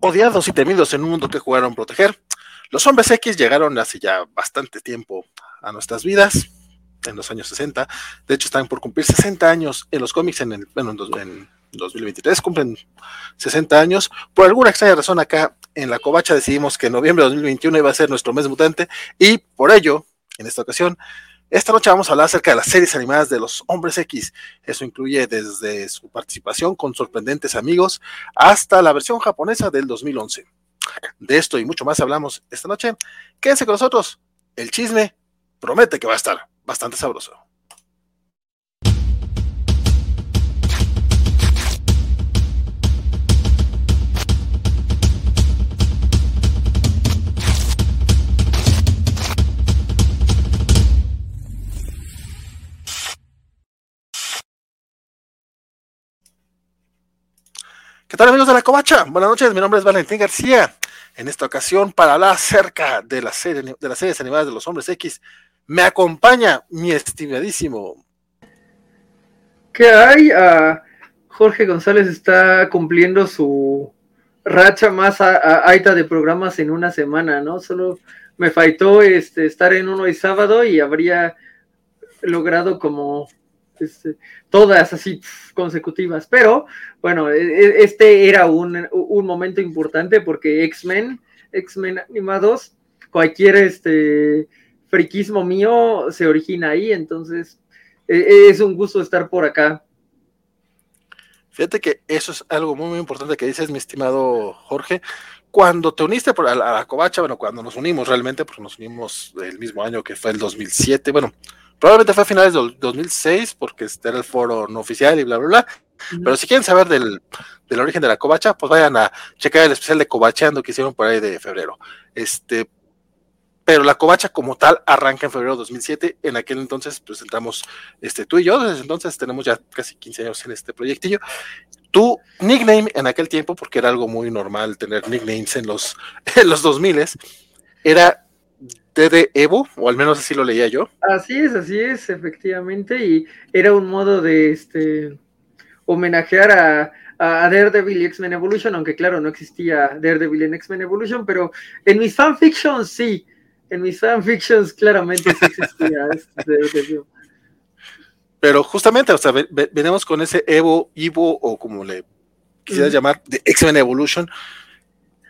odiados y temidos en un mundo que jugaron proteger, los hombres X llegaron hace ya bastante tiempo a nuestras vidas, en los años 60. De hecho, están por cumplir 60 años en los cómics en, el, bueno, en 2023, cumplen 60 años. Por alguna extraña razón acá en la covacha decidimos que noviembre de 2021 iba a ser nuestro mes mutante y por ello, en esta ocasión, esta noche vamos a hablar acerca de las series animadas de los Hombres X. Eso incluye desde su participación con sorprendentes amigos hasta la versión japonesa del 2011. De esto y mucho más hablamos esta noche. Quédense con nosotros. El chisme promete que va a estar bastante sabroso. ¿Qué amigos de la Covacha? Buenas noches, mi nombre es Valentín García. En esta ocasión, para hablar acerca de, la serie, de las series animadas de los Hombres X, me acompaña mi estimadísimo. ¿Qué hay? Uh, Jorge González está cumpliendo su racha más alta de programas en una semana, ¿no? Solo me faltó este, estar en uno y sábado y habría logrado como este, todas así consecutivas. Pero bueno, e, e, este era un, un momento importante porque X-Men, X-Men animados, cualquier este friquismo mío se origina ahí, entonces e, es un gusto estar por acá. Fíjate que eso es algo muy, muy importante que dices, mi estimado Jorge. Cuando te uniste por a la, Covacha, bueno, cuando nos unimos realmente, porque nos unimos el mismo año que fue el 2007, bueno, probablemente fue a finales del 2006, porque este era el foro no oficial y bla, bla, bla. Pero si quieren saber del, del, origen de la covacha, pues vayan a checar el especial de covacheando que hicieron por ahí de febrero. Este, pero la covacha como tal arranca en febrero de 2007. En aquel entonces pues entramos este, tú y yo, desde entonces tenemos ya casi 15 años en este proyectillo. Tu nickname en aquel tiempo, porque era algo muy normal tener nicknames en los, en los 2000, era DD Evo, o al menos así lo leía yo. Así es, así es, efectivamente, y era un modo de este homenajear a, a Daredevil y X-Men Evolution, aunque claro, no existía Daredevil en X-Men Evolution, pero en mis fanfictions sí, en mis fanfictions claramente sí existía este Pero justamente, o sea, venimos con ese Evo, Evo, o como le quisieras llamar, de X-Men Evolution.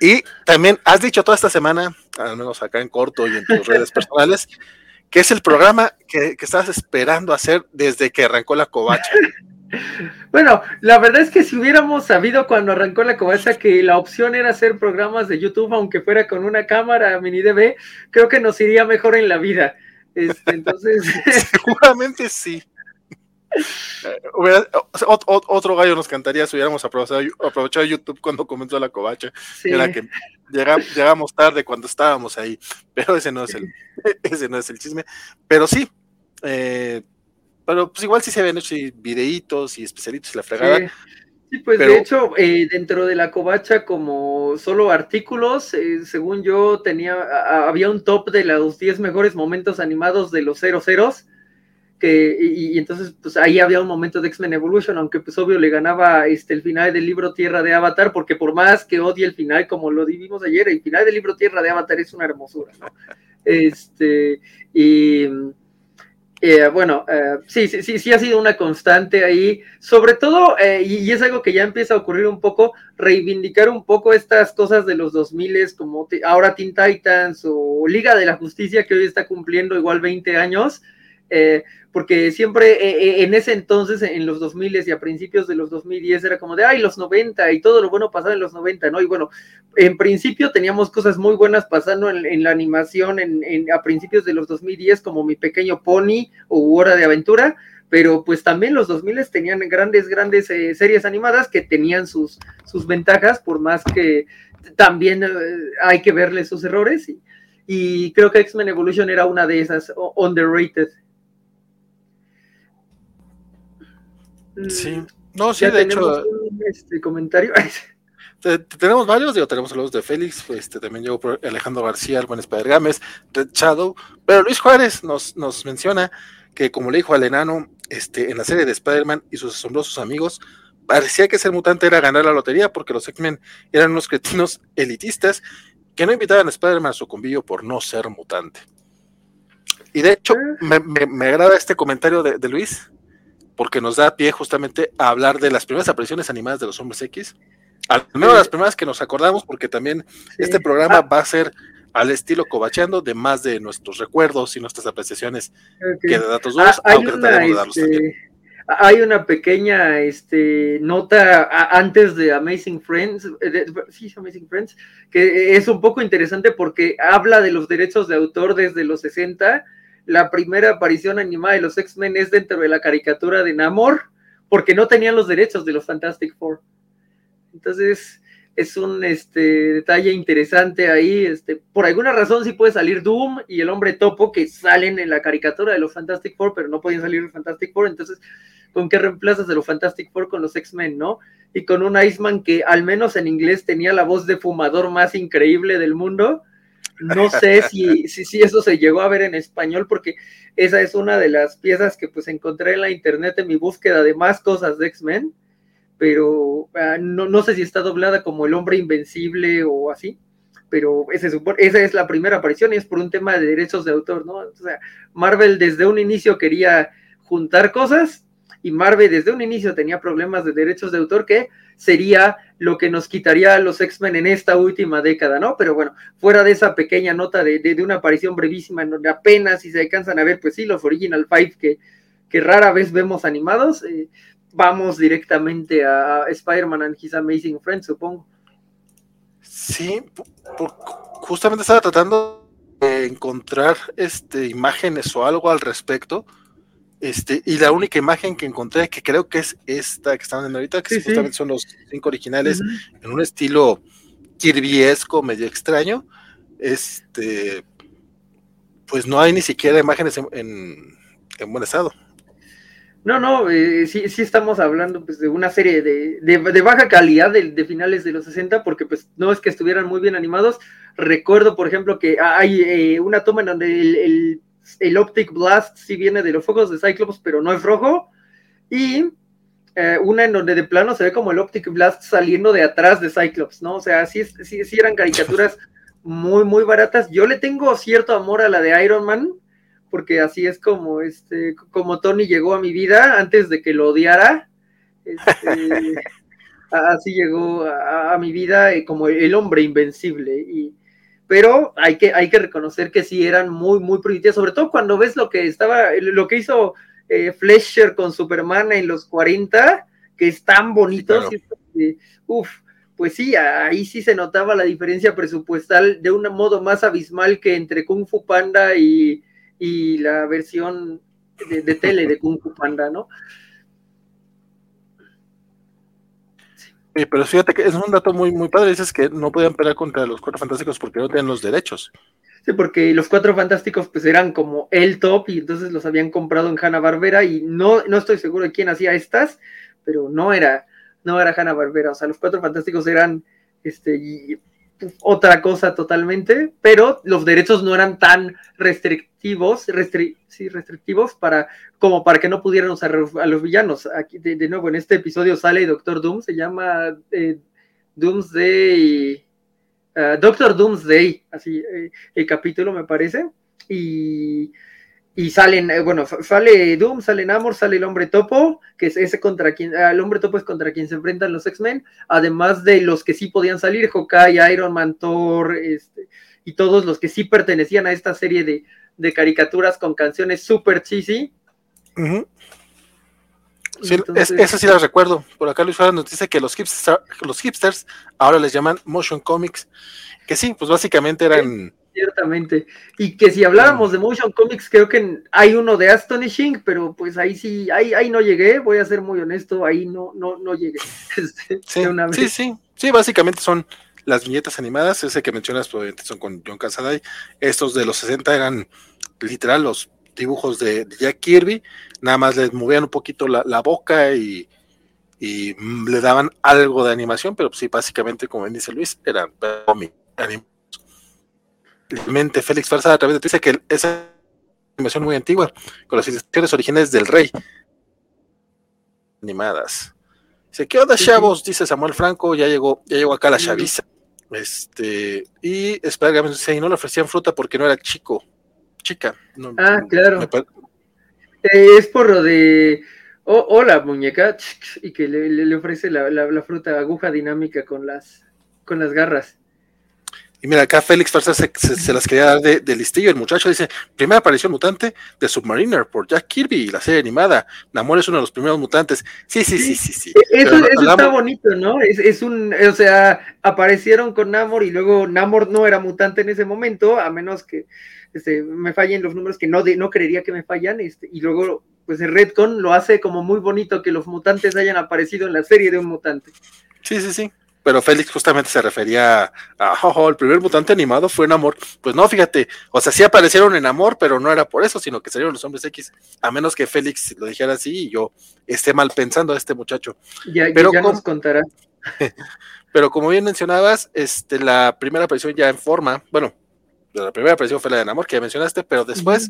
Y también has dicho toda esta semana, al menos acá en corto y en tus redes personales, que es el programa que, que estás esperando hacer desde que arrancó la covacha. Bueno, la verdad es que si hubiéramos sabido cuando arrancó la covacha que la opción era hacer programas de YouTube, aunque fuera con una cámara mini DV, creo que nos iría mejor en la vida. Este, entonces. Seguramente sí. otro gallo nos cantaría si hubiéramos aprovechado, YouTube cuando comenzó la covacha. Era que llegamos tarde cuando estábamos ahí, pero ese no es el, ese no es el chisme. Pero sí, eh, pero pues igual sí se ven hecho videitos y especialitos y la fregada. Sí. pues de hecho, eh, dentro de la covacha, como solo artículos, eh, según yo tenía, había un top de los 10 mejores momentos animados de los 00 que, y, entonces pues ahí había un momento de X-Men Evolution, aunque pues obvio le ganaba este el final del libro Tierra de Avatar, porque por más que odie el final, como lo vimos ayer, el final del libro Tierra de Avatar es una hermosura, ¿no? Este, y eh, bueno, eh, sí, sí, sí, sí ha sido una constante ahí, sobre todo, eh, y, es algo que ya empieza a ocurrir un poco, reivindicar un poco estas cosas de los 2000 como ahora Teen Titans o Liga de la Justicia que hoy está cumpliendo igual 20 años, eh, porque siempre eh, eh, en ese entonces, en los 2000 y a principios de los 2010, era como de, ay, los 90 y todo lo bueno pasaba en los 90, ¿no? Y bueno, en principio teníamos cosas muy buenas pasando en, la animación en, a principios de los 2010, como Mi Pequeño Pony o Hora de Aventura, pero pues también los 2000 tenían grandes, grandes series animadas que tenían sus, sus ventajas, por más que también hay que verle sus errores. Y creo que X-Men Evolution era una de esas underrated. Sí, mm, no, sí, de hecho. este comentario. tenemos varios, digo, tenemos los de Félix, este, también llegó Alejandro García, el buen Spider Games, Red Shadow, pero Luis Juárez nos, nos menciona que, como le dijo al enano, este, en la serie de Spider-Man y sus asombrosos amigos, parecía que ser mutante era ganar la lotería porque los X-Men eran unos cretinos elitistas que no invitaban a Spider-Man a su convivio por no ser mutante. Y de hecho, ah. me, agrada este comentario de, Luis, porque nos da pie justamente a hablar de las primeras apariciones animadas de los Hombres X. Al menos las primeras que nos acordamos, porque también este programa ah. va a ser al estilo cobacheando de más de nuestros recuerdos y nuestras apreciaciones que de datos duros, ah, aunque trataremos de darlos este, también hay una pequeña este, nota antes de Amazing Friends, eh, sí, Amazing Friends, que es un poco interesante porque habla de los derechos de autor desde los 60. La primera aparición animada de los X-Men es dentro de la caricatura de Namor, porque no tenían los derechos de los Fantastic Four. Entonces, es un este, detalle interesante ahí. Este, por alguna razón sí puede salir Doom y el hombre topo que salen en la caricatura de los Fantastic Four, pero no podían salir los Fantastic Four. Entonces, con qué reemplazas de los Fantastic Four con los X-Men, ¿no? Y con un Iceman que al menos en inglés tenía la voz de fumador más increíble del mundo. No sé si, si, si, eso se llegó a ver en español, porque esa es una de las piezas que pues encontré en la internet en mi búsqueda de más cosas de X-Men, pero ah, no, no sé si está doblada como el hombre invencible o así pero ese, esa es la primera aparición y es por un tema de derechos de autor, ¿no? O sea, Marvel desde un inicio quería juntar cosas y Marvel desde un inicio tenía problemas de derechos de autor que sería lo que nos quitaría a los X-Men en esta última década, ¿no? Pero bueno, fuera de esa pequeña nota de, de, una aparición brevísima en donde apenas si se alcanzan a ver, pues sí, los Original Five que, que rara vez vemos animados, eh, vamos directamente a Spider-Man and His Amazing Friends, supongo. Sí, justamente estaba tratando de encontrar este, imágenes o algo al respecto este, y la única imagen que encontré, que creo que es esta que están viendo ahorita, que justamente son los cinco originales, en un estilo kirbyesco, medio extraño, este, pues no hay ni siquiera imágenes en, buen estado. No, no, eh, sí, sí estamos hablando pues, de una serie de, de, baja calidad de, finales de los 60, porque pues no es que estuvieran muy bien animados. Recuerdo, por ejemplo, que hay eh, una toma en donde el el Optic Blast sí viene de los focos de Cyclops, pero no es rojo. Y eh, una en donde de plano se ve como el Optic Blast saliendo de atrás de Cyclops, ¿no? O sea, sí, sí, sí eran caricaturas muy, muy baratas. Yo le tengo cierto amor a la de Iron Man, porque así es como, este, como Tony llegó a mi vida antes de que lo odiara. Este, así llegó a, mi vida eh, como el hombre invencible. Y, pero hay que, hay que reconocer que sí eran muy, muy primitivas, sobre todo cuando ves lo que estaba, lo que hizo eh, Fletcher con Superman en los 40, que es tan bonito, uf, pues sí, ahí sí se notaba la diferencia presupuestal de un modo más abismal que entre Kung Fu Panda y, la versión de, de tele de Kung Fu Panda, ¿no? Pero fíjate que es un dato muy, muy padre. Dices que no podían pelear contra los cuatro fantásticos porque no tenían los derechos. Sí, porque los cuatro fantásticos pues eran como el top y entonces los habían comprado en Hanna Barbera y no, no estoy seguro de quién hacía estas, pero no era, no era Hanna Barbera. O sea, los cuatro fantásticos eran este, otra cosa totalmente, pero los derechos no eran tan restrictivos, sí, restrictivos para, como para que no pudieran usar a los villanos. Aquí, de, nuevo, en este episodio sale Doctor Doom, se llama eh, Doomsday, uh, Doctor Doomsday, así eh, el capítulo me parece, y y salen, eh, bueno, sale Doom, sale Namor, sale el hombre topo, que es ese contra quien, ah, el hombre topo es contra quien se enfrentan los X-Men, además de los que sí podían salir, Hawkeye, Iron Man, Thor, este, y todos los que sí pertenecían a esta serie de, de caricaturas con canciones super cheesy. sí, esas sí las recuerdo. Por acá Luis Suárez nos dice que los, hipsters, los hipsters ahora les llaman motion comics, que sí, pues básicamente eran... Ciertamente. Y que si habláramos de motion comics, creo que hay uno de Astonishing, pero pues ahí sí, ahí, ahí no llegué, voy a ser muy honesto, ahí no, no, no llegué. Este, sí, sí, sí, básicamente son las viñetas animadas, ese que mencionas probablemente son con John Casaday, estos de los 60 eran literal los dibujos de, Jack Kirby, nada más les movían un poquito la, boca y, y, le daban algo de animación, pero sí, básicamente, como dice Luis, eran animación mente Félix Farsa a través de dice que esa animación muy antigua, con las ilustraciones originales del rey animadas. Dice, ¿qué onda, chavos? Dice Samuel Franco, ya llegó, ya llegó acá la chaviza. Este, y espera, y no le ofrecían fruta porque no era chico, chica. ah, claro. Eh, es por lo de, oh, hola muñeca, y que le, ofrece la, la, fruta aguja dinámica con las, con las garras. Y mira, acá Félix Farsa se, las quería dar de, listillo. El muchacho dice: Primera aparición mutante de Submariner por Jack Kirby, la serie animada. Namor es uno de los primeros mutantes. Sí, sí, sí, sí, sí. E-, eso, está bonito, ¿no? Es, es, un, o sea, aparecieron con Namor y luego Namor no era mutante en ese momento, a menos que este, me fallen los números que no, de, no creería que me fallan. Este, y luego, pues el Redcon lo hace como muy bonito que los mutantes hayan aparecido en la serie de un mutante. Sí, sí, sí pero Félix justamente se refería a, oh, el primer mutante animado fue en amor. Pues no, fíjate, o sea, sí aparecieron en amor, pero no era por eso, sino que salieron los hombres X, a menos que Félix lo dijera así y yo esté mal pensando a este muchacho. Ya, pero ya nos contará. pero como bien mencionabas, este, la primera aparición ya en forma, bueno, la primera aparición fue la de amor que ya mencionaste, pero después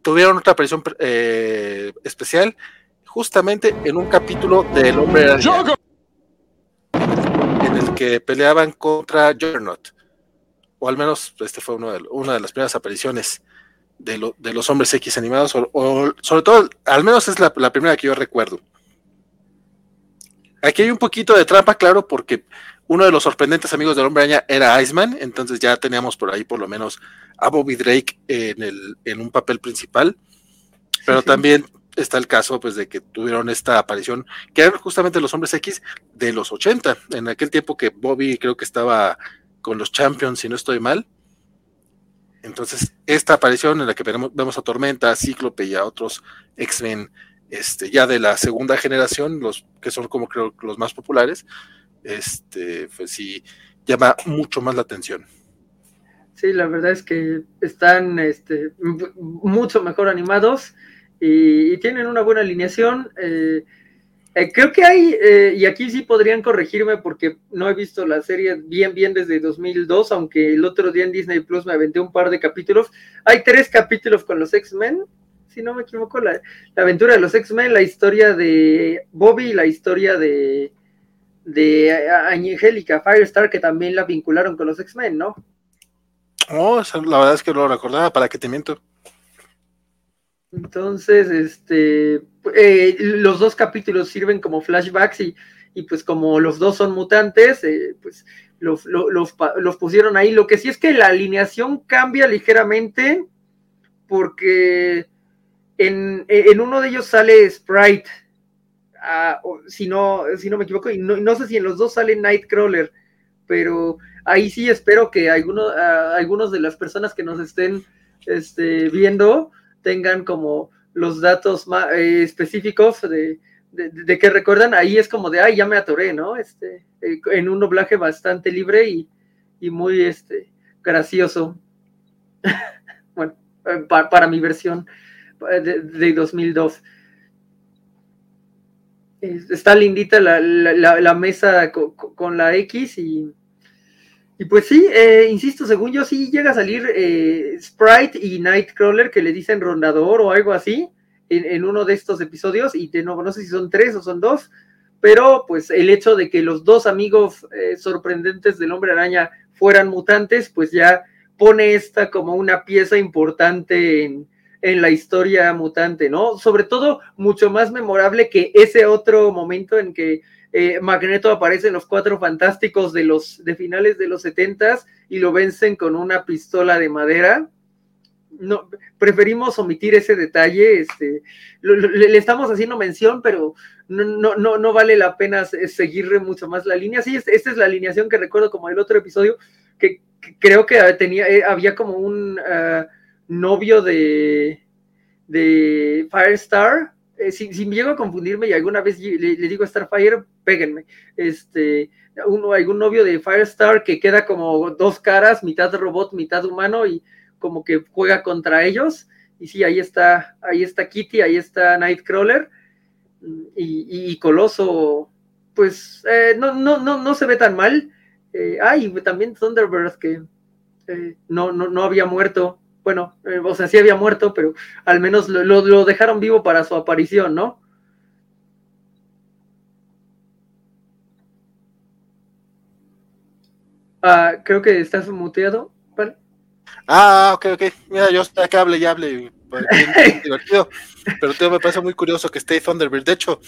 tuvieron otra aparición eh, especial justamente en un capítulo del hombre que peleaban contra Juggernaut. O al menos este fue uno de, una de las primeras apariciones de, los hombres X animados, o, sobre todo, al menos es la, primera que yo recuerdo. Aquí hay un poquito de trampa, claro, porque uno de los sorprendentes amigos del hombre araña era Iceman, entonces ya teníamos por ahí por lo menos a Bobby Drake en, el, en un papel principal, pero también está el caso pues de que tuvieron esta aparición, que eran justamente los hombres X de los 80, en aquel tiempo que Bobby creo que estaba con los Champions, si no estoy mal. Entonces, esta aparición en la que vemos, a Tormenta, a Cíclope y a otros X-Men este, ya de la segunda generación, los que son como creo los más populares, este, pues sí, llama mucho más la atención. Sí, la verdad es que están este, mucho mejor animados y, tienen una buena alineación. Eh, eh, creo que hay, eh, y aquí sí podrían corregirme porque no he visto la serie bien, bien desde 2002, aunque el otro día en Disney Plus me aventé un par de capítulos. Hay tres capítulos con los X-Men, si no me equivoco, la, aventura de los X-Men, la historia de Bobby, la historia de, de Angélica Firestar, que también la vincularon con los X-Men, ¿no? Oh, la verdad es que lo recordaba, para que te miento. Entonces, este, eh, los dos capítulos sirven como flashbacks y, y, pues como los dos son mutantes, eh, pues los, los, pusieron ahí. Lo que sí es que la alineación cambia ligeramente porque en, uno de ellos sale Sprite, ah, si, no, si no me equivoco, y no, sé si en los dos sale Nightcrawler, pero ahí sí espero que algunos, ah, algunos de las personas que nos estén este, viendo tengan como los datos más eh, específicos de, de, que recuerdan, ahí es como de, ay, ya me atoré, ¿no? Este, eh, en un doblaje bastante libre y, y muy este, gracioso. bueno, eh, para, mi versión de, de 2002. Está lindita la, la, mesa con la X y, y pues sí, eh, insisto, según yo sí llega a salir eh, Sprite y Nightcrawler que le dicen rondador o algo así en, uno de estos episodios y nuevo no sé si son tres o son dos, pero pues el hecho de que los dos amigos eh, sorprendentes del hombre araña fueran mutantes, pues ya pone esta como una pieza importante en, en la historia mutante, ¿no? Sobre todo mucho más memorable que ese otro momento en que eh, Magneto aparece en los cuatro fantásticos de los de finales de los setentas y lo vencen con una pistola de madera. No, preferimos omitir ese detalle, este, le, estamos haciendo mención, pero no, no, no, vale la pena seguirle mucho más la línea. Sí, esta es la alineación que recuerdo como el otro episodio, que, creo que tenía, eh, había como un ah, novio de, de Firestar, eh, si, me llego a confundirme y alguna vez le, digo Starfire, péguenme. Este, uno, algún novio de Firestar que queda como dos caras, mitad robot, mitad humano, y como que juega contra ellos. Y sí, ahí está, ahí está Kitty, ahí está Nightcrawler. Y, Coloso, pues eh, no, no, no, no se ve tan mal. Eh, ah, y también Thunderbird, que eh, no, no, no había muerto bueno, eh, o sea, sí había muerto, pero al menos lo, dejaron vivo para su aparición, ¿no? Ah, creo que estás muteado, ¿vale? Ah, ok, ok. Mira, yo hasta que hable y hable. Y, pues, divertido. Pero tío, me parece muy curioso que esté Thunderbird. De hecho,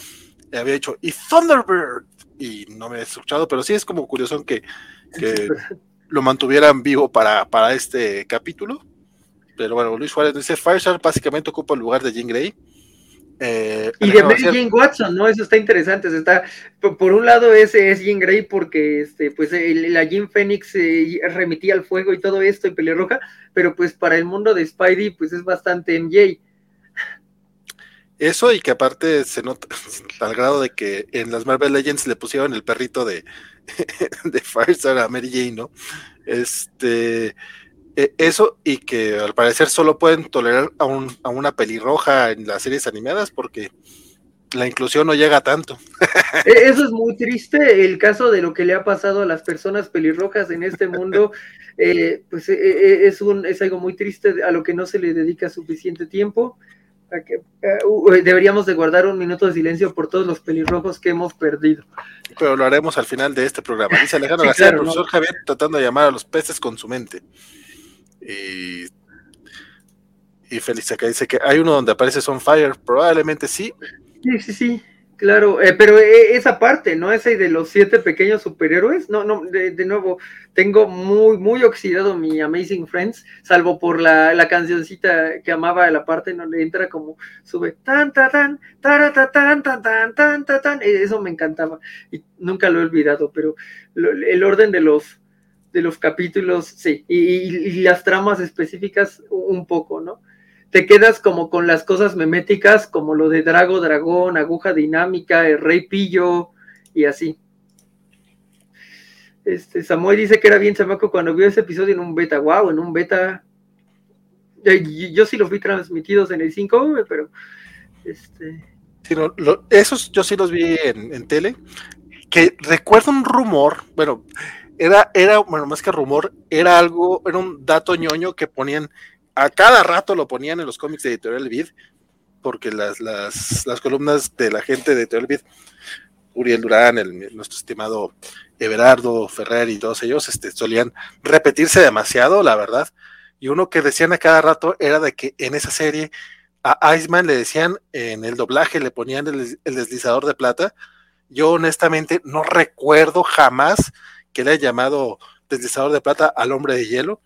le había dicho, y Thunderbird. Y no me he escuchado, pero sí es como curioso que, que lo mantuvieran vivo para, para este capítulo. Pero bueno, Luis Juárez dice, Firestar básicamente ocupa el lugar de Jean Grey. Eh, y de Mary Jane Watson, ¿no? Eso está interesante. Está, por un lado, ese es Jean Grey porque este, pues, la Jean Phoenix eh, remitía al fuego y todo esto y pelirroja, pero pues para el mundo de Spidey, pues es bastante MJ. Eso y que aparte se nota al grado de que en las Marvel Legends le pusieron el perrito de, de Firestar a Mary Jane, ¿no? Este eh, eso y que al parecer solo pueden tolerar a, un, a una pelirroja en las series animadas porque la inclusión no llega tanto. E, eso es muy triste, el caso de lo que le ha pasado a las personas pelirrojas en este mundo, eh, pues eh, es, un, es algo muy triste a lo que no se le dedica suficiente tiempo. Que, deberíamos de guardar un minuto de silencio por todos los pelirrojos que hemos perdido. Pero lo haremos al final de este programa. Dice Alejandro García, profesor Javier tratando de llamar a los peces con su mente. Y, y Félix acá dice que hay uno donde aparece Sunfire, probablemente sí. Sí, sí, sí, claro, eh, pero eh, esa parte, ¿no? Ese de los siete pequeños superhéroes, no, no, de, nuevo, tengo muy, muy oxidado mi Amazing Friends, salvo por la, la cancioncita que amaba la parte donde entra como sube tan, tan, tan, tan, tan, tan, tan, tan, tan, tan, eso me encantaba. Y nunca lo he olvidado, pero el orden de los de los capítulos, sí, y, las tramas específicas un poco, ¿no? Te quedas como con las cosas meméticas, como lo de Drago, Dragón, Aguja Dinámica, el Rey Pillo y así. Este, Samuel dice que era bien chamaco cuando vio ese episodio en un beta. Wow, en un beta. Yo, sí los vi transmitidos en el 5, pero. Este... esos yo sí los vi en, en tele. Que recuerdo un rumor, bueno, era, era, bueno, más que rumor, era algo, era un dato ñoño que ponían, a cada rato lo ponían en los cómics de Editorial Vid, porque las, las, las columnas de la gente de Editorial Vid, Uriel Durán, el, nuestro estimado Everardo Ferrer y todos ellos, este, solían repetirse demasiado, la verdad. Y uno que decían a cada rato era de que en esa serie a Iceman le decían en el doblaje, le ponían el, el deslizador de plata. Yo honestamente no recuerdo jamás que le ha llamado deslizador de plata al hombre de hielo,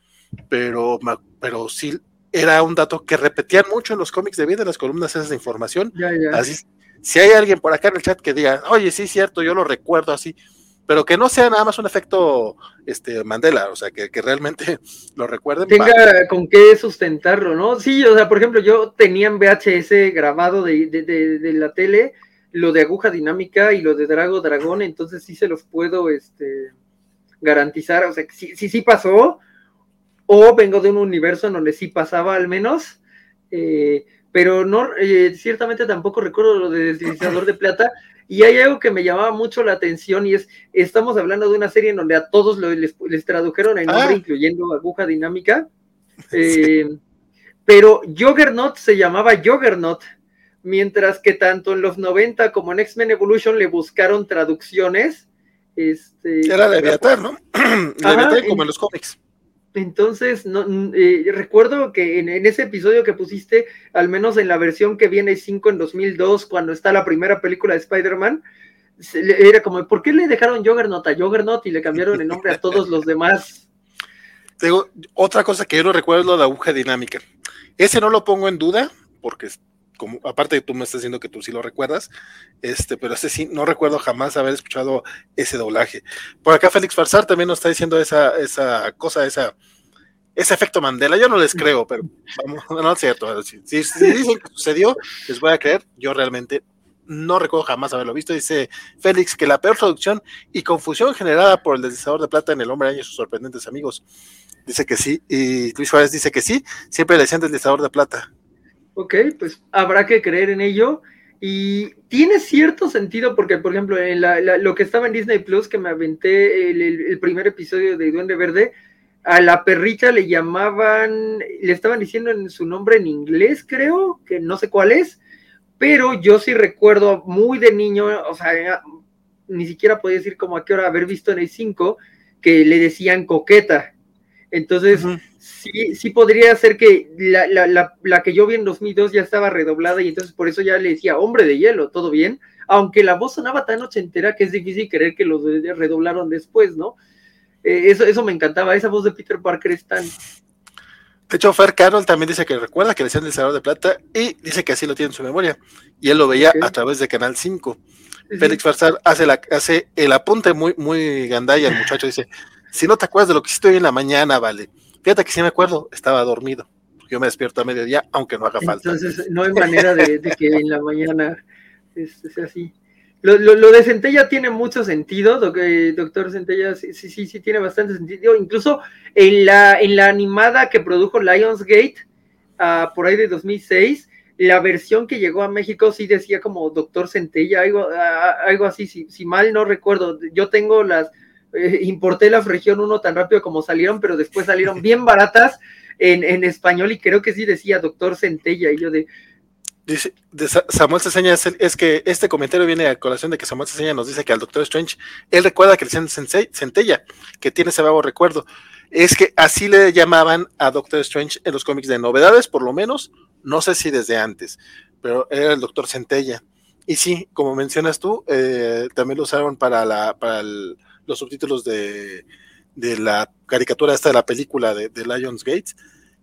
pero, pero sí era un dato que repetían mucho en los cómics de vida, en las columnas esas de información. Así, si hay alguien por acá en el chat que diga, oye, sí, cierto, yo lo recuerdo así, pero que no sea nada más un efecto este, Mandela, o sea, que, realmente lo recuerden. Tenga con qué sustentarlo, ¿no? Sí, o sea, por ejemplo, yo tenía en VHS grabado de, de, de, la tele lo de aguja dinámica y lo de Drago Dragón, entonces sí se los puedo, este, garantizar, o sea, sí, sí, sí pasó, o vengo de un universo en donde sí pasaba al menos, eh, pero no, eh, ciertamente tampoco recuerdo lo de deslizador de plata, y hay algo que me llamaba mucho la atención y es, estamos hablando de una serie en donde a todos les, tradujeron el nombre, ah. incluyendo aguja dinámica, eh, pero Juggernaut se llamaba Juggernaut, mientras que tanto en los 90 como en X-Men Evolution le buscaron traducciones este, Era Leviatán, ¿no? Leviatán como en los cómics. Entonces, no, eh, recuerdo que en, ese episodio que pusiste, al menos en la versión que viene 5 en 2002, cuando está la primera película de Spider-Man, era como, ¿por qué le dejaron Juggernaut a Juggernaut y le cambiaron el nombre a todos los demás? Otra cosa que yo no recuerdo es lo de aguja dinámica. Ese no lo pongo en duda, porque como, aparte tú me estás diciendo que tú sí lo recuerdas, este, pero ese sí, no recuerdo jamás haber escuchado ese doblaje. Por acá Félix Farsar también nos está diciendo esa, esa cosa, esa, ese efecto Mandela, yo no les creo, pero vamos, no es cierto. Si, dicen que sucedió, les voy a creer, yo realmente no recuerdo jamás haberlo visto. Dice Félix que la peor traducción y confusión generada por el deslizador de plata en El Hombre Año y sus sorprendentes amigos. Dice que sí, y Luis Juárez dice que sí, siempre le decían deslizador de plata. Ok, pues habrá que creer en ello. Y tiene cierto sentido porque, por ejemplo, lo que estaba en Disney Plus, que me aventé el, primer episodio de Duende Verde, a la perrita le llamaban, le estaban diciendo en su nombre en inglés, creo, que no sé cuál es, pero yo sí recuerdo muy de niño, o sea, ni siquiera podía decir como a qué hora haber visto en el 5, que le decían coqueta. Entonces, sí, sí podría ser que la, la, la, que yo vi en 2002 ya estaba redoblada y entonces por eso ya le decía hombre de hielo, todo bien, aunque la voz sonaba tan ochentera que es difícil creer que los redoblaron después, ¿no? Eh, eso, eso me encantaba, esa voz de Peter Parker es tan... De hecho, Fer Carroll también dice que recuerda que le decían el Salvador de Plata y dice que así lo tiene en su memoria. Y él lo veía a través de Canal 5. Félix Farsar hace, la, hace el apunte muy, muy gandalla el muchacho, dice, si no te acuerdas de lo que hiciste hoy en la mañana, vale. Fíjate que sí me acuerdo, estaba dormido. Yo me despierto a mediodía, aunque no haga falta. Entonces, no hay manera de, que en la mañana sea así. Lo, lo, de Centella tiene mucho sentido, doctor Centella, sí, sí, sí, tiene bastante sentido. Incluso en la, en la animada que produjo Lionsgate, uh, por ahí de 2006, la versión que llegó a México sí decía como Doctor Centella, algo, algo así, si, si, mal no recuerdo. Yo tengo las, eh, importé las región 1 tan rápido como salieron, pero después salieron bien baratas en, en, español y creo que sí decía Doctor Centella y yo de... Dice, Samuel Ceseña es, que este comentario viene a colación de que Samuel Ceseña nos dice que al Doctor Strange, él recuerda que le decían Centella, que tiene ese vago recuerdo. Es que así le llamaban a Doctor Strange en los cómics de novedades, por lo menos, no sé si desde antes, pero era el doctor Centella. Y sí, como mencionas tú, eh, también lo usaron para, la, para los subtítulos de, de, la caricatura esta de la película de, de Lions Gates.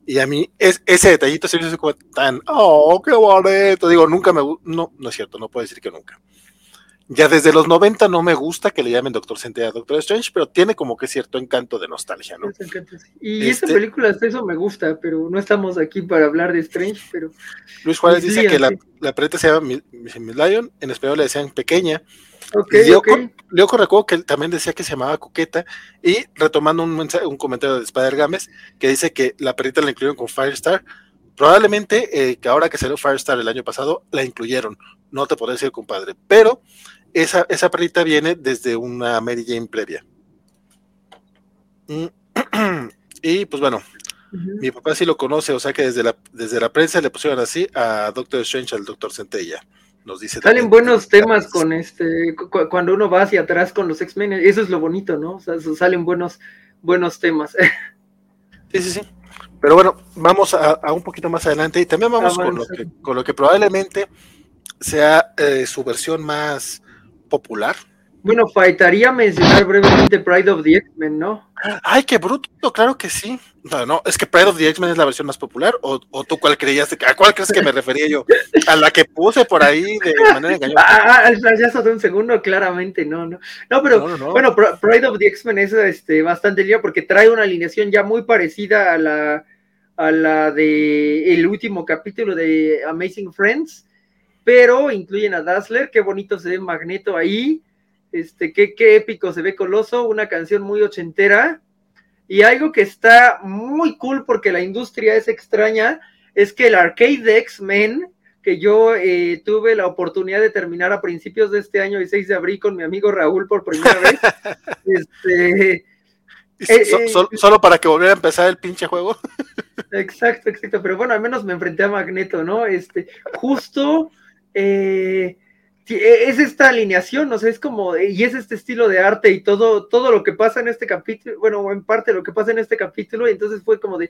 Y a mí es, ese detallito se me hizo como tan, oh, qué bonito. Digo, nunca me no, no es cierto, no puedo decir que nunca. Ya desde los 90 no me gusta que le llamen Doctor Centella a Doctor Strange, pero tiene como que cierto encanto de nostalgia, ¿no? Y esta este película, hasta eso me gusta, pero no estamos aquí para hablar de Strange, pero... Luis Juárez dice que la, la se llama Miss Lion, en español le decían pequeña. Okay, Leoco, recuerdo que él también decía que se llamaba Coqueta, y retomando un, un comentario de Spider Games, que dice que la perrita la incluyeron con Firestar, probablemente eh, que ahora que salió Firestar el año pasado, la incluyeron, no te podré decir compadre, pero esa, esa perrita viene desde una Mary Jane previa. Mm, y pues bueno, mi papá sí lo conoce, o sea que desde la, desde la prensa le pusieron así a Doctor Strange al Doctor Centella. Nos dice Salen buenos temas con este, cuando uno va hacia atrás con los X-Men, eso es lo bonito, ¿no? O sea, salen buenos, buenos temas. Sí, sí, sí. Pero bueno, vamos a, un poquito más adelante y también vamos con, lo que, con lo que probablemente sea eh, su versión más popular. Bueno, faltaría mencionar brevemente Pride of the X-Men, ¿no? Ay, qué bruto, claro que sí. No, no, es que Pride of the X-Men es la versión más popular, o, tú cuál creías, a cuál crees que me refería yo, a la que puse por ahí de manera engañosa. Ah, ya de un segundo, claramente, no, no. No, pero bueno, Pride of the X-Men es este, bastante lío porque trae una alineación ya muy parecida a la, a la de el último capítulo de Amazing Friends pero incluyen a Dazzler, qué bonito se ve Magneto ahí, este, qué, qué épico se ve Coloso, una canción muy ochentera, y algo que está muy cool porque la industria es extraña, es que el arcade de X-Men, que yo eh, tuve la oportunidad de terminar a principios de este año, el 6 de abril, con mi amigo Raúl por primera vez, este... Eh, eh, solo para que volviera a empezar el pinche juego. Exacto, exacto. Pero bueno, al menos me enfrenté a Magneto, ¿no? Este, justo eh, e, es esta alineación, no sé, es como, y es este estilo de arte y todo, todo lo que pasa en este capítulo, bueno, en parte lo que pasa en este capítulo, y entonces fue como de,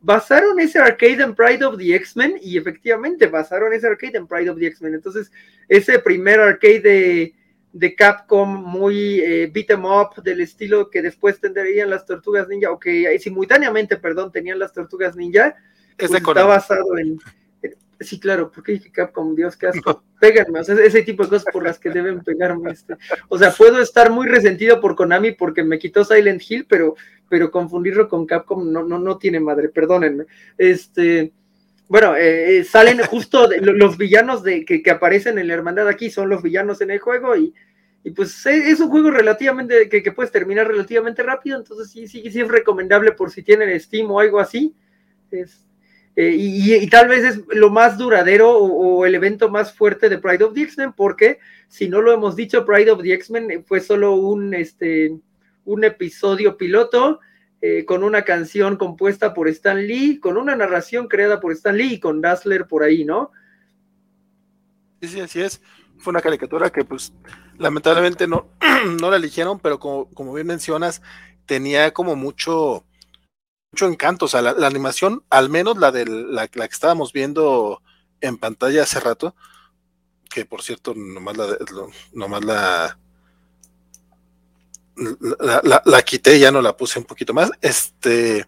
basaron ese arcade en Pride of the X-Men, y efectivamente basaron ese arcade en Pride of the X-Men, entonces ese primer arcade de, de Capcom muy eh, beat em up, del estilo que después tendrían las tortugas ninja, o que simultáneamente, perdón, tenían las tortugas ninja, pues está basado en Sí, claro, porque dije Capcom, Dios, qué asco. Péganme, o sea, ese tipo de cosas por las que deben pegarme. Este. O sea, puedo estar muy resentido por Konami porque me quitó Silent Hill, pero, pero confundirlo con Capcom no, no, no tiene madre, perdónenme. Este, bueno, eh, eh, salen justo los villanos de, que, aparecen en la hermandad aquí, son los villanos en el juego y, y pues eh, es un juego relativamente que, que, puedes terminar relativamente rápido, entonces sí, sí, sí es recomendable por si tienen Steam o algo así. Es, eh, y, tal vez es lo más duradero o, el evento más fuerte de Pride of the X-Men, porque si no lo hemos dicho, Pride of the X-Men fue solo un, este, un episodio piloto eh, con una canción compuesta por Stan Lee, con una narración creada por Stan Lee y con Dazzler por ahí, ¿no? Sí, sí, así es. Fue una caricatura que, pues, lamentablemente no, no la eligieron, pero como, como bien mencionas, tenía como mucho, mucho encanto. O sea, la, animación, al menos la, de la, que estábamos viendo en pantalla hace rato, que por cierto, nomás la, nomás la, la, quité, ya no la puse un poquito más. Este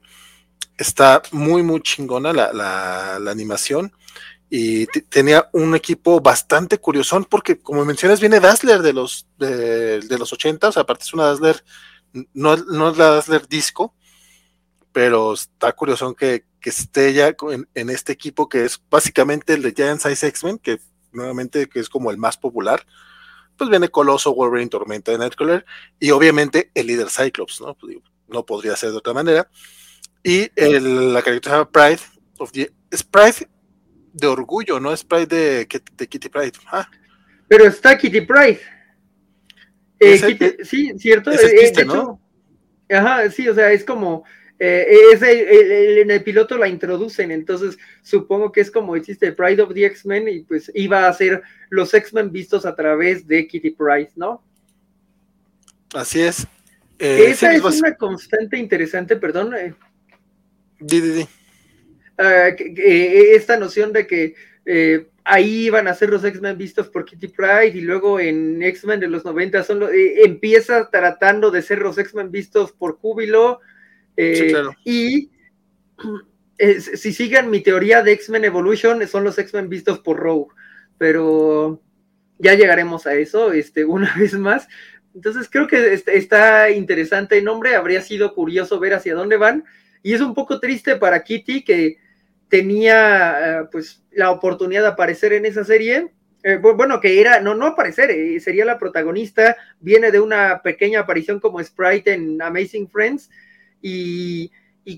está muy, muy chingona la, la animación y tenía un equipo bastante curiosón porque como mencionas viene Dazzler de los de, los 80, o sea, aparte es una Dazzler no, no es la Dazzler disco, pero está curioso que, que esté ya en, este equipo que es básicamente el de Giant Size X-Men, que nuevamente que es como el más popular. Pues viene Coloso, Wolverine, Tormenta, Nightcrawler y obviamente el líder Cyclops, ¿no? Pues no podría ser de otra manera. Y el, la caricatura Pride of the, es Pride de orgullo, no es Pride de, Kitty Pride. Ah. Pero está Kitty Pride. Eh, sí, cierto. Eh, ¿no? ajá, sí, o sea, es como. Eh, en el piloto la introducen, entonces supongo que es como existe Pride of the X-Men y pues iba a ser los X-Men vistos a través de Kitty Pride, ¿no? Así es. Esa es una constante interesante, perdón. Di, di, di. Ah, esta noción de que eh, ahí iban a ser los X-Men vistos por Kitty Pride y luego en X-Men de los 90 son eh, empieza tratando de ser los X-Men vistos por Júbilo eh, y si sigan mi teoría de X-Men Evolution son los X-Men vistos por Rogue, pero ya llegaremos a eso este, una vez más. Entonces creo que este, está interesante el nombre, habría sido curioso ver hacia dónde van y es un poco triste para Kitty que tenía eh, pues la oportunidad de aparecer en esa serie. Eh, bueno, que era, no, no aparecer, eh, sería la protagonista, viene de una pequeña aparición como Sprite en Amazing Friends y,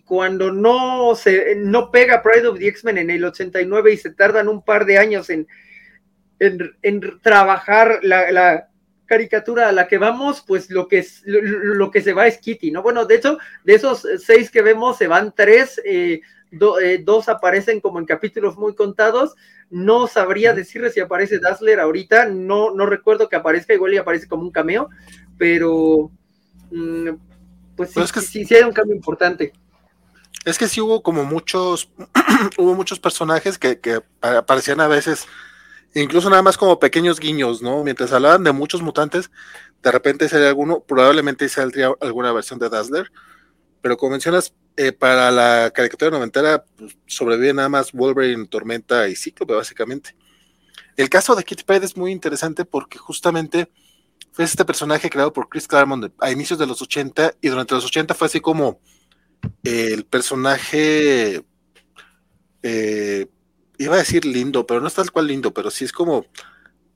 cuando no se no pega Pride of the X-Men en el 89 y se tardan un par de años en, en, trabajar la, caricatura a la que vamos, pues lo que, lo, que se va es Kitty, ¿no? Bueno, de hecho, de esos seis que vemos, se van tres, eh, dos aparecen como en capítulos muy contados. No sabría decirle si aparece Dazzler ahorita, no, no recuerdo que aparezca, igual y aparece como un cameo, pero mm, pues sí, sí, sí, hay un cambio importante. Es que sí hubo como muchos, hubo muchos personajes que, que aparecían a veces, incluso nada más como pequeños guiños, ¿no? Mientras hablaban de muchos mutantes, de repente sale alguno, probablemente saldría alguna versión de Dazzler, pero como mencionas, eh, para la caricatura noventera pues, sobrevive nada más Wolverine, Tormenta y Cíclope, básicamente. El caso de Kitty Pryde es muy interesante porque justamente fue este personaje creado por Chris Claremont a inicios de los 80 y durante los 80 fue así como el personaje, eh, iba a decir lindo, pero no es tal cual lindo, pero sí es como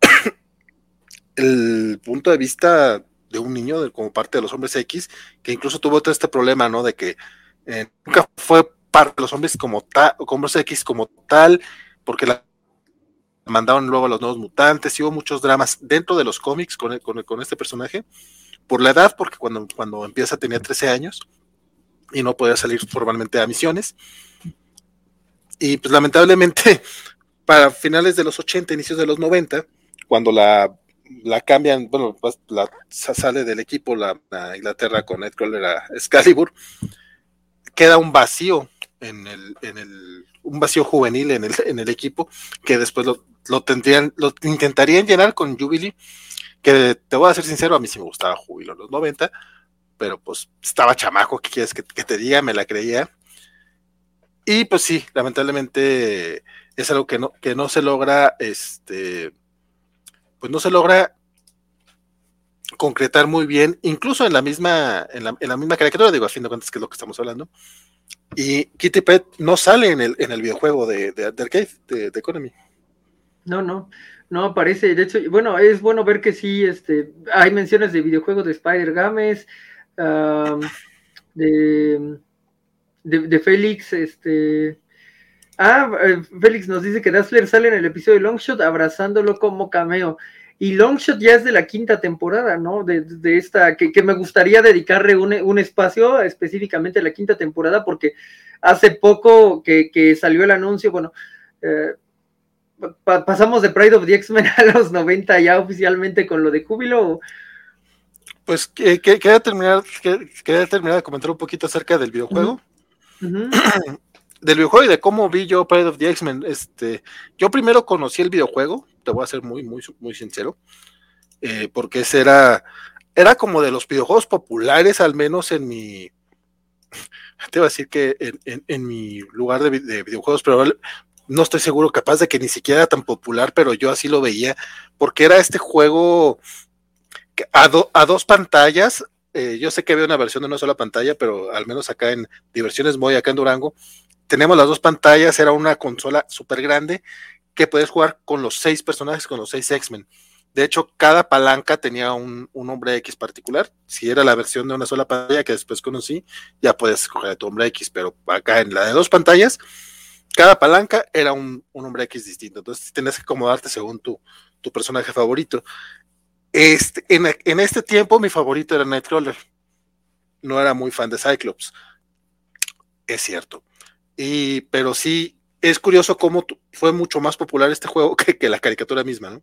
el punto de vista de un niño como parte de los hombres X, que incluso tuvo todo este problema, ¿no? De que eh, nunca fue parte de los hombres como tal, como X como tal, porque la mandaron luego a los nuevos mutantes, y hubo muchos dramas dentro de los cómics con, con, este personaje, por la edad, porque cuando, cuando empieza tenía 13 años y no podía salir formalmente a misiones. Y pues lamentablemente, para finales de los 80, inicios de los 90, cuando la, la cambian, bueno, pues la, sale del equipo la, Inglaterra con Nightcrawler a Excalibur, queda un vacío en el, en el, un vacío juvenil en el, en el equipo, que después lo, lo tendrían, lo intentarían llenar con Jubilee, que te voy a ser sincero, a mí sí me gustaba Júbilo en los 90, pero pues estaba chamaco, ¿qué quieres que, te diga? Me la creía. Y pues sí, lamentablemente es algo que no, que no se logra, este, pues no se logra concretar muy bien, incluso en la misma, en la, en la misma caricatura, digo, a fin de cuentas que es lo que estamos hablando. Y Kitty Pet no sale en el, en el videojuego de, de, Arcade, de, Economy. No, no, no aparece. De hecho, bueno, es bueno ver que sí, este, hay menciones de videojuegos de Spider Games, de, de, Félix, este. Ah, eh, Félix nos dice que Dazzler sale en el episodio de Longshot abrazándolo como cameo. Y Longshot ya es de la quinta temporada, ¿no? De, esta, que, me gustaría dedicarle un, espacio específicamente a la quinta temporada, porque hace poco que, salió el anuncio, bueno, eh, pasamos de Pride of the X-Men a los 90 ya oficialmente con lo de Júbilo. Pues quería terminar, quería terminar de comentar un poquito acerca del videojuego. del videojuego y de cómo vi yo Pride of the X-Men. Este, yo primero conocí el videojuego, te voy a ser muy, muy, muy sincero, eh, porque ese era, era como de los videojuegos populares, al menos en mi, te iba a decir que en, mi lugar de, videojuegos, pero no estoy seguro, capaz de que ni siquiera era tan popular, pero yo así lo veía, porque era este juego a, a dos pantallas. Eh, yo sé que había una versión de una sola pantalla, pero al menos acá en Diversiones Moy, acá en Durango, tenemos las dos pantallas, era una consola súper grande que puedes jugar con los seis personajes, con los seis X-Men. De hecho, cada palanca tenía un, hombre X particular. Si era la versión de una sola pantalla que después conocí, ya puedes escoger a tu hombre X, pero acá en la de dos pantallas, cada palanca era un, hombre X distinto. Entonces tienes que acomodarte según tu, tu personaje favorito. Este, en, este tiempo mi favorito era Nightcrawler. No era muy fan de Cyclops. Es cierto. Y, pero sí, es curioso cómo fue mucho más popular este juego que, que la caricatura misma, ¿no?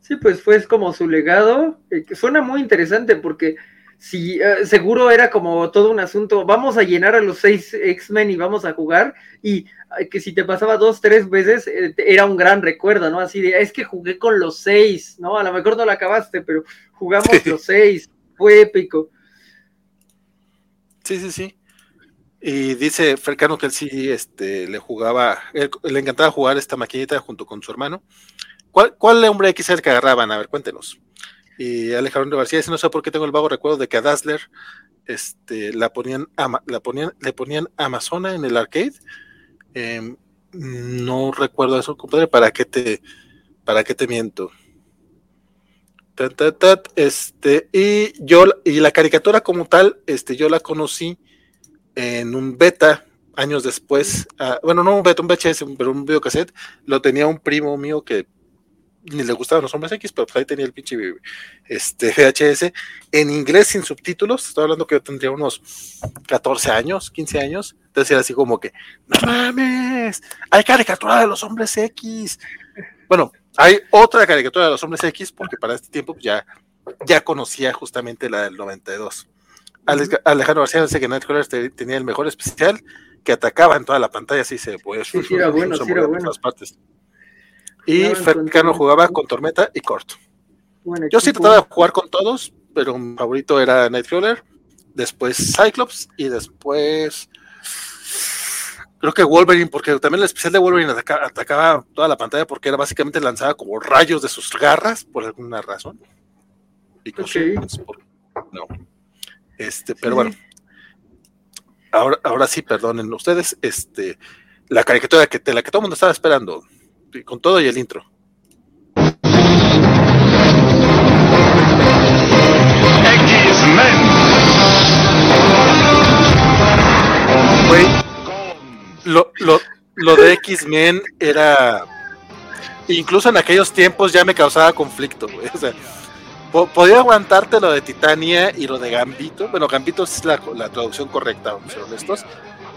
Sí, pues fue como su legado, eh, que suena muy interesante porque si eh, seguro era como todo un asunto, vamos a llenar a los seis X-Men y vamos a jugar, y que si te pasaba dos, tres veces, eh, era un gran recuerdo, ¿no? Así de, es que jugué con los seis, ¿no? A lo mejor no lo acabaste, pero jugamos los seis, fue épico. Sí, sí, sí. Y dice Fercano que él sí este, le jugaba, le encantaba jugar esta maquinita junto con su hermano. ¿Cuál, cuál hombre X era el que agarraban? A ver, cuéntenos. Y Alejandro García dice, no sé por qué tengo el vago recuerdo de que a Dazzler este, la ponían, la ponían, le ponían Amazona en el arcade. Em, no recuerdo eso, compadre, ¿para qué te, para qué te miento? este, y yo, y la caricatura como tal, este, yo la conocí en un beta años después, ah, bueno, no un beta, un VHS, pero un videocassette, lo tenía un primo mío que ni le gustaban los hombres X, pero pues ahí tenía el pinche este, VHS en inglés sin subtítulos. Estoy hablando que yo tendría unos 14 años, 15 años. Entonces era así como que, no mames, hay caricatura de los hombres X. Bueno, hay otra caricatura de los hombres X, porque para este tiempo ya, ya conocía justamente la del 92. Alejandro García dice que Nightcrawler tenía el mejor especial que atacaba en toda la pantalla, así se puede. Sí, sí, era bueno, sí, era bueno. Partes. Y Fercano jugaba con Tormenta y Corto. Yo sí trataba de jugar con todos, pero mi favorito era Nightcrawler, después Cyclops y después creo que Wolverine, porque también el especial de Wolverine atacaba toda la pantalla porque era básicamente lanzada como rayos de sus garras por alguna razón. no. Este, pero bueno. Ahora, ahora sí, perdonen ustedes, este, la caricatura que, de la que todo el mundo estaba esperando, con todo y el intro. lo, lo, lo de X-Men era. Incluso en aquellos tiempos ya me causaba conflicto, O sea, podía aguantarte lo de Titania y lo de Gambito. Bueno, Gambito es la, la traducción correcta, vamos a ser honestos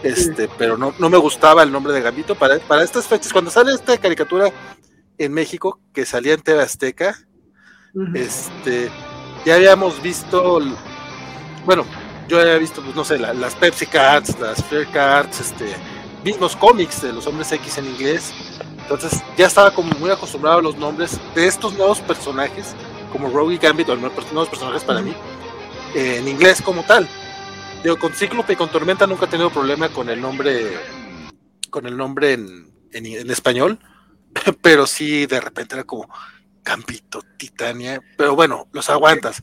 este, pero no, no me gustaba el nombre de Gambito. Para, para estas fechas, cuando sale esta caricatura en México, que salía en TV Azteca, este, ya habíamos visto, bueno, yo había visto, pues no sé, las Pepsi Cards, las Fair Cards, este, mismos cómics de los hombres X en inglés. Entonces ya estaba como muy acostumbrado a los nombres de estos nuevos personajes, como Rogue y Gambit, o nuevos personajes para mí, en inglés como tal. Digo, con Cíclope y con Tormenta nunca he tenido problema con el nombre, con el nombre en, en, español, pero sí de repente era como Campito, Titania, pero bueno, los aguantas.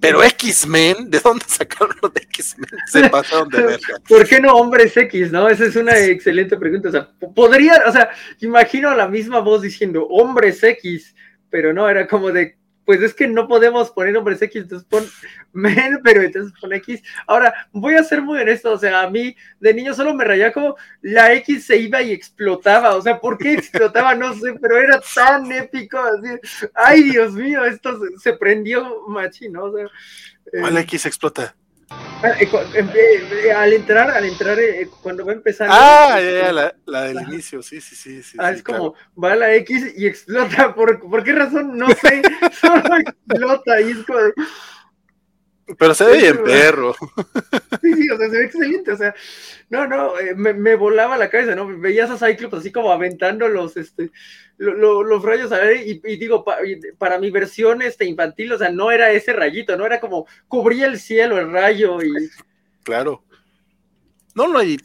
Pero X-Men, ¿de dónde sacaron los de X-Men? Se pasaron de verga. ¿Por qué no hombres X, no? Esa es una excelente pregunta. O sea, podría, o sea, imagino la misma voz diciendo hombres X, pero no, era como de pues es que no podemos poner nombres X, entonces pon men, pero entonces pon X. Ahora, voy a ser muy honesto, o sea, a mí de niño solo me rayaba como la X se iba y explotaba, o sea, ¿por qué explotaba? No sé, pero era tan épico, así, ay Dios mío, esto se, prendió machino, o sea. ¿Cuál eh, X explota? Ah, eh, eh, al entrar, al entrar, eh, cuando va a empezar. Ah, ya, la, la, del inicio, sí, sí, sí. sí ah, es como, va la X y explota. ¿Por, ¿por qué razón? No sé, solo explota y es como. Pero se ve bien perro. Sí, sí, o sea, se ve excelente. O sea, no, no, eh, me, volaba la cabeza, ¿no? Veías a Cyclops así como aventando los, este, los rayos a ver, y, digo, para mi versión este, infantil, o sea, no era ese rayito, no era como cubría el cielo el rayo y. Claro. No, no, y,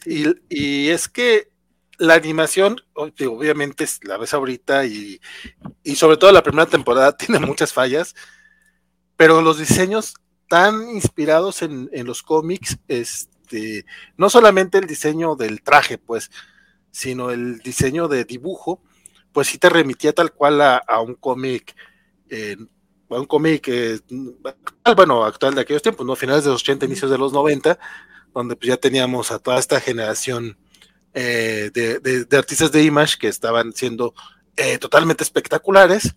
y, es que la animación, obviamente la ves ahorita y, y sobre todo la primera temporada tiene muchas fallas, pero los diseños tan inspirados en, los cómics, este, no solamente el diseño del traje, pues, sino el diseño de dibujo, pues sí te remitía tal cual a, un cómic, eh, a un cómic eh, bueno, actual de aquellos tiempos, ¿no? Finales de los 80, inicios de los 90, donde pues ya teníamos a toda esta generación eh, de, artistas de Image que estaban siendo totalmente espectaculares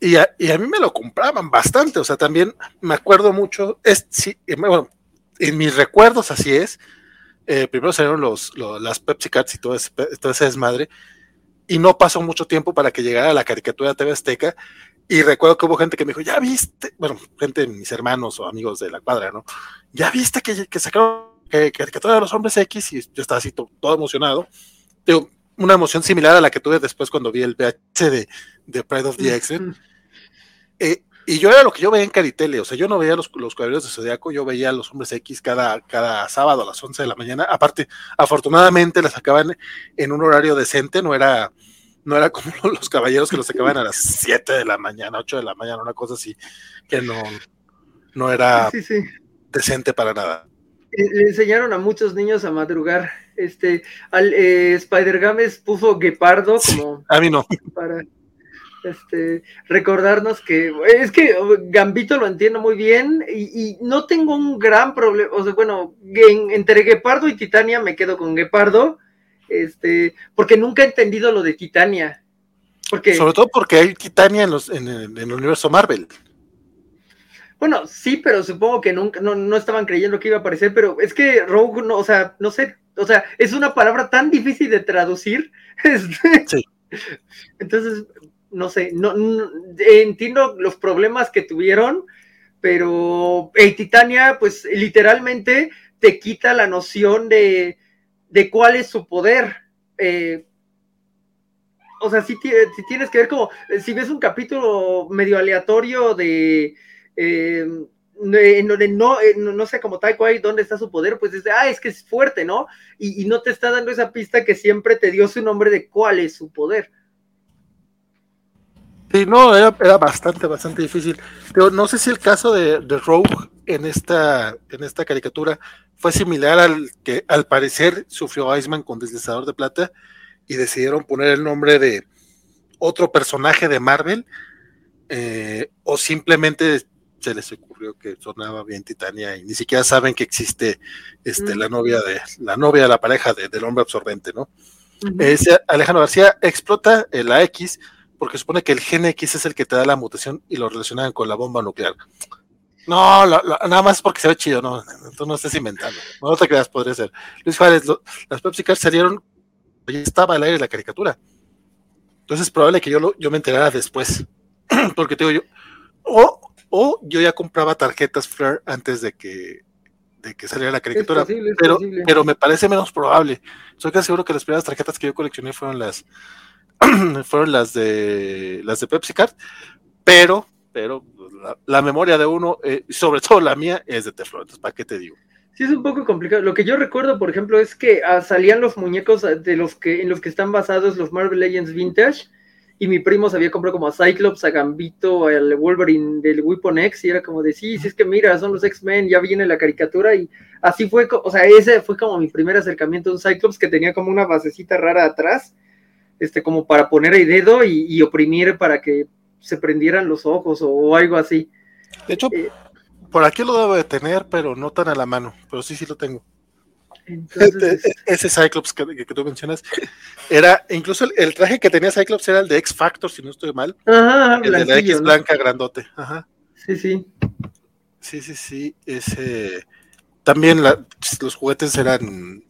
y a, mí me lo compraban bastante, o sea, también me acuerdo mucho, es, sí, bueno, en mis recuerdos así es, eh, primero salieron los, las Pepsi Cards y todo ese, todo ese desmadre, y no pasó mucho tiempo para que llegara la caricatura de TV Azteca, y recuerdo que hubo gente que me dijo, ya viste, bueno, gente, mis hermanos o amigos de la cuadra, ¿no? Ya viste que, que sacaron eh, caricatura de los hombres X, y yo estaba así todo, emocionado. Digo, una emoción similar a la que tuve después cuando vi el VH de, de Pride of the X-Men. Eh, y yo era lo que yo veía en Caritele, o sea, yo no veía los, los cuadrillos de Zodiaco, yo veía a los hombres X cada, cada sábado a las 11 de la mañana. Aparte, afortunadamente las sacaban en un horario decente, no era, no era como los caballeros que los sacaban a las 7 de la mañana, 8 de la mañana, una cosa así, que no, no era decente para nada. Eh, le enseñaron a muchos niños a madrugar. Este, al eh, Spider Games puso Guepardo como. a mí no. Para, este, recordarnos que es que Gambito lo entiendo muy bien y, no tengo un gran problema, o sea, bueno, entre Guepardo y Titania me quedo con Guepardo, este, porque nunca he entendido lo de Titania. Porque, Sobre todo porque hay Titania en, los, en, el, universo Marvel. Bueno, sí, pero supongo que nunca, no, no, estaban creyendo que iba a aparecer, pero es que Rogue, no, o sea, no sé, o sea, es una palabra tan difícil de traducir. Este, sí. Entonces, no sé, no, entiendo los problemas que tuvieron, pero el Titania, pues literalmente te quita la noción de, de cuál es su poder. Eh, o sea, si, tienes que ver como, si ves un capítulo medio aleatorio de... Eh, en donde no, no sé como Taekwondo dónde está su poder, pues dice, ah, es que es fuerte, ¿no? Y, no te está dando esa pista que siempre te dio su nombre de cuál es su poder. Sí, no, era, bastante, bastante difícil. Pero no sé si el caso de, Rogue en esta, en esta caricatura fue similar al que al parecer sufrió Iceman con Deslizador de Plata y decidieron poner el nombre de otro personaje de Marvel eh, o simplemente se les ocurrió que sonaba bien Titania y ni siquiera saben que existe este, la novia de la novia de la pareja del hombre absorbente, ¿no? Alejandro García explota la X porque supone que el gen X es el que te da la mutación y lo relacionan con la bomba nuclear. No, nada más porque se ve chido, no, tú no estés inventando. No te creas, podría ser. Luis Juárez, las Pepsi Cars salieron, ya estaba al aire la caricatura. Entonces es probable que yo, lo, yo me enterara después. porque te digo yo, o, o yo ya compraba tarjetas Flare antes de que, de que saliera la caricatura. pero, pero me parece menos probable. Estoy casi seguro que las primeras tarjetas que yo coleccioné fueron las, fueron las de las de Pepsi Card, pero, pero la, memoria de uno, eh, sobre todo la mía, es de Teflon. Entonces, ¿para qué te digo? Sí, es un poco complicado. Lo que yo recuerdo, por ejemplo, es que ah, salían los muñecos de los que, en los que están basados los Marvel Legends Vintage. Y mi primo se había comprado como a Cyclops, a Gambito, al Wolverine del Weapon X, y era como de sí, sí, es que mira, son los X-Men, ya viene la caricatura, y así fue, o sea, ese fue como mi primer acercamiento a un Cyclops que tenía como una basecita rara atrás, este, como para poner el dedo y, oprimir para que se prendieran los ojos o, algo así. De hecho, eh, por aquí lo debo de tener, pero no tan a la mano, pero sí, sí lo tengo. Entonces, ese Cyclops que, tú mencionas era, incluso el, traje que tenía Cyclops era el de X Factor, si no estoy mal. Ajá, el de la X blanca grandote. Ajá. Sí, sí. Sí, sí, sí. Ese. También los juguetes eran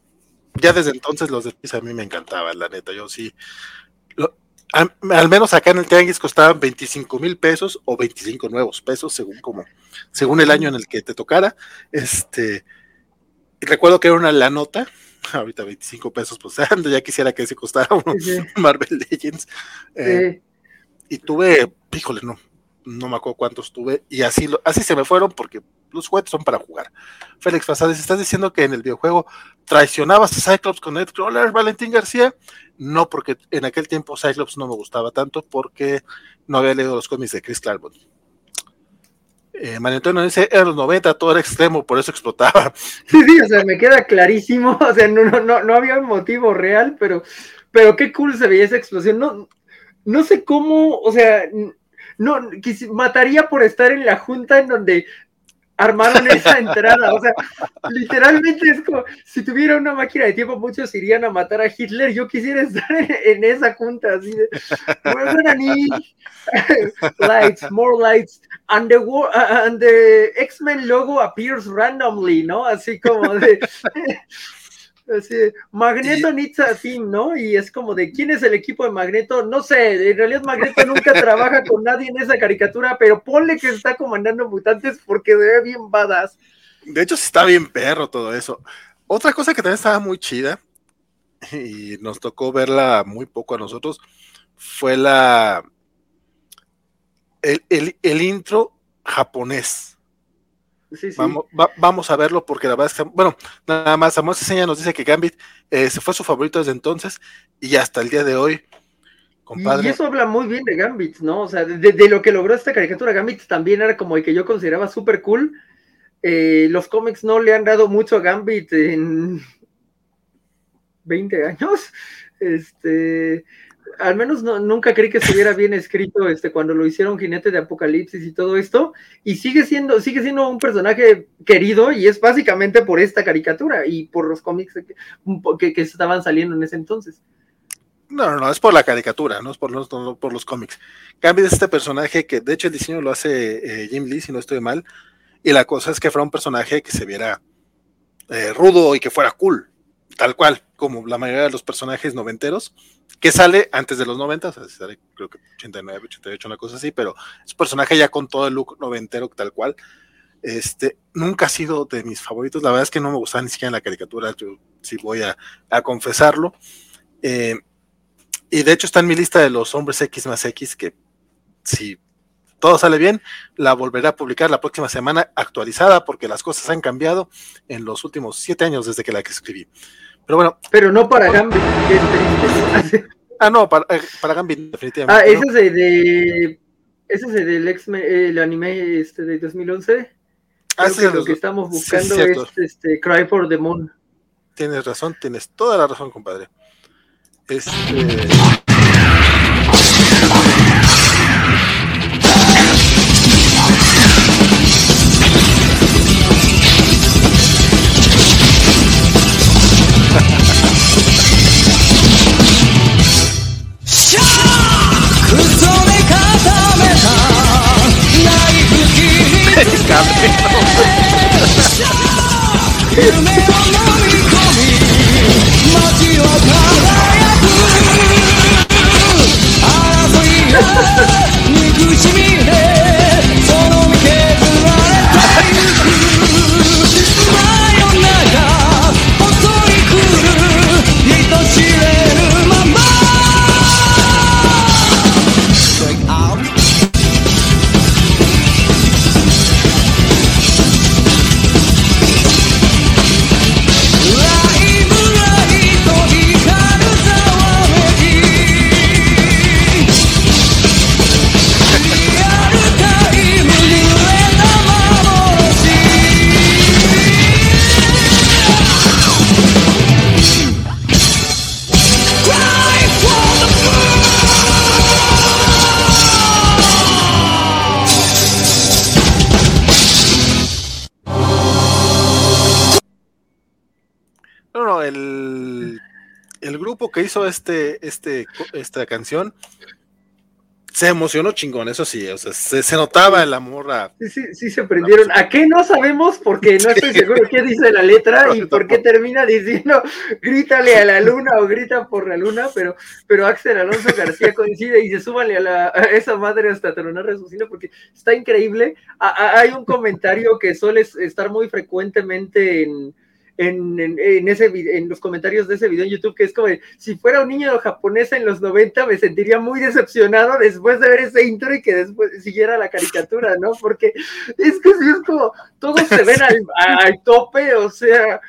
ya desde entonces los de Pisa a mí me encantaban, la neta. Yo sí. al, menos acá en el Tianguis costaban 25 mil pesos o 25 nuevos pesos, según como, según el año en el que te tocara. Este, recuerdo que era una la nota, ahorita 25 pesos, pues ya quisiera que se costara uno Marvel Legends. Eh, y tuve, híjole, no, no me acuerdo cuántos tuve, y así, así se me fueron porque los juguetes son para jugar. Félix Fasades, ¿estás diciendo que en el videojuego traicionabas a Cyclops con Nightcrawler, Valentín García? No, porque en aquel tiempo Cyclops no me gustaba tanto porque no había leído los cómics de Chris Claremont. Eh, María Antonio dice, en los 90 todo era extremo, por eso explotaba. Sí, sí, o sea, me queda clarísimo, o sea, no, no, no, había un motivo real, pero, pero qué cool se veía esa explosión. No, no sé cómo, o sea, no, mataría por estar en la junta en donde armaron esa entrada. O sea, literalmente es como si tuviera una máquina de tiempo, muchos irían a matar a Hitler. Yo quisiera estar en, esa junta así de we're gonna need lights, more lights, and the and the X-Men logo appears randomly, ¿no? Así como de Así, Magneto needs a team, ¿no? Y es como de quién es el equipo de Magneto, no sé, en realidad Magneto nunca trabaja con nadie en esa caricatura, pero ponle que está comandando mutantes porque se ve bien badass. De hecho, está bien perro todo eso. Otra cosa que también estaba muy chida, y nos tocó verla muy poco a nosotros, fue la el, el intro japonés Vamos, a verlo porque la verdad es que, bueno, nada más, Samuel Seña nos dice que Gambit eh, se fue su favorito desde entonces y hasta el día de hoy, compadre. Y eso habla muy bien de Gambit, ¿no? O sea, de, lo que logró esta caricatura, Gambit también era como el que yo consideraba súper cool. Eh, los cómics no le han dado mucho a Gambit en 20 años. Este, al menos nunca creí que estuviera bien escrito este, cuando lo hicieron Jinete de Apocalipsis y todo esto, y sigue siendo, sigue siendo un personaje querido y es básicamente por esta caricatura y por los cómics que, que, estaban saliendo en ese entonces. No, no, no, es por la caricatura, no es por los, por los cómics. Cambia este personaje que de hecho el diseño lo hace eh, Jim Lee, si no estoy mal, y la cosa es que fuera un personaje que se viera eh, rudo y que fuera cool, tal cual, como la mayoría de los personajes noventeros que sale antes de los 90, creo que 89, 88, una cosa así, pero es un personaje ya con todo el look noventero tal cual. Este, nunca ha sido de mis favoritos, la verdad es que no me gustaba ni siquiera en la caricatura, yo sí voy a, confesarlo. Eh, y de hecho está en mi lista de los hombres X más X, que si todo sale bien, la volveré a publicar la próxima semana actualizada, porque las cosas han cambiado en los últimos siete años desde que la escribí. Pero bueno. Pero no para Gambit. ah, no, para, eh, para Gambit, definitivamente. Ah, ese es de. Ese es del ex el anime este de 2011. Ah, sí, lo que estamos buscando es, este, Cry for the Moon. Tienes razón, tienes toda la razón, compadre. Este. que hizo este, este, esta canción se emocionó chingón, eso sí, o sea, se, notaba el amor a... Sí, sí, sí se prendieron. ¿A qué no sabemos? Porque no estoy seguro qué dice la letra y por qué termina diciendo grítale a la luna o grita por la luna, pero, pero Axel Alonso García coincide y se súbale a, la, a esa madre hasta tronar resucina porque está increíble. hay un comentario que suele estar muy frecuentemente en en, ese, en los comentarios de ese video en YouTube, que es como, si fuera un niño japonés en los 90, me sentiría muy decepcionado después de ver ese intro y que después siguiera la caricatura, ¿no? Porque es que sí es como, todos se ven al, tope, o sea...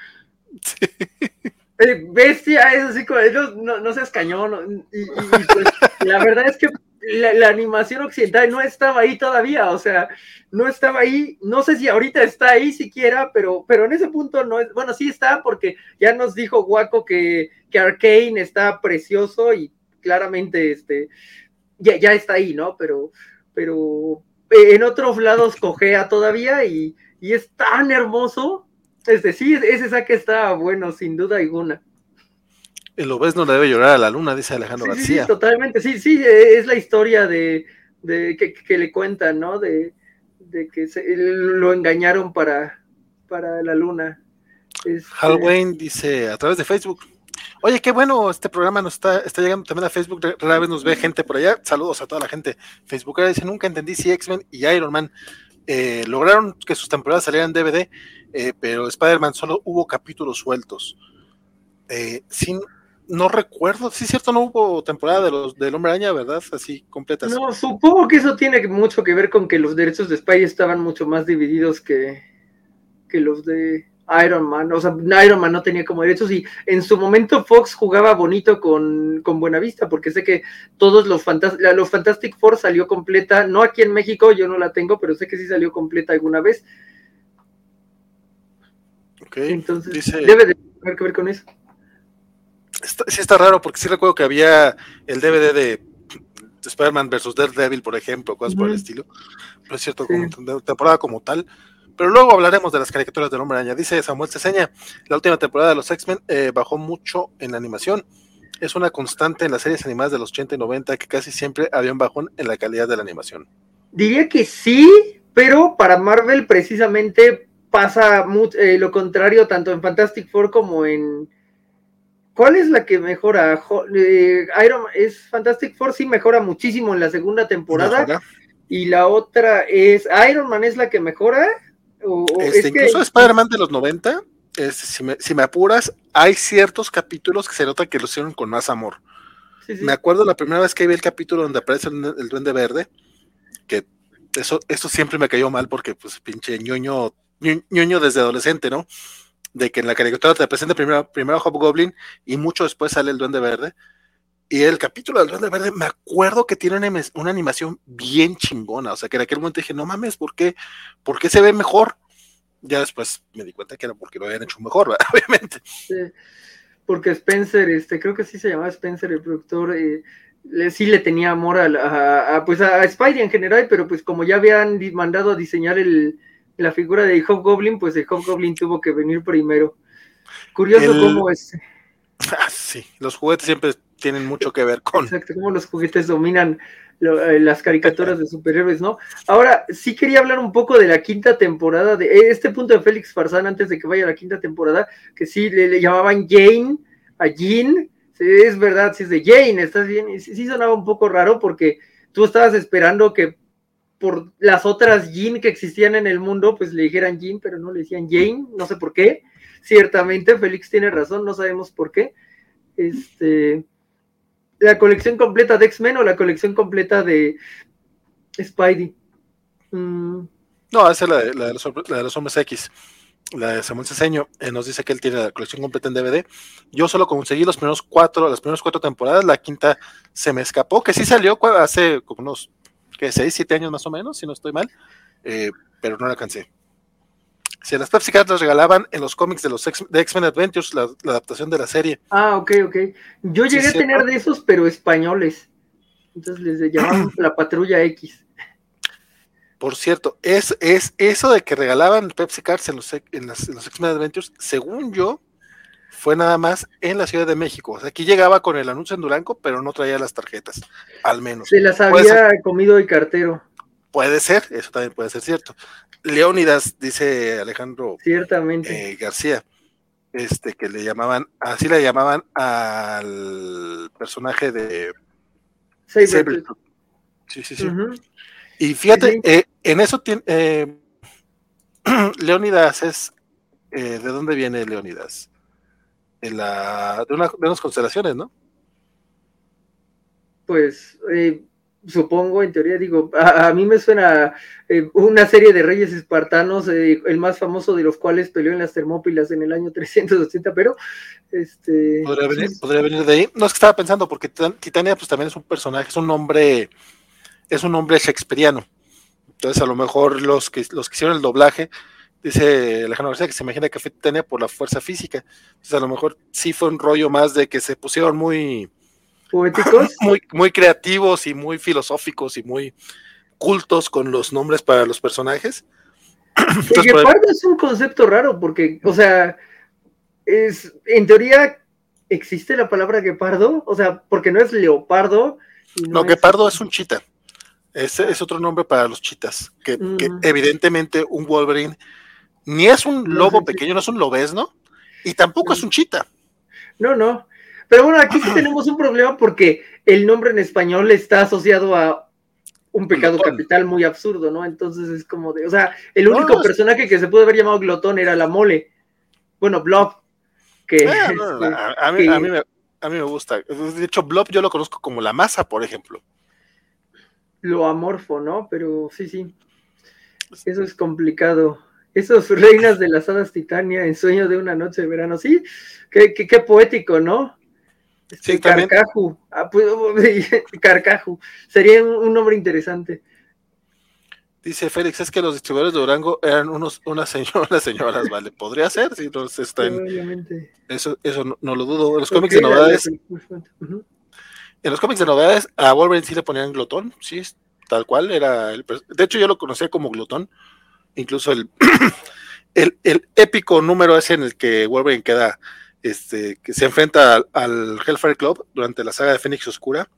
bestia es así como, no, no, seas cañón. Y, pues, la verdad es que la, animación occidental no estaba ahí todavía, o sea, no estaba ahí, no sé si ahorita está ahí siquiera, pero, pero en ese punto no es, bueno, sí está porque ya nos dijo Guaco que, que Arkane está precioso y claramente este, ya, ya está ahí, ¿no? Pero, pero en otros lados cojea todavía y, y es tan hermoso, es decir, ese saque está bueno, sin duda alguna. El ves no le debe llorar a la luna, dice Alejandro García. Sí, totalmente, sí, sí, e, es la historia de, de que, le cuentan, ¿no? De, de que lo engañaron para, para la luna. Este... Halloween dice a través de Facebook. Oye, qué bueno, este programa nos está, está llegando también a Facebook, rara vez nos ve gente por allá. Saludos a toda la gente. Facebook dice, nunca entendí si X-Men y Iron Man eh, lograron que sus temporadas salieran DVD, eh, pero Spider-Man solo hubo capítulos sueltos. Eh, sin, no recuerdo, sí es cierto, no hubo temporada de los del Hombre Araña, ¿verdad? Así completa. No, supongo que eso tiene mucho que ver con que los derechos de Spy estaban mucho más divididos que, que los de Iron Man. O sea, Iron Man no tenía como derechos y en su momento Fox jugaba bonito con, con Buenavista, porque sé que todos los, los Fantastic Four salió completa, no aquí en México, yo no la tengo, pero sé que sí salió completa alguna vez. Ok. Entonces, debe de tener que ver con eso sí está raro porque sí recuerdo que había el DVD de Spider-Man vs. Daredevil, por ejemplo, cosas por el estilo. Pero es cierto, como temporada como tal. Pero luego hablaremos de las caricaturas del Hombre Araña. Dice Samuel Ceseña, la última temporada de los X-Men eh, bajó mucho en la animación. Es una constante en las series animadas de los 80 y 90 que casi siempre había un bajón en la calidad de la animación. Diría que sí, pero para Marvel precisamente pasa eh, lo contrario tanto en Fantastic Four como en, ¿Cuál es la que mejora? Eh, Iron es Fantastic Four sí mejora muchísimo en la segunda temporada. Y la otra es Iron Man es la que mejora. Este, incluso Spider-Man de los 90, si, me, apuras, hay ciertos capítulos que se nota que lo hicieron con más amor. Me acuerdo la primera vez que vi el capítulo donde aparece el, Duende Verde, que eso, eso siempre me cayó mal porque, pues, pinche ñoño, ñoño desde adolescente, ¿no? De que en la caricatura te presenta primero, primero Hobgoblin y mucho después sale el Duende Verde. Y el capítulo del Duende Verde, me acuerdo que tiene una, animación bien chingona. O sea, que en aquel momento dije, no mames, ¿por qué, ¿por qué se ve mejor? Ya después me di cuenta que era porque lo habían hecho mejor, obviamente. Sí, porque Spencer, este, creo que sí se llamaba Spencer, el productor, eh, le, sí le tenía amor a, a, pues a Spidey en general, pero pues como ya habían mandado a diseñar el, la figura de Hobgoblin, pues el Hobgoblin tuvo que venir primero. Curioso cómo es. Ah, sí, los juguetes siempre tienen mucho que ver con. Exacto, cómo los juguetes dominan eh, las caricaturas de superhéroes, ¿no? Ahora, sí quería hablar un poco de la quinta temporada, de eh, este punto de Félix Farsán antes de que vaya a la quinta temporada, que sí le, llamaban Jane a Jean. Sí, es verdad, sí es de Jane, estás bien. Sí, sí sonaba un poco raro porque tú estabas esperando que por las otras Jean que existían en el mundo, pues le dijeran Jean, pero no le decían Jane, no sé por qué. Ciertamente, Félix tiene razón, no sabemos por qué. Este, la colección completa de X-Men o la colección completa de Spidey. Mm. No, esa es la de, los, hombres X. La de Samuel Ceseño eh, nos dice que él tiene la colección completa en DVD. Yo solo conseguí los primeros cuatro, las primeras cuatro temporadas, la quinta se me escapó, que sí salió hace como unos que 6, 7 años más o menos, si no estoy mal, eh, pero no la alcancé. Si las Pepsi Cards las regalaban en los cómics de los de X-Men Adventures, la, adaptación de la serie. Ah, ok, ok. Yo llegué a tener de esos, pero españoles. Entonces les llamaban la Patrulla X. Por cierto, es, es eso de que regalaban Pepsi Cards en los, en los X-Men Adventures, según yo, fue nada más en la Ciudad de México. O sea, aquí llegaba con el anuncio en Durango, pero no traía las tarjetas, al menos. Se las había comido el cartero. Puede ser, eso también puede ser cierto. Leónidas, dice Alejandro Ciertamente. Eh, García, este que le llamaban, así le llamaban al personaje de Sí, sí, sí. Y fíjate, eh, en eso tiene eh, Leónidas es ¿de dónde viene Leónidas? De la de, una, de unas constelaciones, ¿no? Pues supongo, en teoría, digo, a, mí me suena eh, una serie de reyes espartanos, eh, el más famoso de los cuales peleó en las Termópilas en el año 380, pero este... ¿Podría venir, de ahí? No, es que estaba pensando, porque Titania pues también es un personaje, es un nombre, es un nombre shakespeariano. Entonces a lo mejor los que, los que hicieron el doblaje, dice Alejandro García que se imagina que fue Titania por la fuerza física. Entonces a lo mejor sí fue un rollo más de que se pusieron muy poéticos. Muy, muy creativos y muy filosóficos y muy cultos con los nombres para los personajes. el guepardo es un concepto raro porque, o sea, es en teoría existe la palabra guepardo, o sea, porque no es leopardo. No, guepardo es un chita. Ese es otro nombre para los chitas, que, mm. evidentemente un Wolverine ni es un lobo pequeño, no es un lobesno, y tampoco es un chita. No, no. Pero bueno, aquí sí tenemos un problema porque el nombre en español está asociado a un pecado capital muy absurdo, ¿no? Entonces es como de, o sea, el único personaje que se puede haber llamado glotón era la mole. Bueno, Blob. Que, ah, este, a, mí, me, a, mí, me, gusta. De hecho, Blob yo lo conozco como la masa, por ejemplo. Lo amorfo, ¿no? Pero sí, sí. Eso es complicado. Esos reinas de las hadas Titania en sueño de una noche de verano, sí. Qué, qué, qué poético, ¿no? Sí, Carcaju. Ah, pues, Carcaju. Sería un, nombre interesante. Dice Félix, es que los distribuidores de Durango eran unos, unas señoras, señoras, vale. Podría ser, si no está en, Eso, eso no, lo dudo. En los cómics de novedades. En los cómics de novedades, a Wolverine sí le ponían glotón, sí, tal cual. era el, De hecho, yo lo conocía como glotón. Incluso el, el, el épico número ese en el que Wolverine queda este, que se enfrenta al, Hellfire Club durante la saga de Fénix Oscura,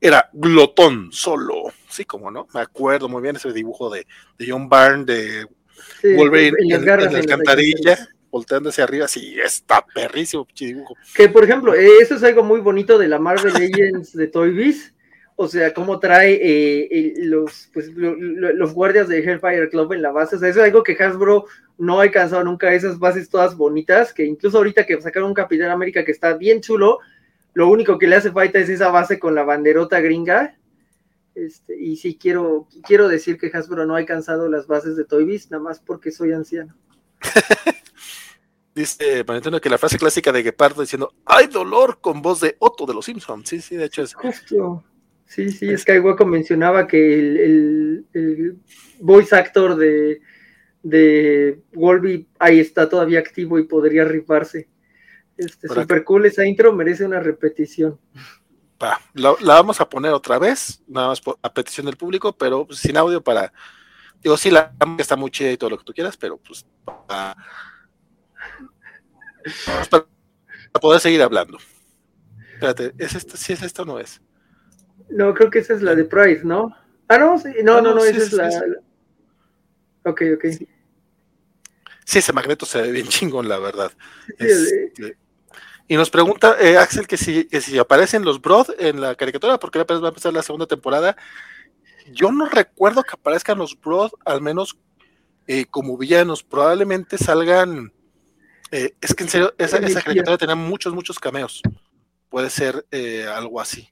era glotón solo, sí, como no, me acuerdo muy bien ese dibujo de, John Byrne de Wolverine en, la alcantarilla, volteando hacia arriba, sí, está perrísimo, dibujo. Que por ejemplo, eso es algo muy bonito de la Marvel Legends de Toy Biz, o sea, cómo trae eh, los, pues, los guardias de Hellfire Club en la base. O sea, eso es algo que Hasbro no ha alcanzado nunca, esas bases todas bonitas, que incluso ahorita que sacaron un Capitán América que está bien chulo, lo único que le hace falta es esa base con la banderota gringa. Este, y sí, quiero, quiero decir que Hasbro no ha alcanzado las bases de Toy Biz, nada más porque soy anciano. Dice Valentino que la frase clásica de Gepardo diciendo ¡Hay dolor! con voz de Otto de los Simpsons. Sí, sí, de hecho es. Justo. Sí, sí, Skywalker mencionaba que el, el, voice actor de, de Wolby ahí está todavía activo y podría rifarse. Este, super cool esa intro, merece una repetición. la, vamos a poner otra vez, nada más a petición del público, pero sin audio para. Digo, sí, la está muy chida y todo lo que tú quieras, pero pues para, para poder seguir hablando. Espérate, ¿es esta? ¿Sí es esta o no es? No, creo que esa es la de Price, ¿no? Ah, no, sí, no, ah, no, no, esa es la, Ok, ok. Sí, ese magneto se ve bien chingón, la verdad. Este, y nos pregunta eh, Axel que si, que si aparecen los Broad en la caricatura, porque apenas va a empezar la segunda temporada. Yo no recuerdo que aparezcan los Broad, al menos eh, como villanos. Probablemente salgan. Eh, es que en serio, esa, esa caricatura tenía muchos, muchos cameos. Puede ser algo así.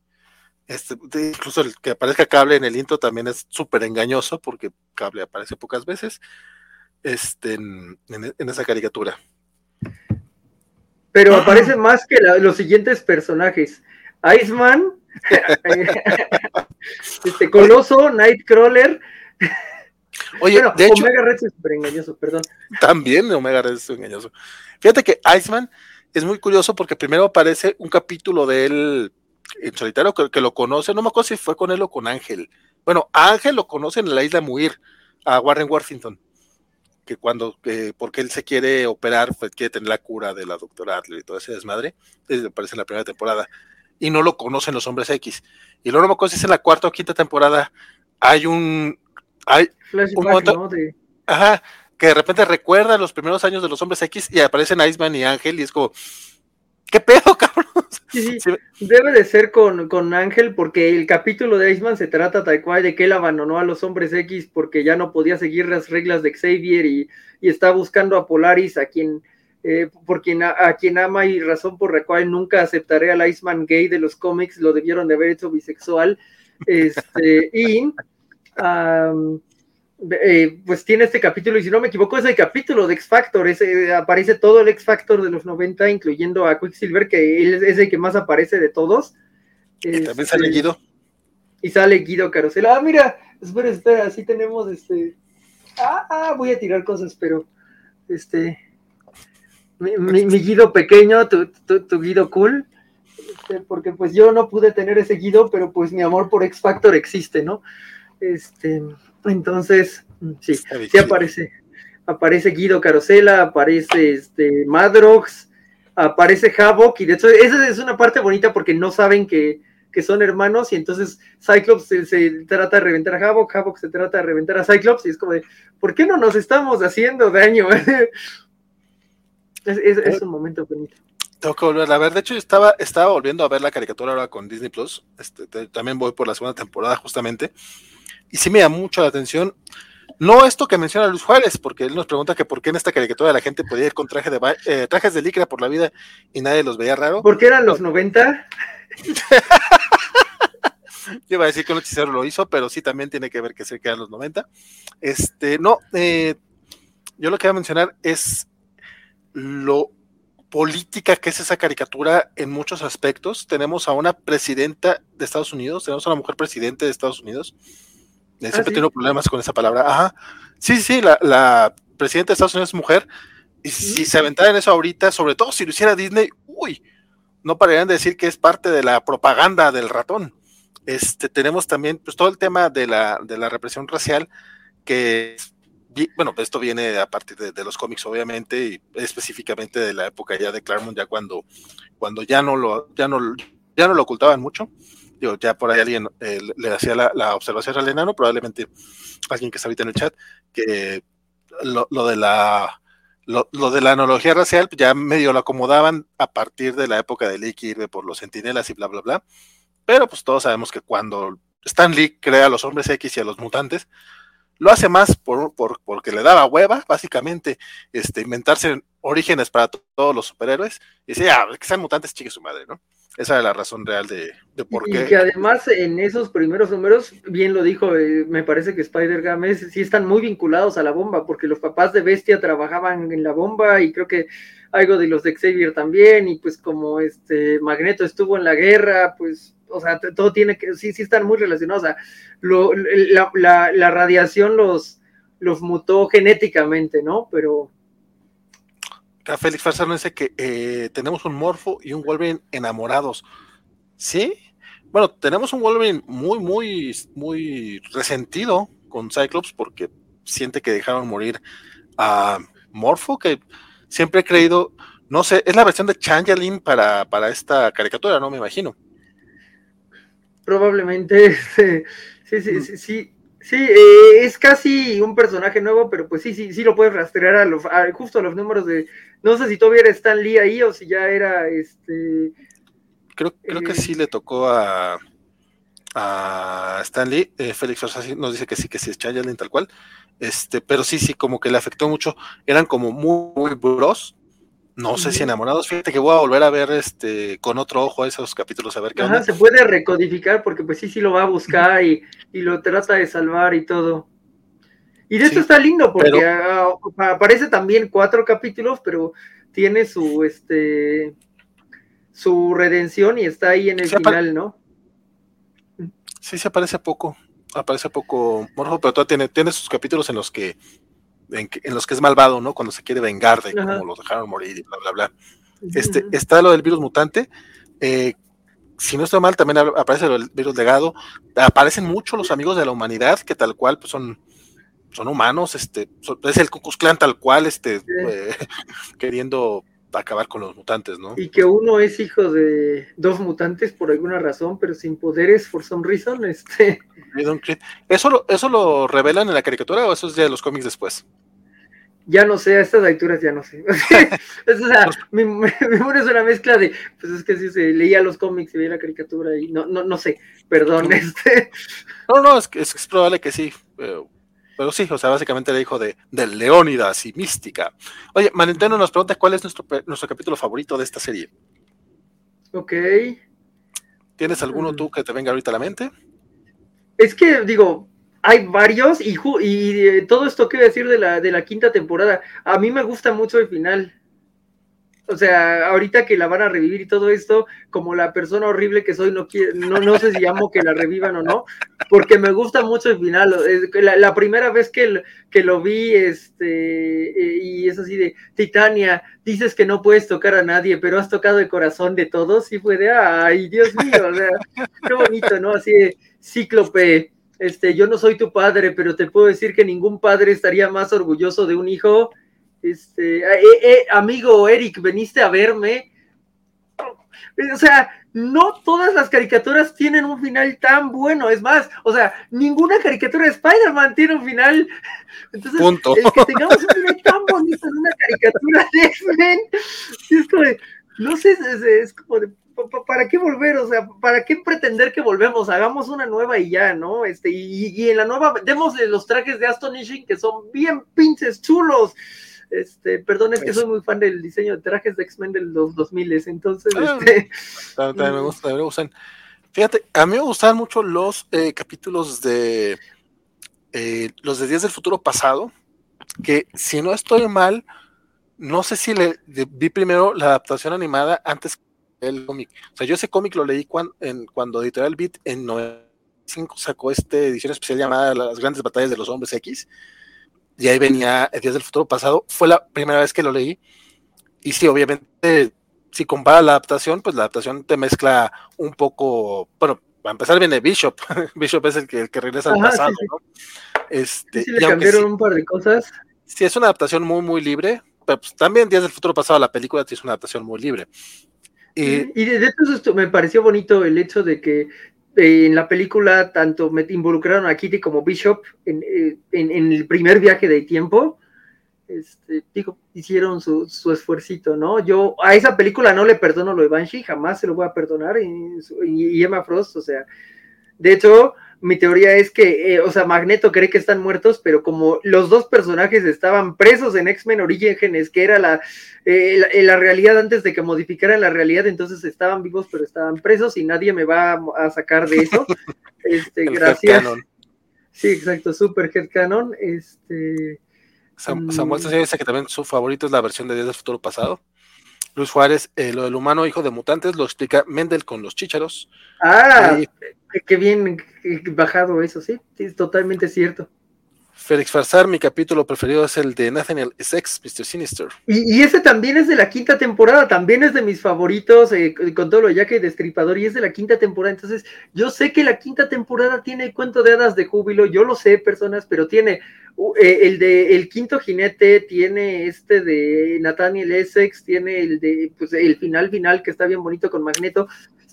Este, incluso el que aparezca cable en el intro también es súper engañoso porque cable aparece pocas veces este, en, esa caricatura. Pero aparece más que los siguientes personajes. Iceman, este Coloso, Nightcrawler. Oye, de hecho, Omega Red es súper engañoso, perdón. También Omega Red es engañoso. Fíjate que Iceman es muy curioso porque primero aparece un capítulo de él en solitario que, lo conoce, no me acuerdo si fue con él o con Ángel. Bueno, Ángel lo conoce en la isla Muir, a Warren Worthington. que cuando, porque él se quiere operar, pues quiere tener la cura de la doctora Adler y todo ese desmadre, aparece en la primera temporada, y no lo conocen los hombres X. Y luego no me acuerdo si es en la cuarta o quinta temporada, hay un... Hay un Ajá, que de repente recuerda los primeros años de los hombres X y aparecen Iceman y Ángel y es como, ¿qué pedo, cabrón? Sí, Debe de ser con, con, Ángel porque el capítulo de Iceman se trata tal cual de que él abandonó a los hombres X porque ya no podía seguir las reglas de Xavier y, y está buscando a Polaris a quien... Eh, por quien a, quien ama y razón por la cual nunca aceptaré al Iceman gay de los cómics, lo debieron de haber hecho bisexual. Este, y eh, pues tiene este capítulo, y si no me equivoco, es el capítulo de X Factor, ese, aparece todo el X Factor de los 90, incluyendo a Quicksilver, que él es el que más aparece de todos. Y también sale este, Guido. Y sale Guido Carosel. Ah, mira, espera, espera, así tenemos este. Ah, ah, voy a tirar cosas, pero este. Mi, Guido pequeño, tu, tu, Guido cool. Este, porque pues yo no pude tener ese Guido, pero pues mi amor por X Factor existe, ¿no? Este. Entonces, sí, sí aparece. Aparece Guido Carosela, aparece este Madrox, aparece Havok, y de hecho, esa es una parte bonita porque no saben que, son hermanos, y entonces Cyclops se, trata de reventar a Havok, Havok se trata de reventar a Cyclops, y es como de, ¿por qué no nos estamos haciendo daño? es, un momento bonito. Tengo que volver a ver. De hecho, estaba, estaba volviendo a ver la caricatura ahora con Disney Plus. Este, también voy por la segunda temporada, justamente y sí me da mucho la atención. No esto que menciona Luis Juárez, porque él nos pregunta que por qué en esta caricatura la gente podía ir con traje de eh, trajes de licra por la vida y nadie los veía raro. ¿Por qué eran los 90? Yo iba a decir que un hechicero lo hizo, pero sí también tiene que ver que se quedan los 90. Este, no, eh, yo lo que voy a mencionar es lo política que es esa caricatura en muchos aspectos. Tenemos a una presidenta de Estados Unidos, tenemos a una mujer presidente de Estados Unidos, Ah, siempre tengo problemas con esa palabra. Ajá. Sí, sí, la, la presidenta de Estados Unidos es mujer. Y si se aventara en eso ahorita, sobre todo si lo hiciera Disney, uy, no pararían de decir que es parte de la propaganda del ratón. Este, tenemos también pues, todo el tema de la, de la represión racial, que, bueno, esto viene a partir de, los cómics, obviamente, y específicamente de la época ya de Claremont, ya cuando, cuando ya no lo, ya no, ya no lo ocultaban mucho digo, ya por ahí alguien eh, le hacía la, observación al enano, probablemente alguien que está ahorita en el chat, que lo, de la lo, de la analogía racial ya medio lo acomodaban a partir de la época de Lee Kirby por los centinelas y bla, bla, bla. Pero pues todos sabemos que cuando Stan Lee crea a los hombres X y a los mutantes, lo hace más por, por, porque le daba hueva, básicamente, este, inventarse orígenes para todos los superhéroes. Y decía, ah, que sean mutantes, chique su madre, ¿no? Esa es la razón real de, por qué. Y que además en esos primeros números, bien lo dijo, eh, me parece que Spider Games sí están muy vinculados a la bomba, porque los papás de Bestia trabajaban en la bomba y creo que algo de los de Xavier también, y pues como este Magneto estuvo en la guerra, pues, o sea, todo tiene que, sí, sí están muy relacionados. O sea, lo, la, la, radiación los, los mutó genéticamente, ¿no? Pero Félix Farsano dice que eh, tenemos un Morfo y un Wolverine enamorados. ¿Sí? Bueno, tenemos un Wolverine muy, muy, muy resentido con Cyclops porque siente que dejaron morir a Morfo, que siempre he creído, no sé, es la versión de Changeling para, para esta caricatura, ¿no? Me imagino. Probablemente, sí, sí, sí, sí, Sí, eh, es casi un personaje nuevo, pero pues sí, sí, sí lo puedes rastrear a, los, justo a los números de. No sé si todavía era Stan Lee ahí o si ya era este. Creo, creo que eh, sí le tocó a, a Stan Lee. Eh, Félix nos dice que sí, que sí es Changeling tal cual. Este, pero sí, sí, como que le afectó mucho. Eran como muy, muy bros. No sé si enamorados. Fíjate que voy a volver a ver este con otro ojo esos capítulos a ver qué Ajá, se puede recodificar porque pues sí, sí lo va a buscar y, lo trata de salvar y todo. Y de hecho está lindo porque aparece también cuatro capítulos, pero tiene su este su redención y está ahí en el final, ¿no? Sí, se aparece poco. Aparece poco Morjo, pero todavía tiene, tiene sus capítulos en los que en, los que es malvado, ¿no? Cuando se quiere vengar de cómo los dejaron morir y bla, bla, bla. Este, está lo del virus mutante. Eh, si no estoy mal, también aparece el virus legado. Aparecen mucho los amigos de la humanidad, que tal cual pues son son humanos, este, es el Ku Clan tal cual, este, eh, queriendo acabar con los mutantes, ¿no? Y que uno es hijo de dos mutantes por alguna razón, pero sin poderes, for some reason, este. ¿Eso lo, ¿Eso lo revelan en la caricatura o eso es de los cómics después? Ya no sé, a estas alturas ya no sé. es, o sea, mi, mi, es una mezcla de, pues es que sí se leía los cómics y veía la caricatura y no, no, no sé, perdón, este. No, no, es, es, es probable que sí. Pero pero sí, o sea, básicamente le dijo de, de Leónidas y Mística. Oye, Manenteno nos pregunta cuál es nuestro, nuestro capítulo favorito de esta serie. Ok. ¿Tienes alguno tú que te venga ahorita a la mente? Es que, digo, hay varios y, y eh, todo esto que voy a decir de la, de la quinta temporada, a mí me gusta mucho el final o sea, ahorita que la van a revivir y todo esto, como la persona horrible que soy, no, quiero, no, no sé si llamo que la revivan o no, porque me gusta mucho el final. La, primera vez que, que lo vi, este, eh, y es así de, Titania, dices que no puedes tocar a nadie, pero has tocado el corazón de todos, y fue de, ay, Dios mío, o sea, qué bonito, ¿no? Así de, cíclope, este, yo no soy tu padre, pero te puedo decir que ningún padre estaría más orgulloso de un hijo este, eh, eh, amigo Eric, veniste a verme. O sea, no todas las caricaturas tienen un final tan bueno. Es más, o sea, ninguna caricatura de Spider-Man tiene un final. Entonces, el que tengamos un final tan bonito en una caricatura de X-Men, es como no sé, es, como de, ¿para qué volver? O sea, ¿para qué pretender que volvemos? Hagamos una nueva y ya, ¿no? Este, y, y en la nueva, démosle los trajes de Astonishing que son bien pinches chulos. Este, perdón, es que soy muy fan del diseño de trajes de X-Men de los 2000, entonces. Ah, este, también, me gusta, me gustan. Fíjate, a mí me gustan mucho los eh, capítulos de eh, los de Días del Futuro Pasado, que si no estoy mal, no sé si le, vi primero la adaptación animada antes el cómic. O sea, yo ese cómic lo leí cuando, en, cuando Editorial Beat en 95 sacó esta edición especial llamada Las grandes batallas de los hombres X y ahí venía Días del Futuro Pasado. Fue la primera vez que lo leí. Y sí, obviamente, si compara la adaptación, pues la adaptación te mezcla un poco, bueno, para empezar viene Bishop. Bishop es el que, el que regresa al pasado, ¿no? Este, sí, le cambiaron un par de cosas. Sí, es una adaptación muy, muy libre. Pero pues, también Días del Futuro Pasado, la película, sí es una adaptación muy libre. Y, y de hecho, me pareció bonito el hecho de que en la película tanto me involucraron a Kitty como Bishop en, eh, el primer viaje de tiempo. Este, digo, hicieron su, su esfuercito, ¿no? Yo a esa película no le perdono lo de Banshee, jamás se lo voy a perdonar, y Emma Frost, o sea, de hecho, mi teoría es que, eh, o sea, Magneto cree que están muertos, pero como los dos personajes estaban presos en X-Men Origins, que era la, eh, eh, la, realidad antes de que modificaran la realidad, entonces estaban vivos, pero estaban presos y nadie me va a, sacar de eso. este, gracias. Sí, exacto, Super Canon. Este, Samuel mm. dice que también su favorito es la versión de Días del Futuro Pasado. Luis Juárez, lo del humano hijo de mutantes, lo explica Mendel con los chícharos. Ah, Qué bien bajado eso, sí, es totalmente cierto. Félix Farsar, mi capítulo preferido es el de Nathaniel Sex, Mr. Sinister. Y, ese también es de la quinta temporada, también es de mis favoritos, eh, con todo lo ya que Destripador, y es de la quinta temporada. Entonces, yo sé que la quinta temporada tiene cuento de hadas de júbilo, yo lo sé, personas, pero tiene eh, el de El Quinto Jinete, tiene este de Nathaniel Essex, tiene el de, pues, el final final, que está bien bonito con Magneto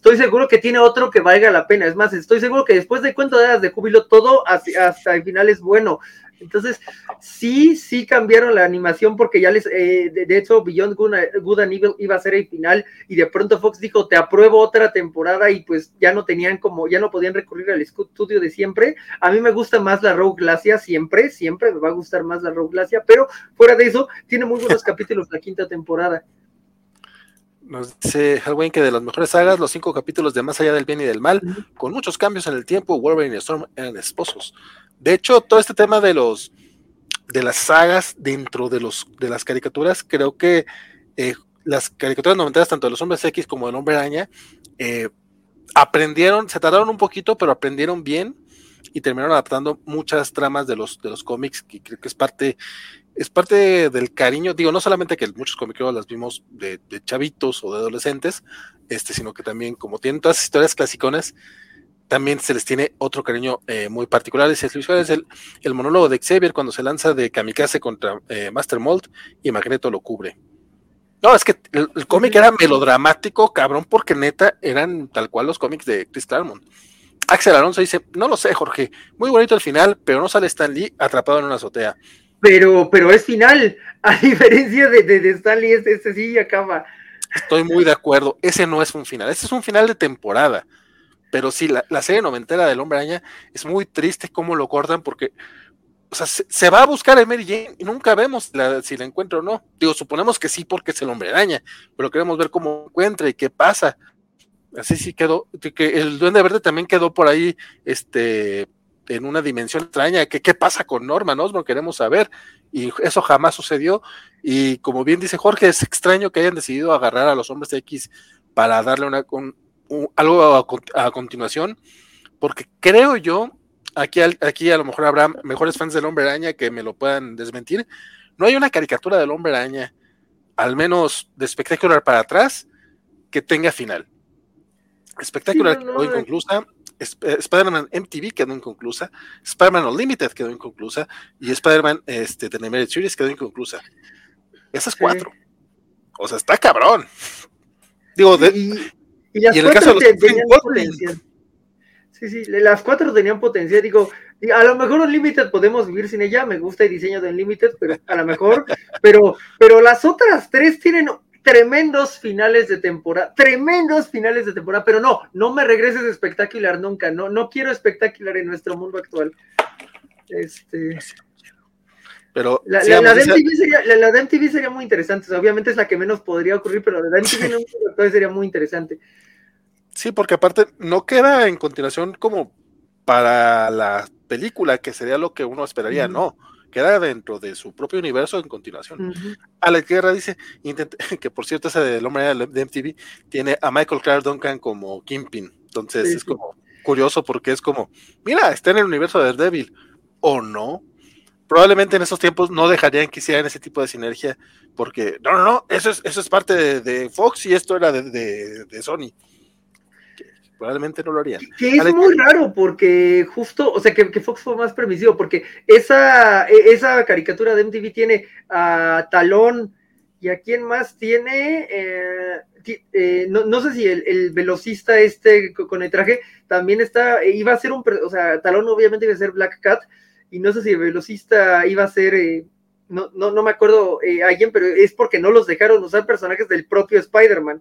estoy seguro que tiene otro que valga la pena. Es más, estoy seguro que después de cuento de de júbilo, todo hasta, el final es bueno. Entonces, sí, sí cambiaron la animación porque ya les, eh, de, hecho, Beyond Good and Evil iba a ser el final y de pronto Fox dijo, te apruebo otra temporada y pues ya no tenían como, ya no podían recurrir al estudio de siempre. A mí me gusta más la Rogue Glacia, siempre, siempre me va a gustar más la Rogue Glacia, pero fuera de eso, tiene muy buenos capítulos la quinta temporada. Nos dice Halloween que de las mejores sagas, los cinco capítulos de Más allá del bien y del mal, con muchos cambios en el tiempo, Wolverine y Storm eran esposos. De hecho, todo este tema de los de las sagas dentro de los de las caricaturas, creo que eh, las caricaturas noventeras, tanto de los hombres X como del hombre araña, eh, aprendieron, se tardaron un poquito, pero aprendieron bien y terminaron adaptando muchas tramas de los, de los cómics, que creo que es parte es parte del cariño, digo, no solamente que muchos cómicos las vimos de, chavitos o de adolescentes, este, sino que también, como tienen todas las historias clasiconas, también se les tiene otro cariño eh, muy particular. Es el, el monólogo de Xavier cuando se lanza de Kamikaze contra eh, Master Mold y Magneto lo cubre. No, es que el, cómic era melodramático, cabrón, porque neta eran tal cual los cómics de Chris Claremont. Axel Alonso dice, no lo sé, Jorge, muy bonito el final, pero no sale Stan Lee atrapado en una azotea. Pero, pero es final, a diferencia de, de, Stan Lee, este, este sí acaba. Estoy muy de acuerdo, ese no es un final, ese es un final de temporada. Pero sí, la, la serie noventera del Hombre Araña es muy triste cómo lo cortan porque o sea, se, va a buscar a Mary Jane y nunca vemos si la encuentra o no. Digo, suponemos que sí porque es el hombre araña, pero queremos ver cómo encuentra y qué pasa. Así sí quedó, que el Duende Verde también quedó por ahí, este, en una dimensión extraña. ¿Qué, qué pasa con Norman Osborn? Queremos saber. Y eso jamás sucedió. Y como bien dice Jorge, es extraño que hayan decidido agarrar a los hombres X para darle una, algo a, a continuación, porque creo yo aquí, aquí a lo mejor habrá mejores fans del Hombre Araña que me lo puedan desmentir. No hay una caricatura del Hombre Araña, al menos de espectacular para atrás, que tenga final. Espectacular quedó inconclusa, Spider-Man MTV quedó inconclusa, Spider-Man Unlimited quedó inconclusa y Spider-Man este, The Animated Series quedó inconclusa. Esas cuatro. O sea, está cabrón. Digo, de, y, en el caso de los Sí, sí, las cuatro tenían potencial. Digo, a lo mejor Unlimited podemos vivir sin ella. Me gusta el diseño de Unlimited, pero a lo mejor. pero, pero las otras tres tienen tremendos finales de temporada, tremendos finales de temporada, pero no, no me regreses espectacular nunca, no, no quiero espectacular en nuestro mundo actual. Este. Pero la, la, la, de sería, sería, muy interesante, obviamente es la que menos podría ocurrir, pero la de MTV sería muy interesante. Sí, porque aparte no queda en continuación como para la película, que sería lo que uno esperaría, no, queda dentro de su propio universo en continuación. A la Guerra dice, que por cierto ese del hombre de MTV tiene a Michael Clark Duncan como Kingpin, entonces es como curioso porque es como, mira, está en el universo de Daredevil, o no, probablemente en esos tiempos no dejarían que hicieran ese tipo de sinergia, porque no, no, no, eso es, eso es parte de, Fox y esto era de, de Sony probablemente no lo harían. Que es muy raro porque justo, o sea, que, Fox fue más permisivo porque esa, e, esa caricatura de MTV tiene a Talón y a quién más tiene, eh, eh, no, sé si el, velocista este con el traje también está, iba a ser un, o sea, Talón obviamente iba a ser Black Cat y no sé si el velocista iba a ser... Eh, no, no, no me acuerdo alguien, pero es porque no los dejaron usar personajes del propio Spider-Man,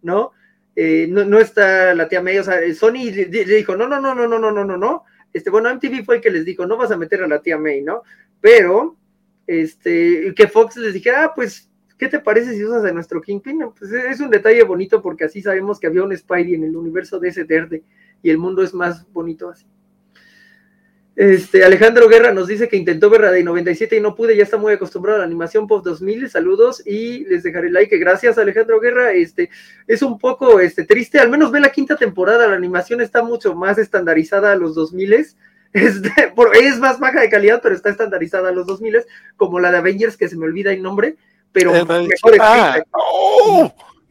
¿no? Eh, no, está la tía May, o sea, Sony le, dijo, no, no, no, no, no, no, no, no, no, este, bueno, MTV fue el que les dijo, no vas a meter a la tía May, ¿no? Pero, este, que Fox les dijera, ah, pues, ¿qué te parece si usas a nuestro Kingpin? Pues es un detalle bonito porque así sabemos que había un Spidey en el universo de ese verde y el mundo es más bonito así. Este, Alejandro Guerra nos dice que intentó ver la de 97 y no pude, ya está muy acostumbrado a la animación post 2000. Saludos y les dejaré like. Gracias, Alejandro Guerra. Este, es un poco este, triste, al menos ve la quinta temporada, la animación está mucho más estandarizada a los 2000. Este, es más baja de calidad, pero está estandarizada a los 2000, como la de Avengers, que se me olvida el nombre, pero mejor ah,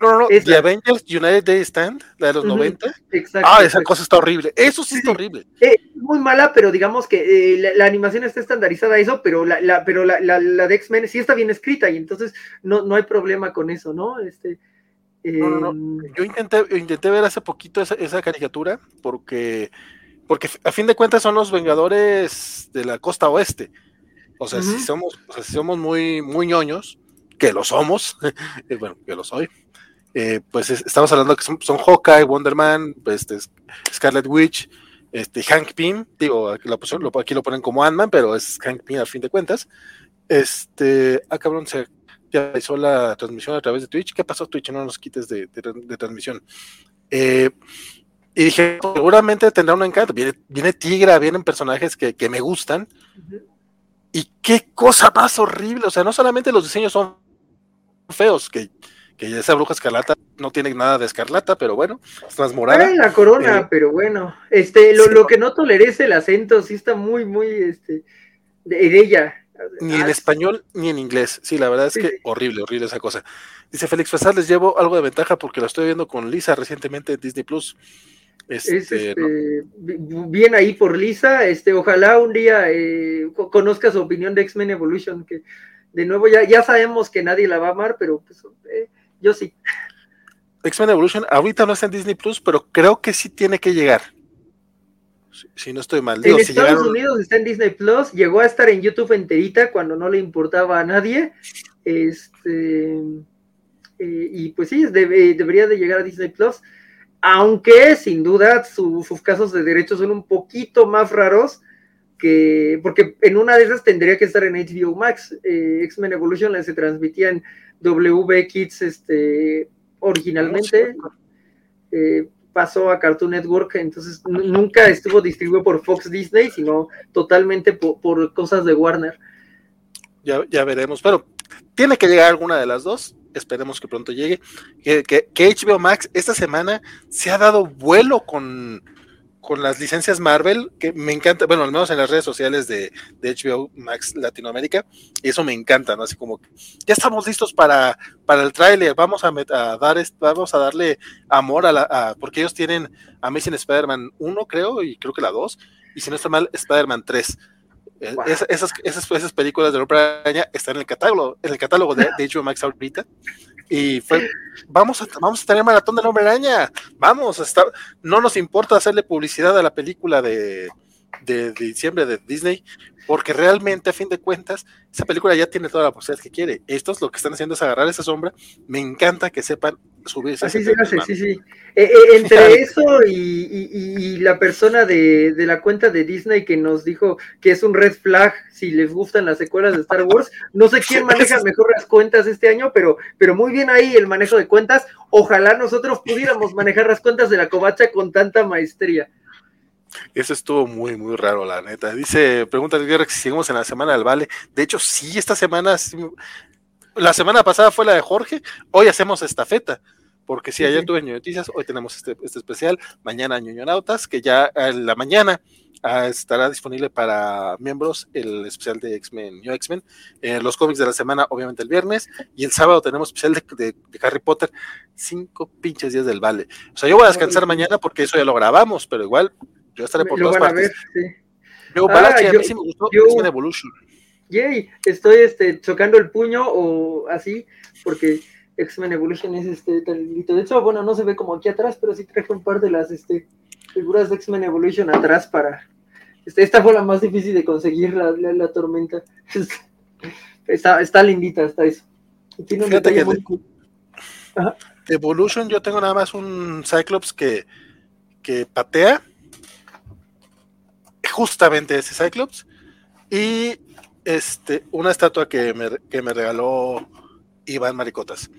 no, no, no. The Avengers United Day Stand, la de los 90. Exacto. Ah, esa cosa está horrible. Eso sí, está horrible. Es muy mala, pero digamos que eh, la, animación está estandarizada a eso, pero la, la pero la, la, de X-Men sí está bien escrita y entonces no, no hay problema con eso, ¿no? Este, no, no, no. Em, yo intenté, intenté ver hace poquito esa, esa caricatura porque, porque a fin de cuentas son los Vengadores de la costa oeste. O sea, si somos, o sea, si somos muy, muy ñoños, que lo somos, eh, bueno, que lo soy, eh, pues estamos hablando que son, son Hawkeye, Wonder Man, este, Scarlet Witch, este, Hank Pym, digo, aquí lo, aquí lo ponen como Ant-Man, pero es Hank Pym al fin de cuentas. Este, ah, cabrón, se realizó la transmisión a través de Twitch. ¿Qué pasó, Twitch? No nos quites de, transmisión. Eh, y dije, seguramente tendrá un encanto. Viene, viene Tigra, vienen personajes que, me gustan. Y qué cosa más horrible. O sea, no solamente los diseños son feos, que que esa bruja escarlata no tiene nada de escarlata, pero bueno, es más morada. en la corona, eh, pero bueno, este, lo, que no toleré es el acento, sí está muy, muy, este, de, ella. Ni en ah, español ni en inglés. Sí, la verdad es que horrible, horrible esa cosa. Dice Félix Fasar, les llevo algo de ventaja porque lo estoy viendo con Lisa recientemente en Disney Plus. Este, este bien ahí por Lisa. Este, ojalá un día eh, conozca su opinión de X-Men Evolution, que de nuevo ya, ya sabemos que nadie la va a amar, pero pues, eh, yo sí. X-Men Evolution ahorita no está en Disney Plus, pero creo que sí tiene que llegar. Si, no estoy mal. en Estados Unidos está en Disney Plus, llegó a estar en YouTube enterita cuando no le importaba a nadie. Este, eh, y pues sí, debería de llegar a Disney Plus aunque sin duda sus casos de derechos son un poquito más raros que, porque en una de esas tendría que estar en HBO Max. Eh, X-Men Evolution se transmitía WB Kids este, originalmente. Eh, pasó a Cartoon Network, entonces nunca estuvo distribuido por Fox Disney, sino totalmente por, cosas de Warner. Ya, ya veremos, pero tiene que llegar alguna de las dos esperemos que pronto llegue. Que, HBO Max esta semana se ha dado vuelo con, con las licencias Marvel, que me encanta, bueno, al menos en las redes sociales de, HBO Max Latinoamérica, eso me encanta, ¿no? Así como que ya estamos listos para, para el tráiler, vamos a, dar vamos a darle amor a la, porque ellos tienen Amazing Spider-Man 1, creo, y creo que la 2, y si no está mal, Spider-Man 3. Eh, esas, esas, esas, películas de Araña están en el catálogo, en el catálogo de, de HBO Max ahorita. Y fue, vamos a, vamos a tener maratón de Hombre Araña, vamos a estar, no nos importa hacerle publicidad a la película de, de, diciembre de Disney, porque realmente a fin de cuentas esa película ya tiene toda la posibilidad que quiere. Estos lo que están haciendo es agarrar esa sombra. Me encanta que sepan subirse. Así se hace, sí, sí. Eh, eh, entre eso y, la persona de, la cuenta de Disney que nos dijo que es un red flag si les gustan las secuelas de Star Wars, no sé quién maneja mejor las cuentas este año, pero, pero muy bien ahí el manejo de cuentas. Ojalá nosotros pudiéramos manejar las cuentas de la covacha con tanta maestría. Eso estuvo muy, muy raro, la neta. Dice, pregunta de guerra si seguimos en la semana del Vale. De hecho, sí, esta semana, la semana pasada fue la de Jorge, hoy hacemos estafeta. Porque sí, ayer tuve noticias, hoy tenemos este, este especial, mañana Nautas, que ya en la mañana ah, estará disponible para miembros el especial de X-Men, New X-Men, eh, los cómics de la semana, obviamente el viernes, y el sábado tenemos especial de, de, Harry Potter, cinco pinches días del vale. O sea, yo voy a descansar mañana porque eso ya lo grabamos, pero igual yo estaré por todas partes. Yo, ah, a mí sí me gustó X-Men Evolution. Yay, estoy este, chocando el puño o así, porque X-Men Evolution es este talito. De hecho, bueno, no se ve como aquí atrás, pero sí traje un par de las este, figuras de X-Men Evolution atrás para. Este, esta fue la más difícil de conseguir, la, la, tormenta. está, está lindita, está eso. tiene un Evolution, yo tengo nada más un Cyclops que, que patea justamente ese Cyclops. Y este, una estatua que me, que me regaló Iván Maricotas.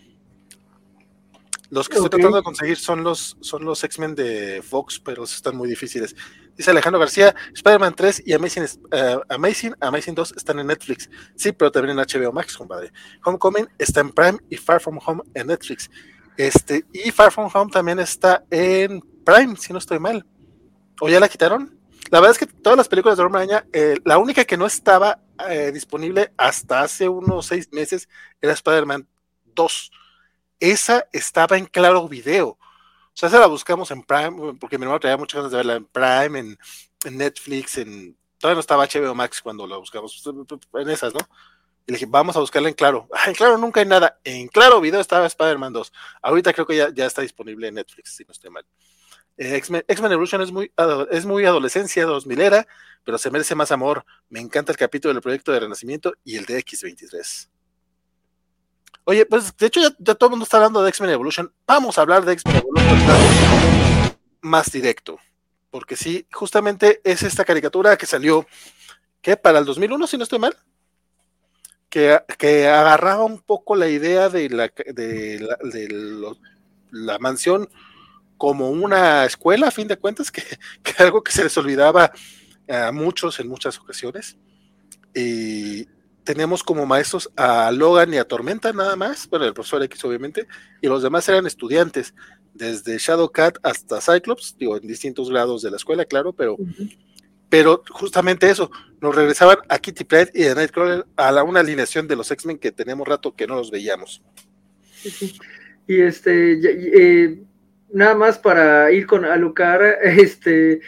Los que estoy tratando de conseguir son los, son los X-Men de Fox, pero están muy difíciles. Dice Alejandro García, Spider-Man 3 y Amazing, uh, Amazing, Amazing 2 están en Netflix. Sí, pero también en HBO Max, compadre. Homecoming está en Prime y Far From Home en Netflix. Este, y Far From Home también está en Prime, si no estoy mal. ¿O ya la quitaron? La verdad es que todas las películas de Hombre Araña, eh, la única que no estaba eh, disponible hasta hace unos seis meses era Spider-Man 2. Esa estaba en claro video. O sea, esa la buscamos en Prime, porque mi hermano traía muchas ganas de verla en Prime, en, Netflix, en. Todavía no estaba HBO Max cuando la buscamos, en esas, ¿no? Y le dije, vamos a buscarla en claro. Ah, en claro nunca hay nada. En claro video estaba Spider-Man 2. Ahorita creo que ya, ya está disponible en Netflix, si no estoy mal. Eh, X-Men Evolution es muy, es muy adolescencia 2000 era, pero se merece más amor. Me encanta el capítulo del proyecto de Renacimiento y el de X23. Oye, pues de hecho ya, todo el mundo está hablando de X-Men Evolution. Vamos a hablar de X-Men Evolution más directo. Porque sí, justamente es esta caricatura que salió, ¿qué? Para el 2001, si no estoy mal. Que, que agarraba un poco la idea de la, de la, de la mansión como una escuela, a fin de cuentas, que, algo que se les olvidaba a muchos en muchas ocasiones. Y tenemos como maestros a Logan y a Tormenta nada más, bueno, el profesor X obviamente, y los demás eran estudiantes, desde Shadowcat hasta Cyclops, digo, en distintos grados de la escuela, claro, pero, pero justamente eso, nos regresaban a Kitty Pryde y a Nightcrawler a la, una alineación de los X-Men que tenemos rato que no los veíamos. Y este, eh, nada más para ir con Alucard, este,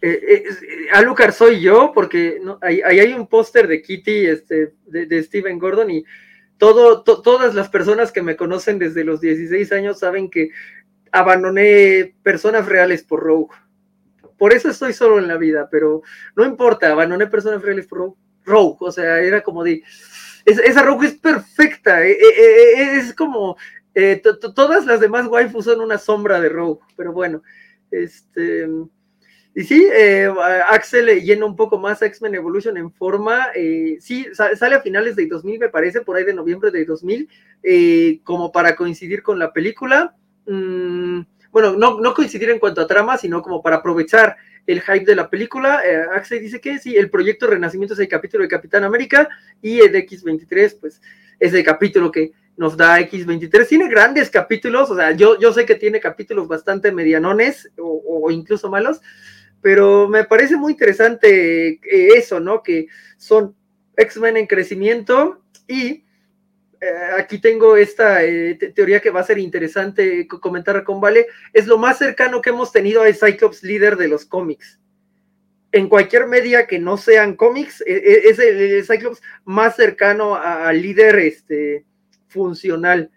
eh, Alucard soy yo, porque ahí, hay un póster de Kitty, este, de, Steven Gordon, y todo, todas las personas que me conocen desde los 16 años saben que abandoné personas reales por Rogue. Por eso estoy solo en la vida, pero no importa, abandoné personas reales por Rogue. O sea, era como de. esa Rogue es perfecta. Eh, eh, es como. Todas las demás waifus son una sombra de Rogue, pero bueno. Este. Y sí, eh, Axel llena un poco más X-Men Evolution en forma. Eh, sí, sale a finales de 2000, me parece, por ahí de noviembre de 2000, eh, como para coincidir con la película. Mm, bueno, no, no, coincidir en cuanto a trama, sino como para aprovechar el hype de la película. Axel dice que sí, el proyecto Renacimiento es el capítulo de Capitán América y el X23, pues es el capítulo que nos da X23. Tiene grandes capítulos, o sea, yo, yo sé que tiene capítulos bastante medianones o incluso malos pero me parece muy interesante eh, eso, ¿no? Que son X-Men en crecimiento y eh, aquí tengo esta eh, teoría que va a ser interesante comentar con Vale, es lo más cercano que hemos tenido a Cyclops líder de los cómics. En cualquier media que no sean cómics, e, e, es el, Cyclops más cercano al líder este, funcional.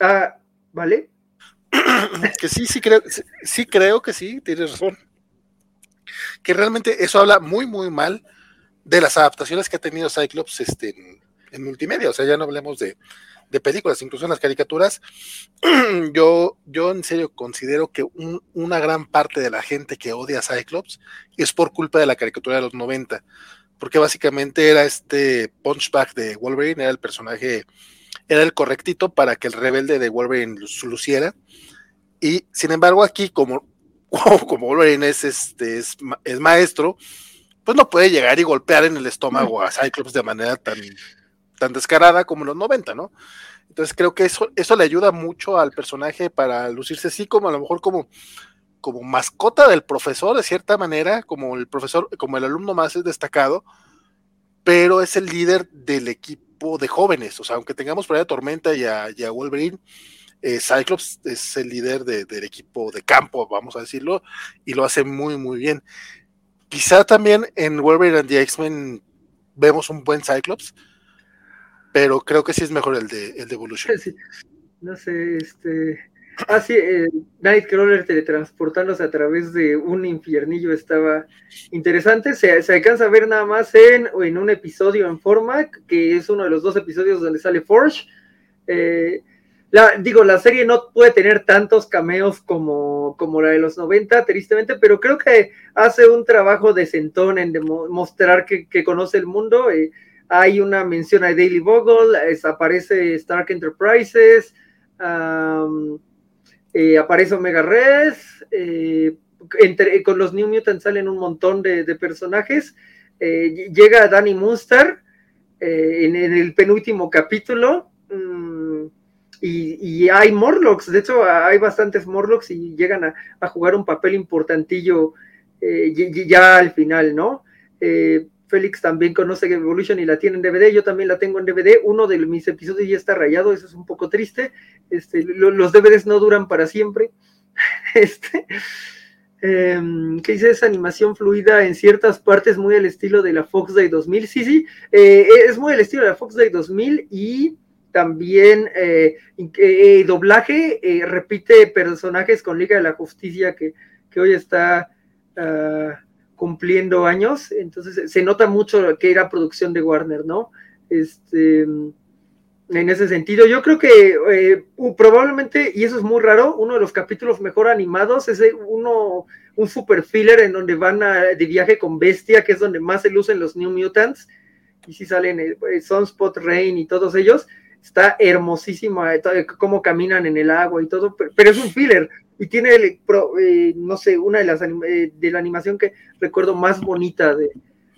Ah, ¿Vale? que sí, sí creo, sí, creo que sí, tienes razón. Que realmente eso habla muy, muy mal de las adaptaciones que ha tenido Cyclops este, en, multimedia. O sea, ya no hablemos de, películas, incluso en las caricaturas. yo, yo en serio considero que una gran parte de la gente que odia a Cyclops es por culpa de la caricatura de los 90. Porque básicamente era este punchback de Wolverine, era el personaje era el correctito para que el rebelde de Wolverine luciera. Y sin embargo, aquí, como, como Wolverine es, este, es, maestro, pues no puede llegar y golpear en el estómago a Cyclops de manera tan, tan descarada como en los 90, ¿no? Entonces creo que eso, eso le ayuda mucho al personaje para lucirse así como a lo mejor como, como mascota del profesor, de cierta manera, como el profesor, como el alumno más destacado, pero es el líder del equipo de jóvenes. O sea, aunque tengamos por ahí a Tormenta y a, Wolverine, eh, Cyclops es el líder del equipo de campo, vamos a decirlo, y lo hace muy, muy bien. Quizá también en Wolverine and the X-Men vemos un buen Cyclops, pero creo que sí es mejor el de, el de Evolution. No sé, este. Ah, sí, eh, Nightcrawler teletransportándose a través de un infiernillo estaba interesante. Se, alcanza a ver nada más en, en un episodio en forma, que es uno de los dos episodios donde sale Forge. Eh, la, digo, la serie no puede tener tantos cameos como, como la de los 90, tristemente, pero creo que hace un trabajo decentón en mostrar que, conoce el mundo. Eh, hay una mención a Daily Bogle, aparece Stark Enterprises. Eh, aparece Omega Red, eh, con los New Mutants salen un montón de, personajes, eh, llega Danny Munster en, el penúltimo capítulo, mm, y, hay Morlocks, de hecho hay bastantes Morlocks y llegan a, jugar un papel importantillo ya al final, ¿no? Félix también conoce Evolution y la tiene en DVD, yo también la tengo en DVD, uno de mis episodios ya está rayado, eso es un poco triste, este, los DVDs no duran para siempre, este, em, ¿qué dice esa animación fluida en ciertas partes muy al estilo de la Fox Day 2000? Sí, sí, eh, es muy al estilo de la Fox Day 2000 y también eh, eh, doblaje, repite personajes con Liga de la Justicia que, hoy está... Ah, cumpliendo años, entonces se nota mucho que era producción de Warner, ¿no? Este, en ese sentido, yo creo que eh, probablemente, y eso es muy raro, uno de los capítulos mejor animados es uno, un super filler en donde van de viaje con Bestia, que es donde más se lucen los New Mutants, y si salen eh, Sunspot, Rain y todos ellos, está hermosísima eh, cómo caminan en el agua y todo, pero es un filler, y tiene, eh, no sé, una de las eh, de la animación que recuerdo más bonita de,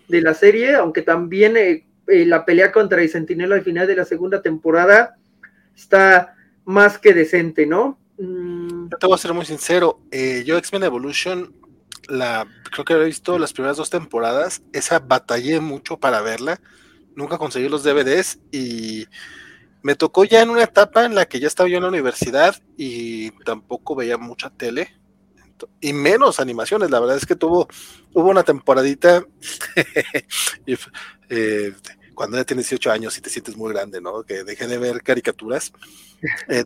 la serie, aunque también eh, la pelea contra el Sentinela al final de la segunda temporada está más que decente, ¿no? Mm. te voy a ser muy sincero, yo X-Men Evolution, la, creo que he visto las primeras dos temporadas, esa batallé mucho para verla, nunca conseguí los DVDs y Me tocó ya en una etapa en la que ya estaba yo en la universidad y tampoco veía mucha tele y menos animaciones. La verdad es que tuvo, hubo una temporadita eh, cuando ya tienes 18 años y te sientes muy grande, ¿no? Que dejé de ver caricaturas. Eh,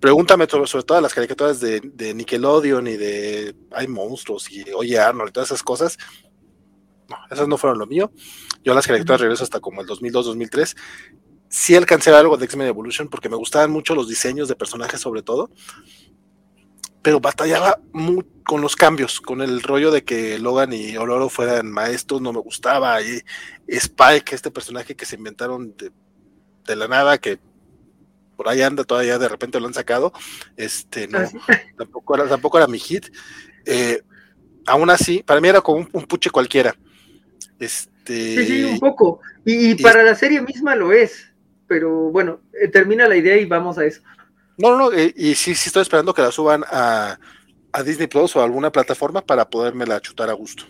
pregúntame sobre, sobre todas las caricaturas de, Nickelodeon y de Hay monstruos y Oye Arnold y todas esas cosas. No, esas no fueron lo mío. Yo las caricaturas regreso hasta como el 2002, 2003. Sí alcancé algo de X-Men Evolution porque me gustaban mucho los diseños de personajes sobre todo pero batallaba muy con los cambios, con el rollo de que Logan y Oloro fueran maestros, no me gustaba, y Spike, este personaje que se inventaron de, la nada, que por ahí anda todavía, de repente lo han sacado, este, no, ah, tampoco, era, tampoco era mi hit. Eh, aún así, para mí era como un, puche cualquiera. Este, sí, sí, un poco. Y, para la serie misma lo es, pero bueno, eh, termina la idea y vamos a eso. No, no, no, eh, y sí, sí estoy esperando que la suban a, Disney Plus o a alguna plataforma para la chutar a gusto.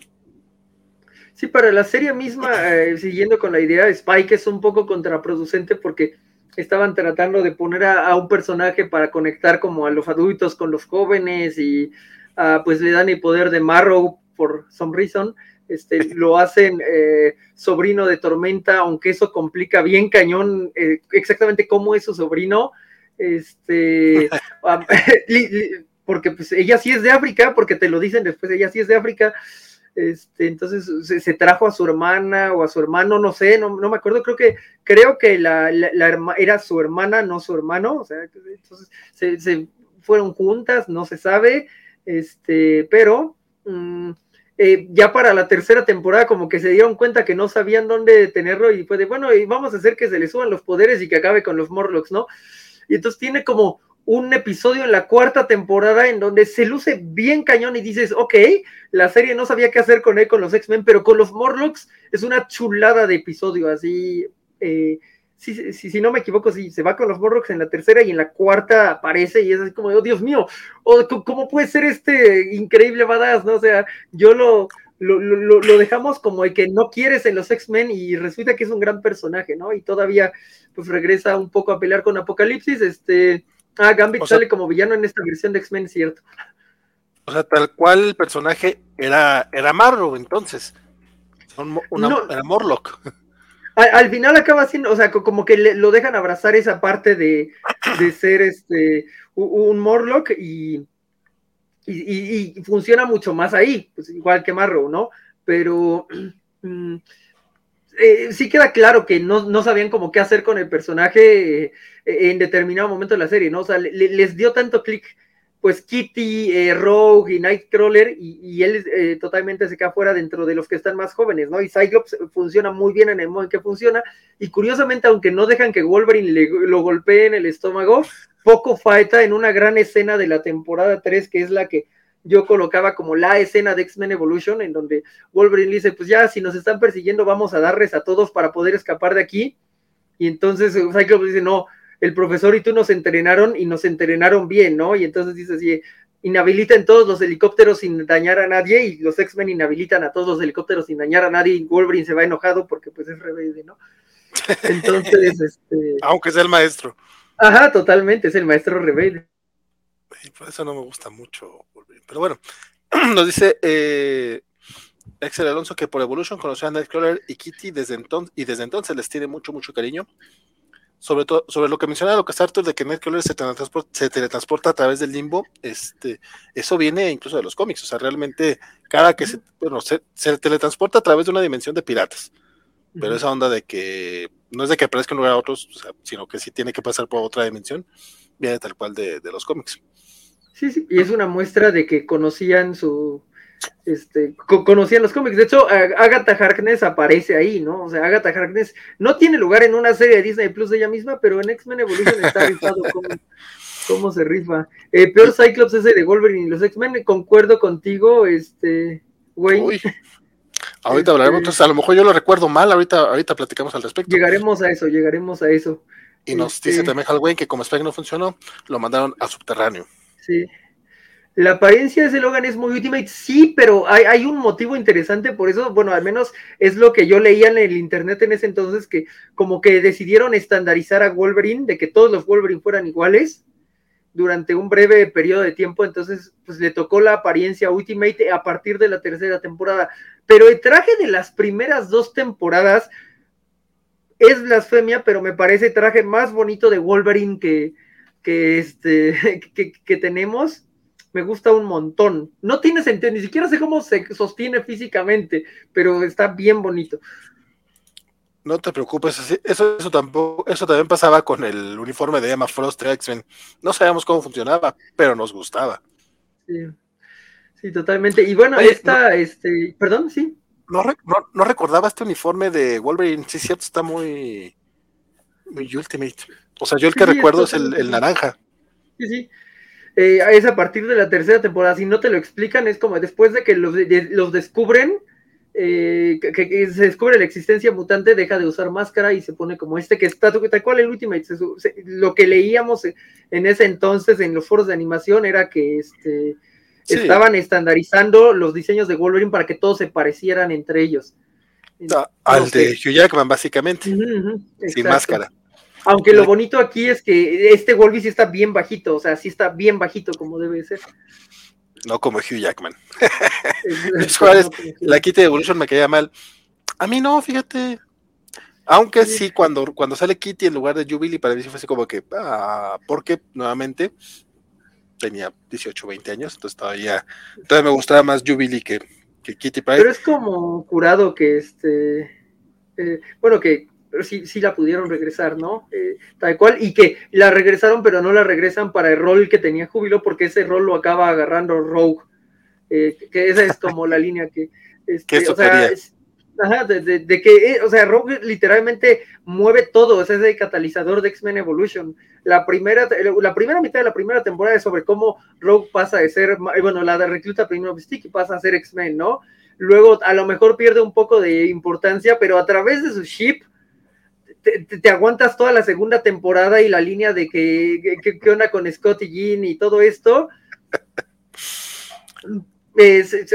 Sí, para la serie misma, eh, siguiendo con la idea, Spike es un poco contraproducente porque estaban tratando de poner a, un personaje para conectar como a los adultos con los jóvenes y ah, pues le dan el poder de Marrow por some reason. Este, lo hacen eh, sobrino de Tormenta, aunque eso complica bien cañón exactamente cómo es su sobrino este, porque pues ella sí es de África, porque te lo dicen después, ella sí es de África, este, entonces se, trajo a su hermana o a su hermano, no sé, no, me acuerdo, creo que, creo que la, era su hermana, no su hermano, o sea, entonces se, fueron juntas, no se sabe, este, pero mm, eh, ya para la tercera temporada como que se dieron cuenta que no sabían dónde tenerlo y fue de, bueno, y vamos a hacer que se le suban los poderes y que acabe con los Morlocks, ¿no? Y entonces tiene como un episodio en la cuarta temporada en donde se luce bien cañón y dices, ok, la serie no sabía qué hacer con él, con los X-Men, pero con los Morlocks es una chulada de episodio, así, eh, si, si, no me equivoco, sí, se va con los Morlocks en la tercera y en la cuarta aparece y es así como, oh Dios mío, oh, ¿cómo puede ser este increíble badass? ¿no? O sea, yo lo, lo, lo, lo, dejamos como el que no quieres en los X-Men y resulta que es un gran personaje, ¿no? Y todavía pues regresa un poco a pelear con Apocalipsis, este, ah, Gambit sale como villano en esta versión de X-Men, cierto. O sea, tal cual el personaje era, era Marrow, entonces. era Morlock. Al, final acaba siendo, o sea, como que lo dejan abrazar esa parte de, de ser este un Morlock y, y, funciona mucho más ahí, pues igual que Marrow, ¿no? Pero mm, eh, sí queda claro que no, sabían cómo qué hacer con el personaje eh, en determinado momento de la serie, ¿no? O sea, les dio tanto clic, pues Kitty, eh, Rogue y Nightcrawler, y, él totalmente se queda fuera dentro de los que están más jóvenes, ¿no? Y Cyclops funciona muy bien en el modo en que funciona, y curiosamente, aunque no dejan que Wolverine le, lo golpee en el estómago, poco falta en una gran escena de la temporada 3, que es la que yo colocaba como la escena de X-Men Evolution, en donde Wolverine dice, pues ya, si nos están persiguiendo, vamos a darles a todos para poder escapar de aquí. Y entonces eh, Cyclops dice, no, el profesor y tú nos entrenaron y nos entrenaron bien, ¿no? Y entonces dice así, inhabilitan todos los helicópteros sin dañar a nadie y los X-Men inhabilitan a todos los helicópteros sin dañar a nadie y Wolverine se va enojado porque pues es rebelde, ¿no? Entonces, este... Aunque sea el maestro. Ajá, totalmente, es el maestro rebelde. Y por eso no me gusta mucho pero bueno, nos dice eh, Excel Alonso que por Evolution conoció a Nightcrawler y Kitty desde entonces, y desde entonces les tiene mucho, mucho cariño. Sobre todo, sobre lo que mencionaba Lucas Arthur de que Nightcrawler se teletransporta, se teletransporta a través del limbo, este, eso viene incluso de los cómics. O sea, realmente, cada que se, bueno, se, teletransporta a través de una dimensión de piratas. Pero esa onda de que no es de que aparezca en lugar a otros, sino que sí tiene que pasar por otra dimensión, viene tal cual de los cómics. Sí, sí, y es una muestra de que conocían su, este, conocían los cómics. De hecho, Agatha Harkness aparece ahí, ¿no? O sea, Agatha Harkness no tiene lugar en una serie de Disney Plus de ella misma, pero en X-Men Evolution está rifado cómo, se rifa. Eh, peor Cyclops ese de Wolverine y los X-Men, concuerdo contigo, este, güey. Ahorita hablaremos, este, entonces a lo mejor yo lo recuerdo mal, ahorita, ahorita platicamos al respecto. Llegaremos a eso, llegaremos a eso. Y nos dice este también Halloween que como Spike no funcionó, lo mandaron a subterráneo. Sí. La apariencia de Logan es muy Ultimate, sí, pero hay, un motivo interesante por eso, bueno, al menos es lo que yo leía en el internet en ese entonces, que como que decidieron estandarizar a Wolverine, de que todos los Wolverine fueran iguales durante un breve periodo de tiempo, entonces pues le tocó la apariencia Ultimate a partir de la tercera temporada, pero el traje de las primeras dos temporadas es blasfemia, pero me parece traje más bonito de Wolverine que, que, este, que tenemos me gusta un montón. No tiene sentido, ni siquiera sé cómo se sostiene físicamente, pero está bien bonito. No te preocupes, eso, eso tampoco, eso también pasaba con el uniforme de Emma Frost X-Men. No sabíamos cómo funcionaba, pero nos gustaba. Sí, sí totalmente. Y bueno, esta, este, perdón, sí. No, no, recordaba este uniforme de Wolverine, sí, cierto, está muy, muy Ultimate. O sea, yo el que recuerdo es el, el naranja. Sí, sí. Eh, es a partir de la tercera temporada. Si no te lo explican, es como después de que los, los descubren, eh, que, se descubre la existencia mutante, deja de usar máscara y se pone como este que está tal cual el Ultimate. lo que leíamos en ese entonces en los foros de animación era que este, estaban estandarizando los diseños de Wolverine para que todos se parecieran entre ellos. Ah, al de Hugh Jackman, básicamente, sin máscara. Aunque lo bonito aquí es que este Wolverine sí está bien bajito, o sea, sí está bien bajito como debe ser. No como Hugh Jackman. la Kitty Evolution me caía mal. A mí no, fíjate. Aunque sí, cuando, cuando sale Kitty en lugar de Jubilee, para mí sí fue así como que, ah, porque nuevamente tenía 18, 20 años, entonces todavía, todavía me gustaba más Jubilee que, que Kitty Pryde. Pero es como curado que este, eh, bueno, que sí, sí la pudieron regresar, ¿no? Eh, tal cual, y que la regresaron, pero no la regresan para el rol que tenía Júbilo, porque ese rol lo acaba agarrando Rogue, eh, que esa es como la línea que... Este, o sea, ajá, de, que, eh, o sea, Rogue literalmente mueve todo, es el catalizador de X-Men Evolution. La primera, la primera mitad de la primera temporada es sobre cómo Rogue pasa de ser, bueno, la de recluta primero Mystique y pasa a ser X-Men, ¿no? Luego a lo mejor pierde un poco de importancia, pero a través de su ship te, aguantas toda la segunda temporada y la línea de que, onda con Scott y Jean y todo esto.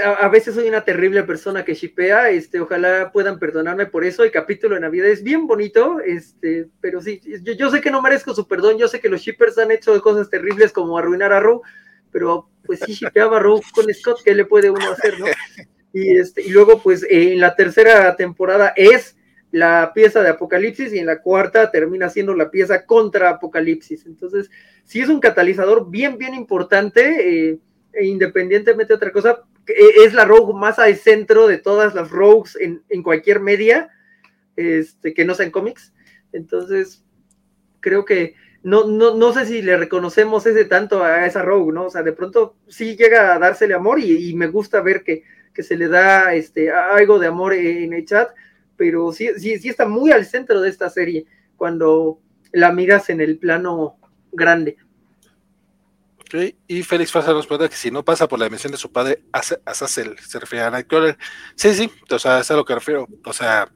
a, veces soy una terrible persona que shipea, este, ojalá puedan perdonarme por eso. El capítulo de Navidad es bien bonito, este, pero sí, yo, sé que no merezco su perdón, yo sé que los shippers han hecho cosas terribles como arruinar a Row, pero pues sí shipeaba a Row con Scott, ¿qué le puede uno hacer, no? Y, este, y luego, pues en la tercera temporada es la pieza de Apocalipsis y en la cuarta termina siendo la pieza contra Apocalipsis. Entonces, sí es un catalizador bien, bien importante, eh, e independientemente de otra cosa, e, es la rogue más al centro de todas las rogues en, cualquier media, este, que no sean cómics. Entonces, creo que no, no, no sé si le reconocemos ese tanto a esa rogue, ¿no? O sea, de pronto sí llega a dársele amor y, me gusta ver que, que, se le da este, algo de amor en el chat pero sí, sí, sí está muy al centro de esta serie cuando la miras en el plano grande. y Félix Farsa nos pregunta que si no pasa por la dimensión de su padre, Azazel, se refiere a Nightcrawler. Sí, sí, o sea, es a lo que refiero. O sea,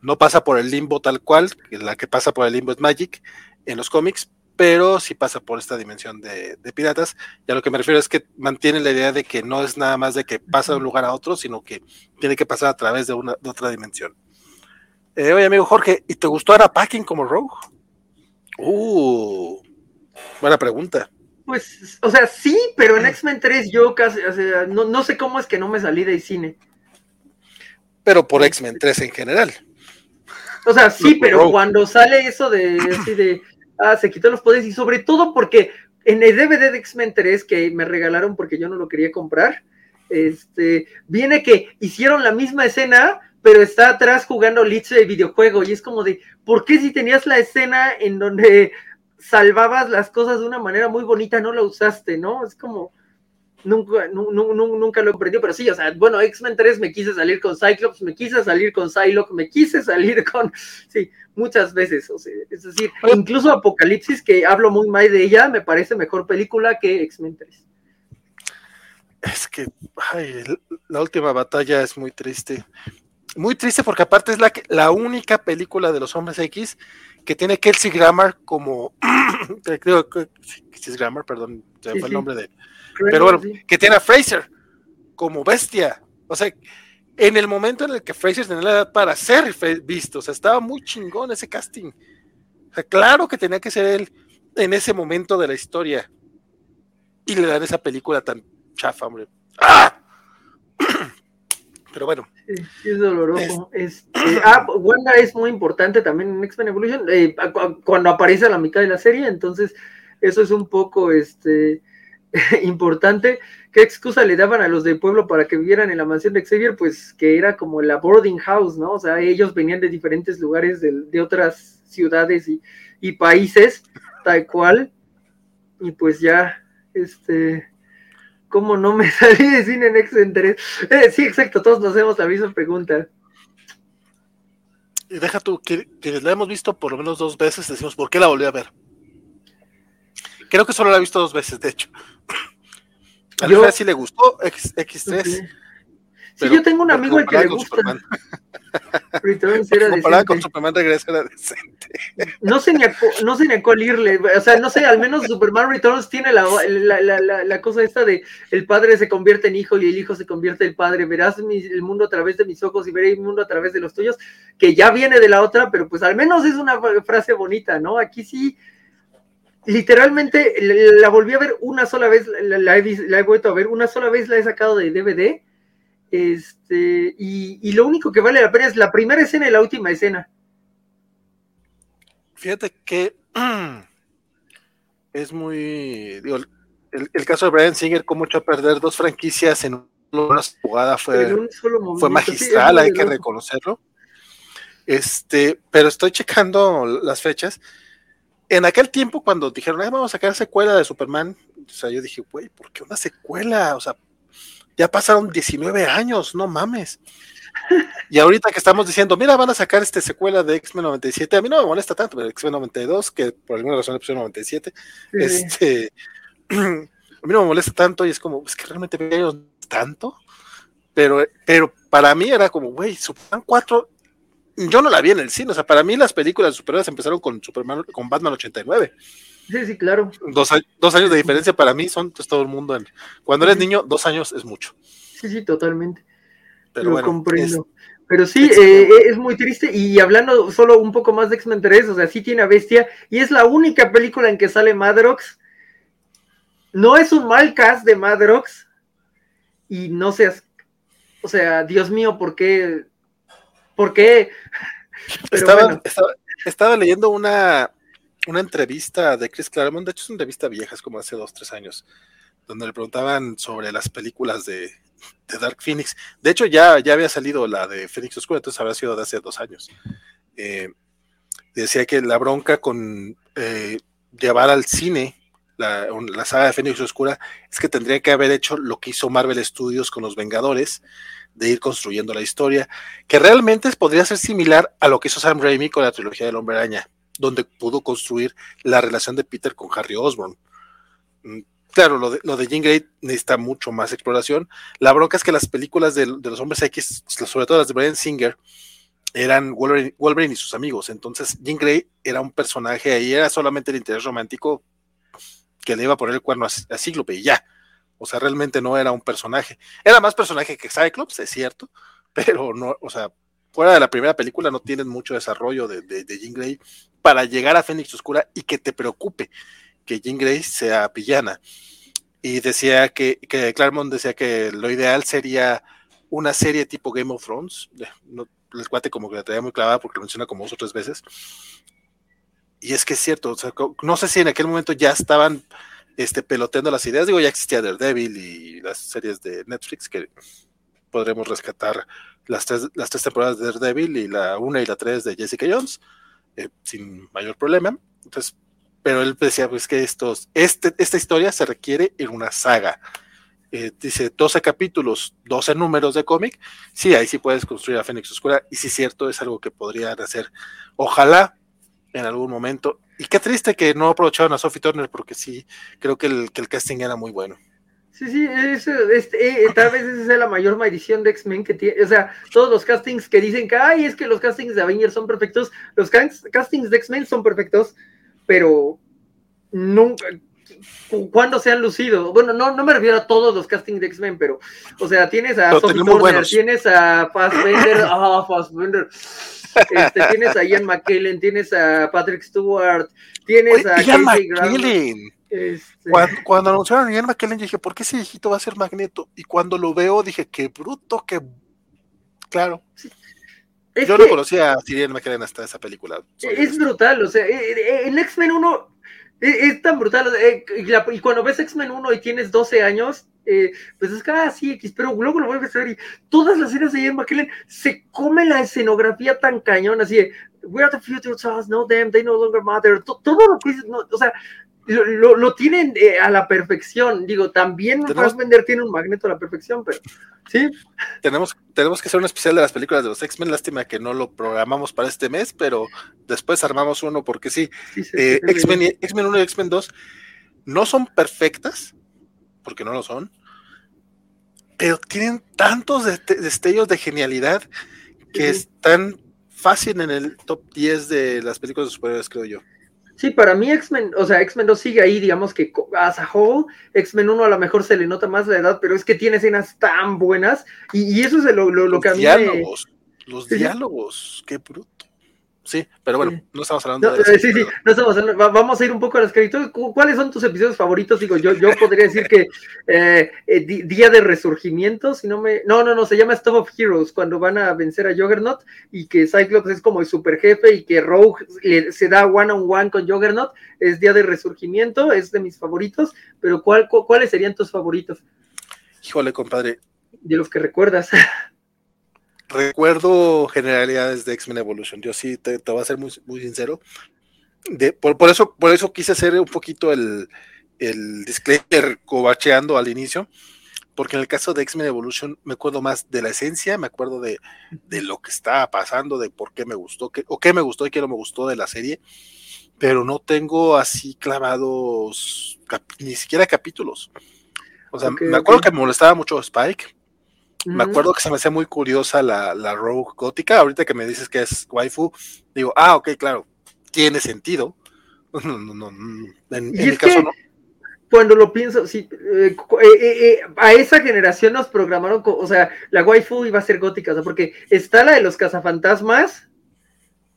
no pasa por el limbo tal cual, la que pasa por el limbo es Magic en los cómics, pero sí pasa por esta dimensión de, piratas. Y a lo que me refiero es que mantiene la idea de que no es nada más de que pasa de un lugar a otro, sino que tiene que pasar a través de, una, otra dimensión. Eh, oye, amigo Jorge, ¿y te gustó Ara Packing como Rogue? Uh, buena pregunta. Pues, o sea, sí, pero en X-Men 3 yo casi, o sea, no, no, sé cómo es que no me salí del cine. Pero por X-Men 3 en general. O sea, sí, pero cuando sale eso de así de ah, se quitó los poderes y sobre todo porque en el DVD de X-Men 3 que me regalaron porque yo no lo quería comprar, este, viene que hicieron la misma escena, pero está atrás jugando Litz de videojuego y es como de, ¿por qué si tenías la escena en donde salvabas las cosas de una manera muy bonita no la usaste, ¿no? Es como, nunca, nunca lo he pero sí, o sea, bueno, X-Men 3 me quise salir con Cyclops, me quise salir con Psylocke, me quise salir con, sí, muchas veces, o sea, es decir, incluso Apocalipsis, que hablo muy mal de ella, me parece mejor película que X-Men 3. Es que, ay, la última batalla es muy triste. Muy triste porque aparte es la, la única película de los hombres X que tiene Kelsey Grammer como, que Kelsey Grammer, perdón, se fue el nombre de. Pero bueno, que tiene a Fraser como bestia. O sea, en el momento en el que Fraser tenía la edad para ser visto, o sea, estaba muy chingón ese casting. O sea, claro que tenía que ser él en ese momento de la historia. Y le dan esa película tan chafa, hombre. ¡Ah! Pero bueno. es doloroso. Este, ah, Wanda es muy importante también en X-Men Evolution. Eh, cuando aparece a la mitad de la serie, entonces eso es un poco este, importante. ¿Qué excusa le daban a los del pueblo para que vivieran en la mansión de Xavier? Pues que era como la boarding house, ¿no? O sea, ellos venían de diferentes lugares, de, otras ciudades y, y países, tal cual. Y pues ya, este ¿Cómo no me salí de cine en X-Men eh, sí, exacto, todos nos hacemos la misma pregunta. Y deja tú, que, la hemos visto por lo menos dos veces, decimos, ¿por qué la volví a ver? Creo que solo la he visto dos veces, de hecho. A mí sí le gustó X, 3 Sí, yo tengo un amigo al que le gusta. Era Comparada con Superman Regresa era decente. No sé, ni a, no sé ni a cuál irle. O sea, no sé, al menos Superman Returns tiene la, la, la, la, cosa esta de el padre se convierte en hijo y el hijo se convierte en padre. Verás el mundo a través de mis ojos y veré el mundo a través de los tuyos, que ya viene de la otra, pero pues al menos es una frase bonita, ¿no? Aquí sí literalmente la volví a ver una sola vez, la, la, he, la, he, vuelto a ver, una sola vez la he sacado de DVD este, y, lo único que vale la pena es la primera escena y la última escena. Fíjate que es muy. Digo, el, caso de Brian Singer, como echó a perder dos franquicias en una jugada fue, fue magistral, hay que reconocerlo. Este, pero estoy checando las fechas. En aquel tiempo, cuando dijeron, vamos a sacar secuela de Superman, o sea, yo dije, güey, ¿por qué una secuela? O sea, ya pasaron 19 años, no mames. Y ahorita que estamos diciendo, mira, van a sacar este secuela de X-Men 97, a mí no me molesta tanto, pero X-Men 92, que por alguna razón le pusieron 97, este, a mí no me molesta tanto y es como, es que realmente veo tanto, pero, pero para mí era como, güey, Superman 4, yo no la vi en el cine, o sea, para mí las películas de superhéroes empezaron con Superman, con Batman 89. Sí, sí, claro. Dos, dos años de diferencia para mí son pues, todo el mundo. cuando eres niño, dos años es mucho. Sí, sí, totalmente. Pero Lo comprendo. Pero sí, eh, es muy triste. Y hablando solo un poco más de X-Men 3, o sea, sí tiene a Bestia. Y es la única película en que sale Madrox. No es un mal cast de Madrox. Y no seas. O sea, Dios mío, ¿por qué? ¿Por qué? estaba, estaba, leyendo una, una entrevista de Chris Claremont, de hecho es una entrevista vieja, es como hace dos, tres años, donde le preguntaban sobre las películas de, Dark Phoenix. De hecho, ya, ya había salido la de Phoenix Oscura, entonces habría sido de hace dos años. Eh, decía que la bronca con eh, llevar al cine la, la, saga de Phoenix Oscura es que tendría que haber hecho lo que hizo Marvel Studios con los Vengadores, de ir construyendo la historia, que realmente podría ser similar a lo que hizo Sam Raimi con la trilogía del Hombre Araña donde pudo construir la relación de Peter con Harry Osborn. Mm, claro, lo de, lo de Jean Grey necesita mucho más exploración. La bronca es que las películas de, los hombres X, sobre todo las de Brian Singer, eran Wolverine, y sus amigos. Entonces, Jean Grey era un personaje ahí, era solamente el interés romántico que le iba a poner el cuerno a, a Cíclope y ya. O sea, realmente no era un personaje. Era más personaje que Cyclops, es cierto, pero no, o sea, fuera de la primera película no tienen mucho desarrollo de, de, Jean Grey para llegar a Fénix Oscura y que te preocupe que Jean Grey sea villana. Y decía que, que Claremont decía que lo ideal sería una serie tipo Game of Thrones. No, les cuate como que la tenía muy clavada porque lo menciona como dos o tres veces. Y es que es cierto, no sé si en aquel momento ya estaban este, peloteando las ideas. Digo, ya existía Daredevil y las series de Netflix que podremos rescatar las tres, las tres temporadas de Daredevil y la una y la tres de Jessica Jones, eh, sin mayor problema. Entonces, pero él decía pues que estos, este, esta historia se requiere en una saga. Eh, dice 12 capítulos, 12 números de cómic. Sí, ahí sí puedes construir a Fénix Oscura. Y sí, cierto, es algo que podrían hacer. Ojalá en algún momento. Y qué triste que no aprovecharon a Sophie Turner, porque sí, creo que el, el casting era muy bueno. Sí, sí, este, tal vez esa es la mayor maldición de X-Men que tiene, o sea, todos los castings que dicen que, ay, es que los castings de Avengers son perfectos, los castings de X-Men son perfectos, pero nunca, cuándo se han lucido. Bueno, no, no me refiero a todos los castings de X-Men, pero, o sea, tienes a Sophie Turner, tienes a Fassbender, ah, Fassbender. Este, tienes a Ian McKellen, tienes a Patrick Stewart, tienes a Ian McKellen. Este... Cuando, anunciaron a Ian McKellen, dije, ¿por qué ese viejito va a ser Magneto? Y cuando lo veo, dije, qué bruto, qué. Claro. Yo no conocía a Ian McKellen hasta esa película. Es brutal, o sea, eh, eh, en X-Men 1 es, tan brutal. Eh, y, cuando ves X-Men 1 y tienes 12 años, pues es que, ah, X, pero luego lo vuelves a ver y todas las escenas de Ian McKellen se come la escenografía tan cañón, así de, we are the future stars, no them, they no longer matter, todo lo que dices, no, o sea, lo, lo, tienen eh, a la perfección. Digo, también vender tiene un magneto a la perfección, pero sí. Tenemos, tenemos que hacer un especial de las películas de los X-Men. Lástima que no lo programamos para este mes, pero después armamos uno porque sí. Eh, X-Men, X-Men 1 y X-Men 2 no son perfectas, porque no lo son, pero tienen tantos destellos de genialidad que están fácil en el top 10 de las películas de superhéroes, creo yo. Sí, para mí X-Men, o sea, X-Men 2 sigue ahí, digamos que as a whole, X-Men 1 a lo mejor se le nota más la edad, pero es que tiene escenas tan buenas y, eso es lo, lo, que a mí diálogos, Los diálogos, qué bruto. Sí, pero bueno, no estamos hablando de eso. Sí, sí, no estamos hablando, vamos a ir un poco a las créditos. ¿Cuáles son tus episodios favoritos? Digo, yo, yo podría decir que eh, eh, Día de Resurgimiento, si no me. No, no, no, se llama Stop of Heroes, cuando van a vencer a Juggernaut y que Cyclops es como el super jefe y que Rogue se da one on one con Juggernaut. Es Día de Resurgimiento, es de mis favoritos, pero ¿cuál, ¿cuáles serían tus favoritos? Híjole, compadre. De los que recuerdas. recuerdo generalidades de X-Men Evolution. Yo sí te, voy a ser muy, muy sincero. De, por, eso, por eso quise hacer un poquito el, el disclaimer cobacheando al inicio, porque en el caso de X-Men Evolution me acuerdo más de la esencia, me acuerdo de, de, lo que estaba pasando, de por qué me gustó, qué, o qué me gustó y qué no me gustó de la serie, pero no tengo así clavados ni siquiera capítulos. O sea, me acuerdo que me molestaba mucho Spike, me acuerdo que se me hacía muy curiosa la, la Rogue gótica. Ahorita que me dices que es waifu, digo, ah, ok, claro, tiene sentido. No, no, no, en, mi caso no. Cuando lo pienso, sí, eh, eh, eh, a esa generación nos programaron, o sea, la waifu iba a ser gótica, o sea, porque está la de los cazafantasmas,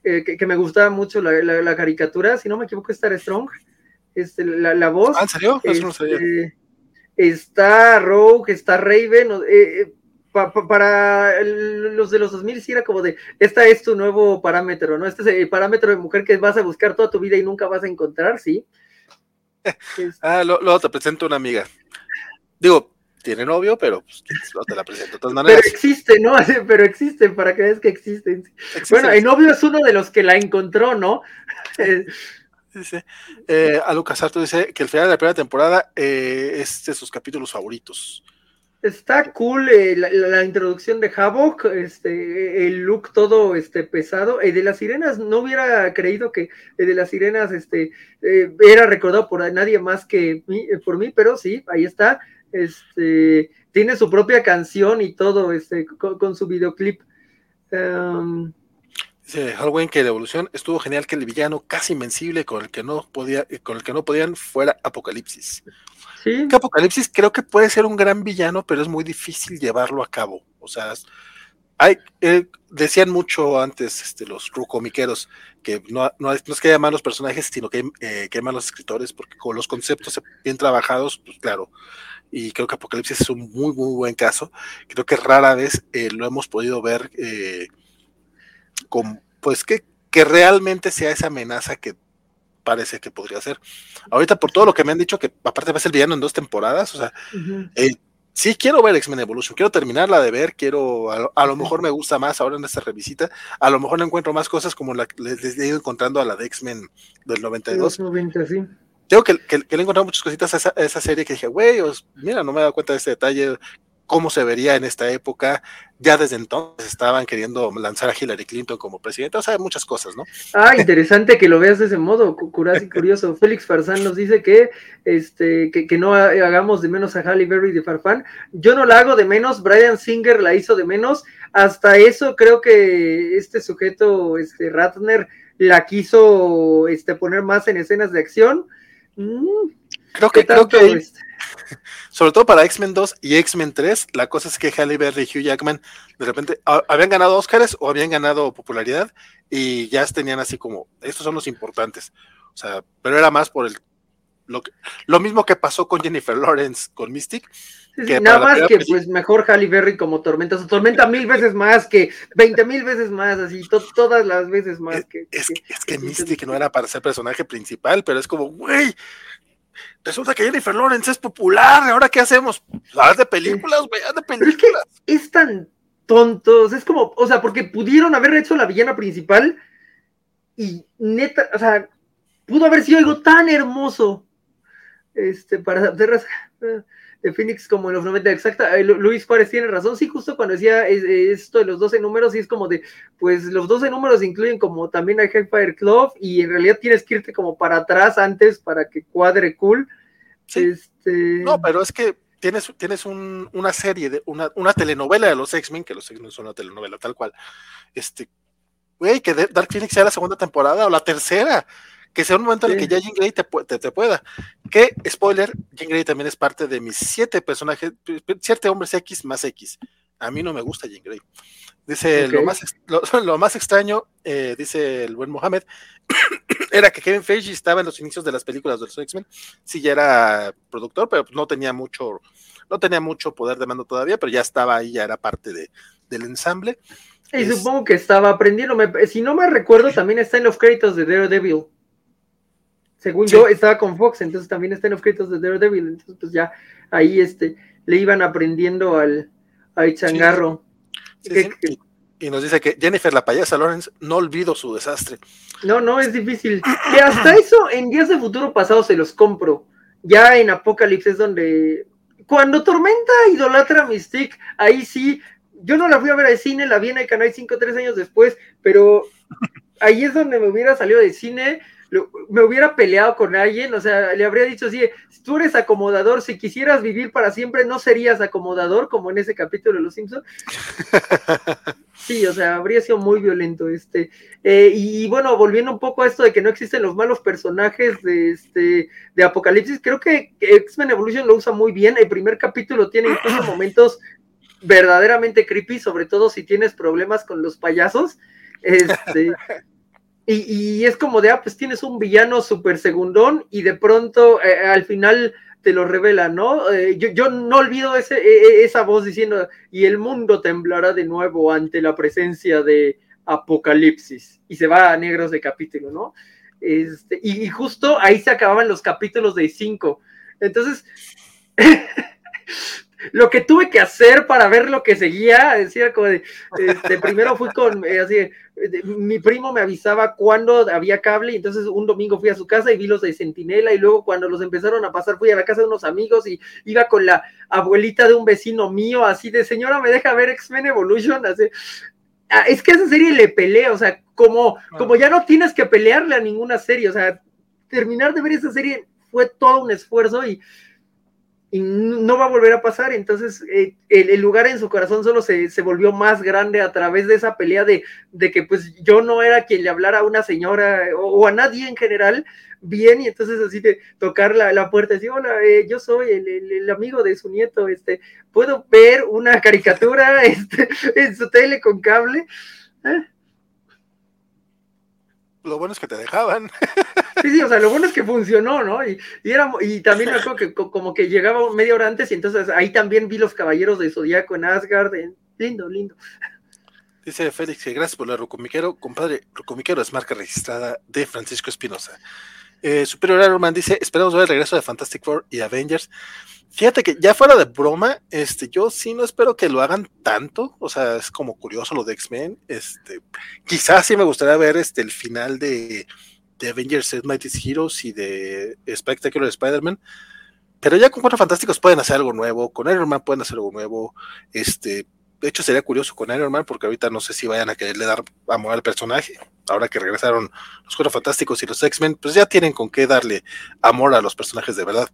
que, me gustaba mucho la, caricatura, si no me equivoco, está Strong, este, la, voz. Ah, ¿en serio? Eso no este, está Rogue, está Raven, para los de los 2000 sí era como de, esta es tu nuevo parámetro, ¿no? Este es el parámetro de mujer que vas a buscar toda tu vida y nunca vas a encontrar, ¿sí? ah, luego te presento una amiga. Digo, tiene novio, pero pues, te la presento de todas maneras. Pero existe, ¿no? Pero existen, para que veas que existen. Bueno, el novio es uno de los que la encontró, ¿no? Dice, eh, a Lucas Arto dice que el final de la primera temporada eh, es de sus capítulos favoritos. Está cool eh, la, introducción de Havoc, este, el look todo este, pesado. El de las sirenas, no hubiera creído que el de las sirenas este, eh, era recordado por nadie más que eh, por mí, pero sí, ahí está. Este, tiene su propia canción y todo este, con, su videoclip. Um, Dice Halloween que la evolución estuvo genial que el villano casi invencible con el que no podía, con el que no podían fuera Apocalipsis. Apocalipsis creo que puede ser un gran villano, pero es muy difícil llevarlo a cabo. O sea, hay, eh, decían mucho antes este, los rucomiqueros que no, no, es que haya malos personajes, sino que, eh, que hay malos escritores, porque con los conceptos bien trabajados, pues claro. Y creo que Apocalipsis es un muy, muy buen caso. Creo que rara vez eh, lo hemos podido ver con, pues que, que realmente sea esa amenaza que parece que podría ser. Ahorita, por todo lo que me han dicho, que aparte va a ser villano en dos temporadas, o sea, eh, sí quiero ver X-Men Evolution, quiero terminarla de ver, quiero, a, lo mejor me gusta más ahora en esta revisita, a lo mejor encuentro más cosas como la les, he ido encontrando a la de X-Men del 92. 90, sí. Tengo que, que, le he encontrado muchas cositas a esa, esa serie que dije, güey, mira, no me he dado cuenta de este detalle, cómo se vería en esta época. Ya desde entonces estaban queriendo lanzar a Hillary Clinton como presidenta, o sea, muchas cosas, ¿no? Ah, interesante que lo veas de ese modo, y curioso. Félix Farsán nos dice que, este, que, no hagamos de menos a Halle Berry de Farfán. Yo no la hago de menos, Brian Singer la hizo de menos. Hasta eso creo que este sujeto, este Ratner, la quiso este, poner más en escenas de acción. Mm, Creo que, creo que sobre todo para X-Men 2 y X-Men 3, la cosa es que Halle Berry y Hugh Jackman de repente habían ganado Oscars o habían ganado popularidad y ya tenían así como, estos son los importantes. O sea, pero era más por el lo, lo mismo que pasó con Jennifer Lawrence con Mystic. nada más que pues mejor Halle Berry como Tormenta, su Tormenta mil veces más que 20 mil veces más, así todas las veces más. Es que, es que, es que Mystic no era para ser personaje principal, pero es como, güey, resulta que Jennifer Lawrence es popular, ¿ahora qué hacemos? Haz de películas, güey, haz de películas. es, es tan tontos, es como, o sea, porque pudieron haber hecho la villana principal y neta, o sea, pudo haber sido algo tan hermoso este, para hacer de Phoenix como en los 90, exacta, eh, Luis Juárez tiene razón, sí, justo cuando decía esto de los 12 números, sí es como de, pues los 12 números incluyen como también a Hellfire Club y en realidad tienes que irte como para atrás antes para que cuadre cool. Este... No, pero es que tienes, tienes una serie, de una, una telenovela de los X-Men, que los X-Men son una telenovela tal cual, este, güey, que Dark Phoenix sea la segunda temporada o la tercera que sea un momento en el que ya Jean Grey te, te, pueda. Que, spoiler, Jean Grey también es parte de mis siete personajes, siete hombres X más X. A mí no me gusta Jean Grey. Dice, lo, más, lo, más extraño, eh, dice el buen Mohamed, era que Kevin Feige estaba en los inicios de las películas de los X-Men. Sí, ya era productor, pero no tenía mucho, no tenía mucho poder de mando todavía, pero ya estaba ahí, ya era parte de, del ensamble. Y supongo que estaba aprendiendo. Si no me recuerdo, también está en los créditos de Daredevil según yo, estaba con Fox, entonces también está en los créditos de Daredevil, entonces pues ya ahí este, le iban aprendiendo al, al changarro. y, nos dice que Jennifer la payasa Lawrence no olvido su desastre. No, no, es difícil. Que hasta eso en días de futuro pasado se los compro. Ya en Apocalipsis es donde... Cuando Tormenta idolatra a Mystique, ahí sí, yo no la fui a ver al cine, la vi en el canal 5 tres años después, pero ahí es donde me hubiera salido de cine me hubiera peleado con alguien, o sea, le habría dicho así, si tú eres acomodador, si quisieras vivir para siempre, no serías acomodador, como en ese capítulo de Los Simpsons. Sí, o sea, habría sido muy violento este. Eh, y, bueno, volviendo un poco a esto de que no existen los malos personajes de, este, de Apocalipsis, creo que X-Men Evolution lo usa muy bien. El primer capítulo tiene incluso momentos verdaderamente creepy, sobre todo si tienes problemas con los payasos. Este, y, es como de, ah, pues tienes un villano súper segundón y de pronto eh, al final te lo revela, ¿no? Eh, yo, no olvido ese, e, e, esa voz diciendo, y el mundo temblará de nuevo ante la presencia de Apocalipsis. Y se va a negros de capítulo, ¿no? Este, y, justo ahí se acababan los capítulos de 5. Entonces, lo que tuve que hacer para ver lo que seguía, decía como de, este, primero fui con, eh, así, mi primo me avisaba cuando había cable, y entonces un domingo fui a su casa y vi los de Centinela, y luego cuando los empezaron a pasar fui a la casa de unos amigos y iba con la abuelita de un vecino mío, así de, señora, ¿me deja ver X-Men Evolution? Así, ah, es que esa serie le pelea, o sea, como, como ya no tienes que pelearle a ninguna serie, o sea, terminar de ver esa serie fue todo un esfuerzo y y no va a volver a pasar. Entonces, eh, el, lugar en su corazón solo se, volvió más grande a través de esa pelea de, de, que pues yo no era quien le hablara a una señora o, a nadie en general bien y entonces así de tocar la, puerta y decir, hola, eh, yo soy el, amigo de su nieto, este, ¿puedo ver una caricatura este, en su tele con cable? ¿Eh? lo bueno es que te dejaban. Sí, sí, o sea, lo bueno es que funcionó, ¿no? Y, y, era, y también me que como que llegaba media hora antes y entonces ahí también vi los caballeros de Zodíaco en Asgard. lindo, lindo. Dice Félix que gracias por la Rucomiquero. Compadre, Rucomiquero es marca registrada de Francisco Espinosa. Eh, Superior Iron dice, esperamos ver el regreso de Fantastic Four y Avengers. Fíjate que ya fuera de broma, este, yo sí no espero que lo hagan tanto, o sea, es como curioso lo de X-Men, este, quizás sí me gustaría ver este, el final de, de Avengers Mighty Heroes y de Spectacular Spider-Man, pero ya con Cuatro Fantásticos pueden hacer algo nuevo, con Iron Man pueden hacer algo nuevo, este, de hecho sería curioso con Iron Man, porque ahorita no sé si vayan a quererle dar amor al personaje, ahora que regresaron los Cuatro Fantásticos y los X-Men, pues ya tienen con qué darle amor a los personajes de verdad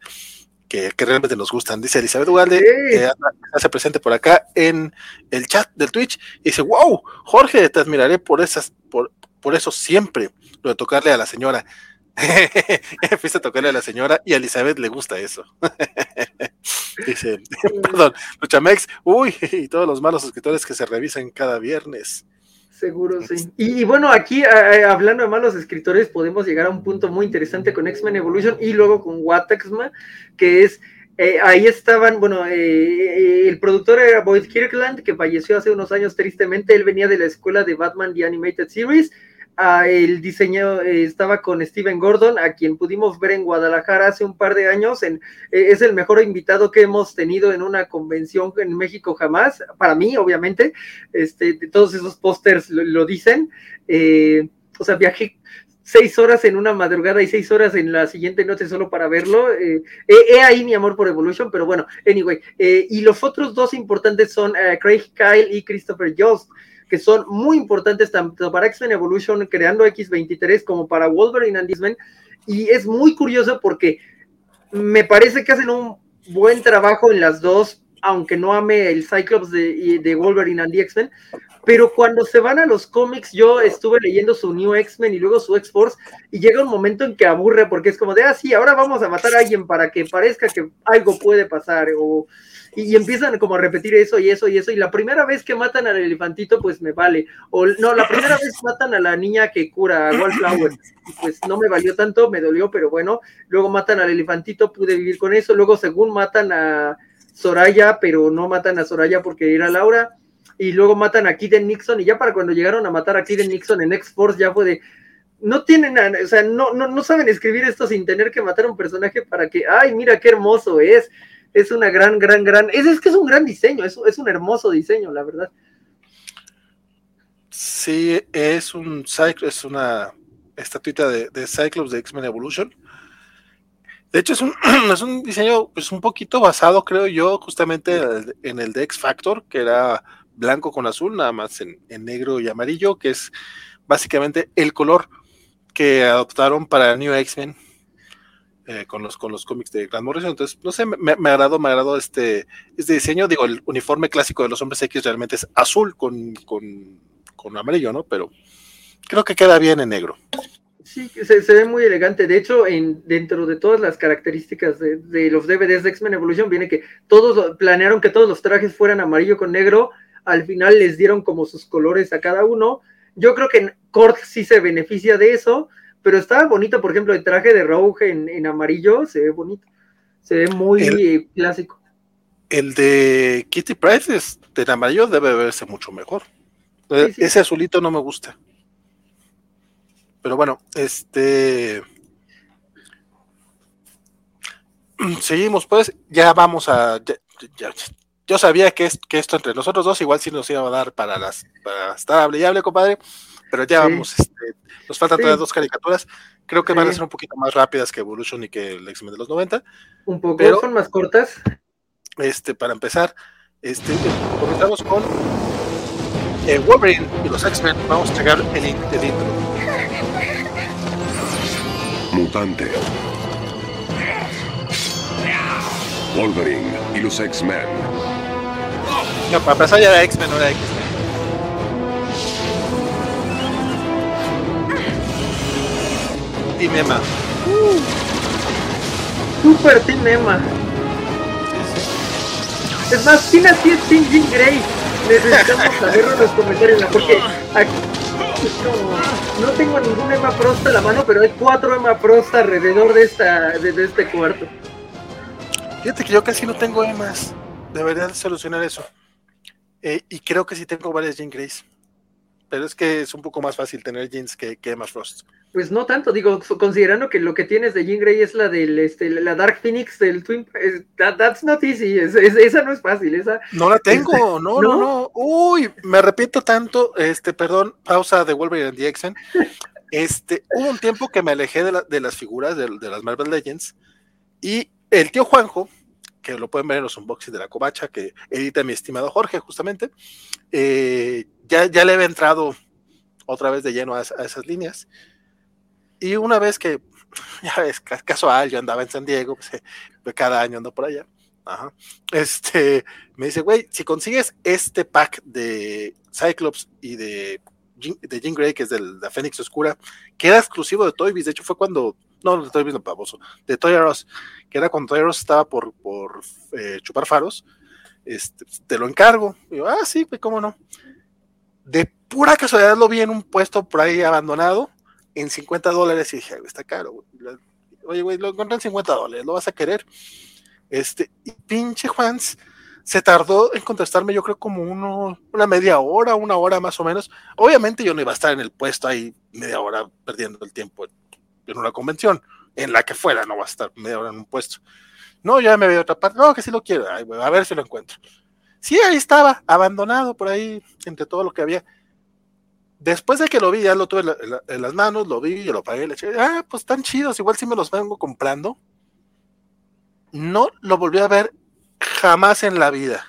que, realmente nos gustan. Dice Elizabeth Ugalde, que hace presente por acá en el chat del Twitch, y dice, wow, Jorge, te admiraré por esas, por, por eso siempre, lo de tocarle a la señora. Fuiste a tocarle a la señora y a Elizabeth le gusta eso. Dice, perdón, Luchamex, uy, y todos los malos escritores que se revisan cada viernes. Seguro, sí. Y, bueno, aquí hablando de malos escritores, podemos llegar a un punto muy interesante con X-Men Evolution y luego con Wataxma, que es eh, ahí estaban, bueno, eh, eh, el productor era Boyd Kirkland, que falleció hace unos años tristemente. Él venía de la escuela de Batman The Animated Series. El diseño estaba con Steven Gordon, a quien pudimos ver en Guadalajara hace un par de años. En, es el mejor invitado que hemos tenido en una convención en México jamás, para mí, obviamente. Este, todos esos pósters lo, dicen. o sea, viajé seis horas en una madrugada y seis horas en la siguiente noche solo para verlo. Eh, he ahí mi amor por Evolution, pero bueno, anyway. Eh, y los otros dos importantes son eh, Craig Kyle y Christopher Jost, que son muy importantes tanto para X-Men Evolution creando X23 como para Wolverine and X-Men. Y es muy curioso porque me parece que hacen un buen trabajo en las dos, aunque no ame el Cyclops de, de Wolverine and X-Men, pero cuando se van a los cómics, yo estuve leyendo su New X-Men y luego su X-Force, y llega un momento en que aburre porque es como de, ah, sí, ahora vamos a matar a alguien para que parezca que algo puede pasar, o, y, empiezan como a repetir eso y eso y eso, y la primera vez que matan al elefantito, pues me vale, o no, la primera vez matan a la niña que cura, a Wallflower, pues no me valió tanto, me dolió, pero bueno, luego matan al elefantito, pude vivir con eso, luego según matan a Soraya, pero no matan a Soraya porque era Laura, y luego matan a Kiden Nixon y ya para cuando llegaron a matar a Kiden Nixon en X-Force ya fue de, no tienen, o sea, no, no, no saben escribir esto sin tener que matar a un personaje para que, ay, mira qué hermoso es, es una gran, gran, gran, es, es que es un gran diseño, es, un hermoso diseño, la verdad. Sí, es un es una estatuita de, de Cyclops de X-Men Evolution. De hecho, es un, es un diseño pues, un poquito basado, creo yo, justamente en el de X Factor, que era blanco con azul, nada más en, negro y amarillo, que es básicamente el color que adoptaron para New X-Men eh, con, los, con los cómics de Grant Morrison. Entonces, no sé, me, me agradó, me agradó este, este diseño. Digo, el uniforme clásico de los hombres X realmente es azul con, con, amarillo, ¿no? Pero creo que queda bien en negro. Sí, se, se, ve muy elegante. De hecho, en, dentro de todas las características de, de los DVDs de X-Men Evolution, viene que todos planearon que todos los trajes fueran amarillo con negro al final les dieron como sus colores a cada uno. Yo creo que Kort sí se beneficia de eso, pero estaba bonito, por ejemplo, el traje de Rogue en, amarillo, se ve bonito, se ve muy clásico. El de Kitty Price de amarillo debe verse mucho mejor. Eh, ese azulito no me gusta. Pero bueno, este. Seguimos, pues. Ya vamos a yo sabía que, que esto entre nosotros dos igual sí nos iba a dar para las para estar hable compadre, pero ya vamos, este, nos faltan todavía dos caricaturas. Creo que van a ser un poquito más rápidas que Evolution y que el X-Men de los 90. Un poco, pero, son más cortas. Este, para empezar, este, comenzamos con eh, Wolverine y los X-Men. Vamos a checar el, el intro. Mutante. Wolverine y los X-Men no, para empezar ya era X-Men, no era X-Men. Team Emma. Uh. Super Team Emma. Es más, ¿quién así es Team Jean Grey? Necesitamos saberlo en los comentarios, porque aquí no, no tengo ningún Emma Frost a la mano, pero hay cuatro Emma Frost alrededor de, esta, de, de este cuarto. Fíjate que yo casi no tengo Emmas. Debería solucionar eso. Eh, y creo que sí tengo varias Jean Grace. Pero es que es un poco más fácil tener jeans que, que Emma Frost. Pues no tanto, digo, considerando que lo que tienes de Jean Grey es la del este, la Dark Phoenix del Twin, that's not easy, esa no es fácil, esa. No la tengo, este, no, no, no, Uy, me arrepiento tanto, este, perdón, pausa de Wolverine and the X-Men. Este, hubo un tiempo que me alejé de, de las figuras de, de, las Marvel Legends y el tío Juanjo, que lo pueden ver en los unboxings de la covacha que edita mi estimado Jorge, justamente, eh, ya, ya le he entrado otra vez de lleno a, esas líneas. Y una vez que, ya ves, casual, yo andaba en San Diego, pues, pues, cada año ando por allá. Este, me dice, güey, si consigues este pack de Cyclops y de de Jean Grey, que es de la Fénix Oscura, que era exclusivo de Toy Biz. De hecho, fue cuando. No, de Toy Biz no, pavoso. De Toy R que era cuando Toy estaba por, por eh, chupar faros. Este, te lo encargo. Y ah, sí, pues cómo no. De pura casualidad lo vi en un puesto por ahí abandonado en 50 dólares y dije, está caro. Oye, güey, lo encontré en 50 dólares, ¿lo vas a querer? Este, pinche Juans se tardó en contestarme, yo creo, como uno, una media hora, una hora más o menos. Obviamente yo no iba a estar en el puesto ahí media hora perdiendo el tiempo en una convención, en la que fuera, no va a estar media hora en un puesto. No, ya me veo otra parte, no, que sí lo quiero, a ver si lo encuentro. Sí, ahí estaba, abandonado por ahí, entre todo lo que había. Después de que lo vi, ya lo tuve en, las manos, lo vi, yo lo pagué, le eché, ah, pues están chidos, igual si me los vengo comprando. No lo volví a ver jamás en la vida.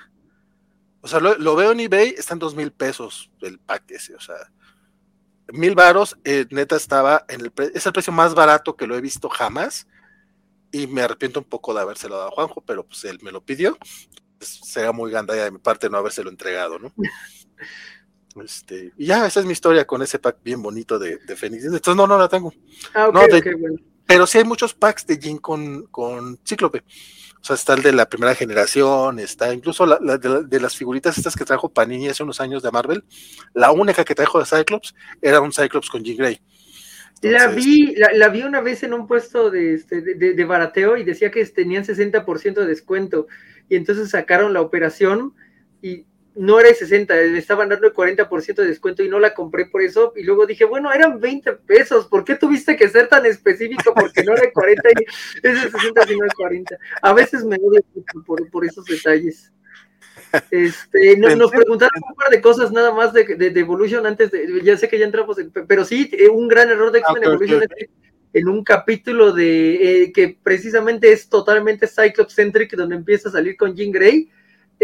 O sea, lo, veo en eBay, está en dos mil pesos el pack ese, o sea, mil varos, eh, neta estaba en el es el precio más barato que lo he visto jamás y me arrepiento un poco de habérselo dado a Juanjo, pero pues él me lo pidió, pues, será muy gandalla de mi parte no habérselo entregado, ¿no? Este, y ya, esa es mi historia con ese pack bien bonito de, de Fénix. Entonces, no, no la tengo. Ah, no, Pero sí hay muchos packs de Jin con, con Cíclope. O sea, está el de la primera generación, está incluso la, de, las figuritas estas que trajo Panini hace unos años de Marvel. La única que trajo de Cyclops era un Cyclops con Jean Grey. la vi, la, vi una vez en un puesto de, este, de, de barateo y decía que tenían 60% de descuento. Y entonces sacaron la operación y no era de 60, le estaban dando el 40% de descuento y no la compré por eso. Y luego dije, bueno, eran 20 pesos, ¿por qué tuviste que ser tan específico? Porque no era de 40 y es de 60, sino de 40. A veces me odio por, por esos detalles. Este, nos preguntaron un par de cosas nada más de, de, Evolution antes de, ya sé que ya entramos, pero sí, eh, un gran error de X-Men ah, Evolution en un capítulo de eh, que precisamente es totalmente Cyclops centric, donde empieza a salir con Jean Grey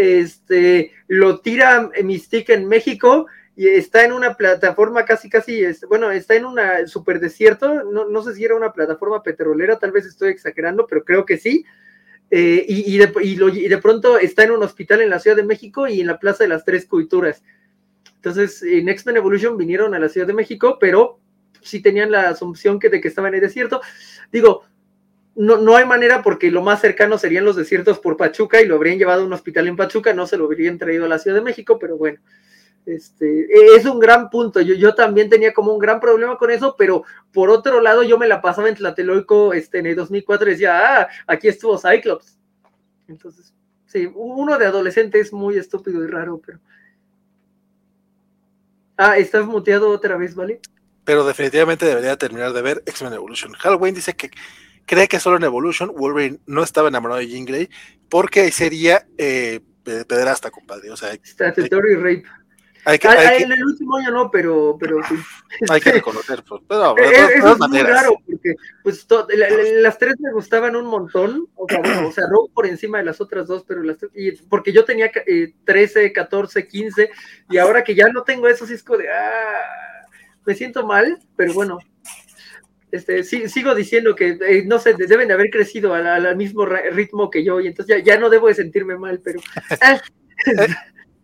este, lo tira Mystique en México y está en una plataforma casi, casi, bueno, está en una super desierto, no, no, sé si era una plataforma petrolera, tal vez estoy exagerando, pero creo que sí. Eh, y, de, y, de, pronto está en un hospital en la Ciudad de México y en la Plaza de las Tres Culturas. Entonces, en X-Men Evolution vinieron a la Ciudad de México, pero sí tenían la asunción que de que estaban en el desierto. Digo, no, no hay manera porque lo más cercano serían los desiertos por Pachuca y lo habrían llevado a un hospital en Pachuca, no se lo habrían traído a la Ciudad de México, pero bueno, este, es un gran punto. Yo, yo también tenía como un gran problema con eso, pero por otro lado yo me la pasaba en Tlatelolco este, en el 2004 y decía, ah, aquí estuvo Cyclops. Entonces, sí, uno de adolescente es muy estúpido y raro, pero... Ah, estás muteado otra vez, ¿vale? Pero definitivamente debería terminar de ver X-Men Evolution. Halloween dice que cree que solo en Evolution Wolverine no estaba enamorado de Jean Grey porque sería eh, pederasta, compadre. O sea, Statutory rape. Hay que, hay en el último año no, pero, pero sí. Hay que reconocer, pues, pero, es, muy raro, porque pues las tres me gustaban un montón, o sea, bueno, o sea, Rogue por encima de las otras dos, pero las y, porque yo tenía eh, 13, 14, 15, y ahora que ya no tengo eso, sí es como de, ah, me siento mal, pero bueno, este, sigo diciendo que, eh, no sé, deben de haber crecido al, mismo ritmo que yo y entonces ya, no debo de sentirme mal, pero... Ah.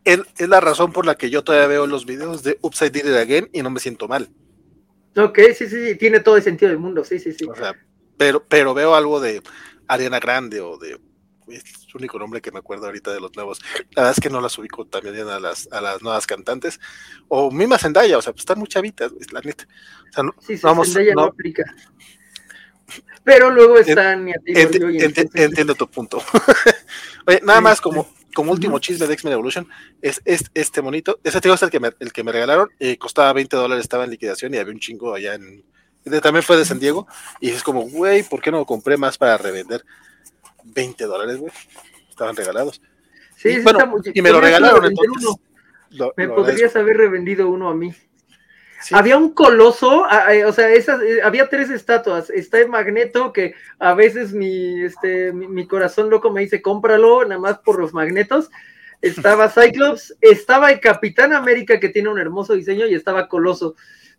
es, la razón por la que yo todavía veo los videos de Upside Down Again y no me siento mal. Ok, sí, sí, sí, tiene todo el sentido del mundo, sí, sí, sí. pero, pero veo algo de Ariana Grande o de es el único nombre que me acuerdo ahorita de los nuevos. La verdad es que no las ubico también a las, a las nuevas cantantes. O misma Zendaya, o sea, pues están muy chavitas, la neta. O sea, no, sí, Zendaya no, aplica. Pero luego están. entiendo tu punto. Oye, nada más como, como último chisme de X-Men Evolution, es, este monito. Ese tío es el que me, el que me regalaron. Eh, costaba 20 dólares, estaba en liquidación y había un chingo allá en. También fue de San Diego. Y es como, güey, ¿por qué no lo compré más para revender? 20 dólares, güey. Estaban regalados. Sí, y, bueno, y me lo regalaron entonces. me podrías haber revendido uno a mí. Había un coloso, o sea, esas, eh, había tres estatuas. Está el Magneto, que a veces mi, este, mi, corazón loco me dice, cómpralo, nada más por los magnetos. Estaba Cyclops, estaba el Capitán América, que tiene un hermoso diseño, y estaba Coloso.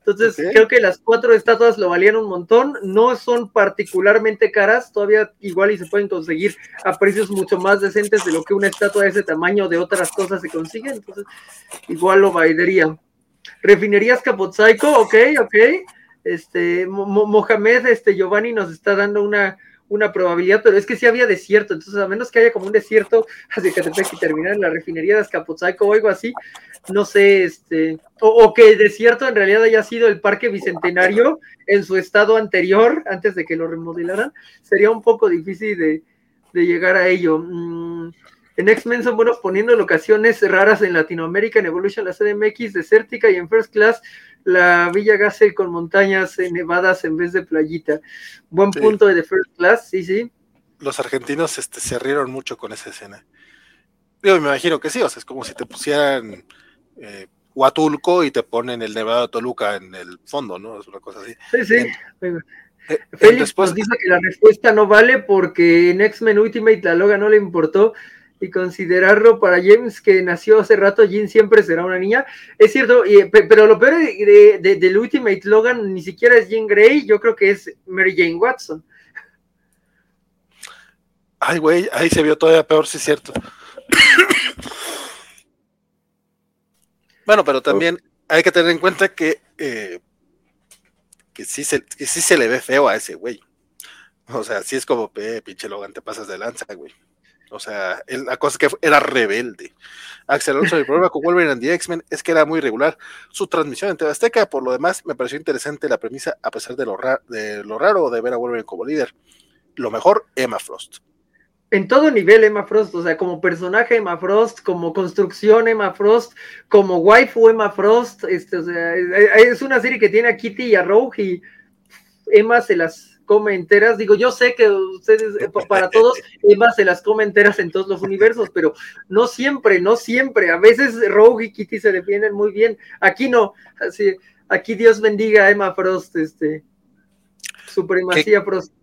Entonces, creo que las cuatro estatuas lo valían un montón, no son particularmente caras, todavía igual y se pueden conseguir a precios mucho más decentes de lo que una estatua de ese tamaño de otras cosas se consigue, entonces igual lo valdría. Refinerías Capozaico, ok, ok. Este, Mohamed, este, Giovanni nos está dando una, una probabilidad, pero es que sí había desierto, entonces a menos que haya como un desierto hacia Catepec y terminar en la refinería de Azcapotzalco o algo así, no sé, este, o, que el desierto en realidad haya sido el parque bicentenario en su estado anterior, antes de que lo remodelaran, sería un poco difícil de, llegar a ello. Mm, en X-Men son buenos poniendo locaciones raras en Latinoamérica, en Evolution, la CDMX, desértica y en First Class la Villa Gasel con montañas nevadas en vez de playita. Buen punto de The First Class, sí, sí. Los argentinos este, se rieron mucho con esa escena. Yo me imagino que sí, o sea, es como si te pusieran eh, Huatulco y te ponen el Nevado de Toluca en el fondo, ¿no? Es una cosa así. Sí, sí. Eh, Félix nos dice que la respuesta no vale porque en X-Men Ultimate la loga no le importó y considerarlo para James que nació hace rato, Jean siempre será una niña. Es cierto, pero lo peor de, de, del Ultimate Logan ni siquiera es Jean Grey, yo creo que es Mary Jane Watson. Ay, güey, ahí se vio todavía peor, sí es cierto. bueno, pero también hay que tener en cuenta que, eh, que, sí se, que sí se le ve feo a ese güey. O sea, sí es como, pinche Logan, te pasas de lanza, güey. O sea, la cosa es que era rebelde. Axel Alonso, el problema con Wolverine and the X-Men es que era muy regular su transmisión en TV. Por lo demás, me pareció interesante la premisa, a pesar de lo, de lo raro de ver a Wolverine como líder. Lo mejor, Emma Frost. En todo nivel, Emma Frost, o sea, como personaje Emma Frost, como construcción Emma Frost, como waifu Emma Frost, este, o sea, es una serie que tiene a Kitty y a Rogue y Emma se las come enteras. Digo, yo sé que ustedes, eh, para todos, Emma se las come enteras en todos los universos, pero no siempre, no siempre. A veces Rogue y Kitty se defienden muy bien. Aquí no. Así, aquí Dios bendiga a Emma Frost, este, supremacía Frost.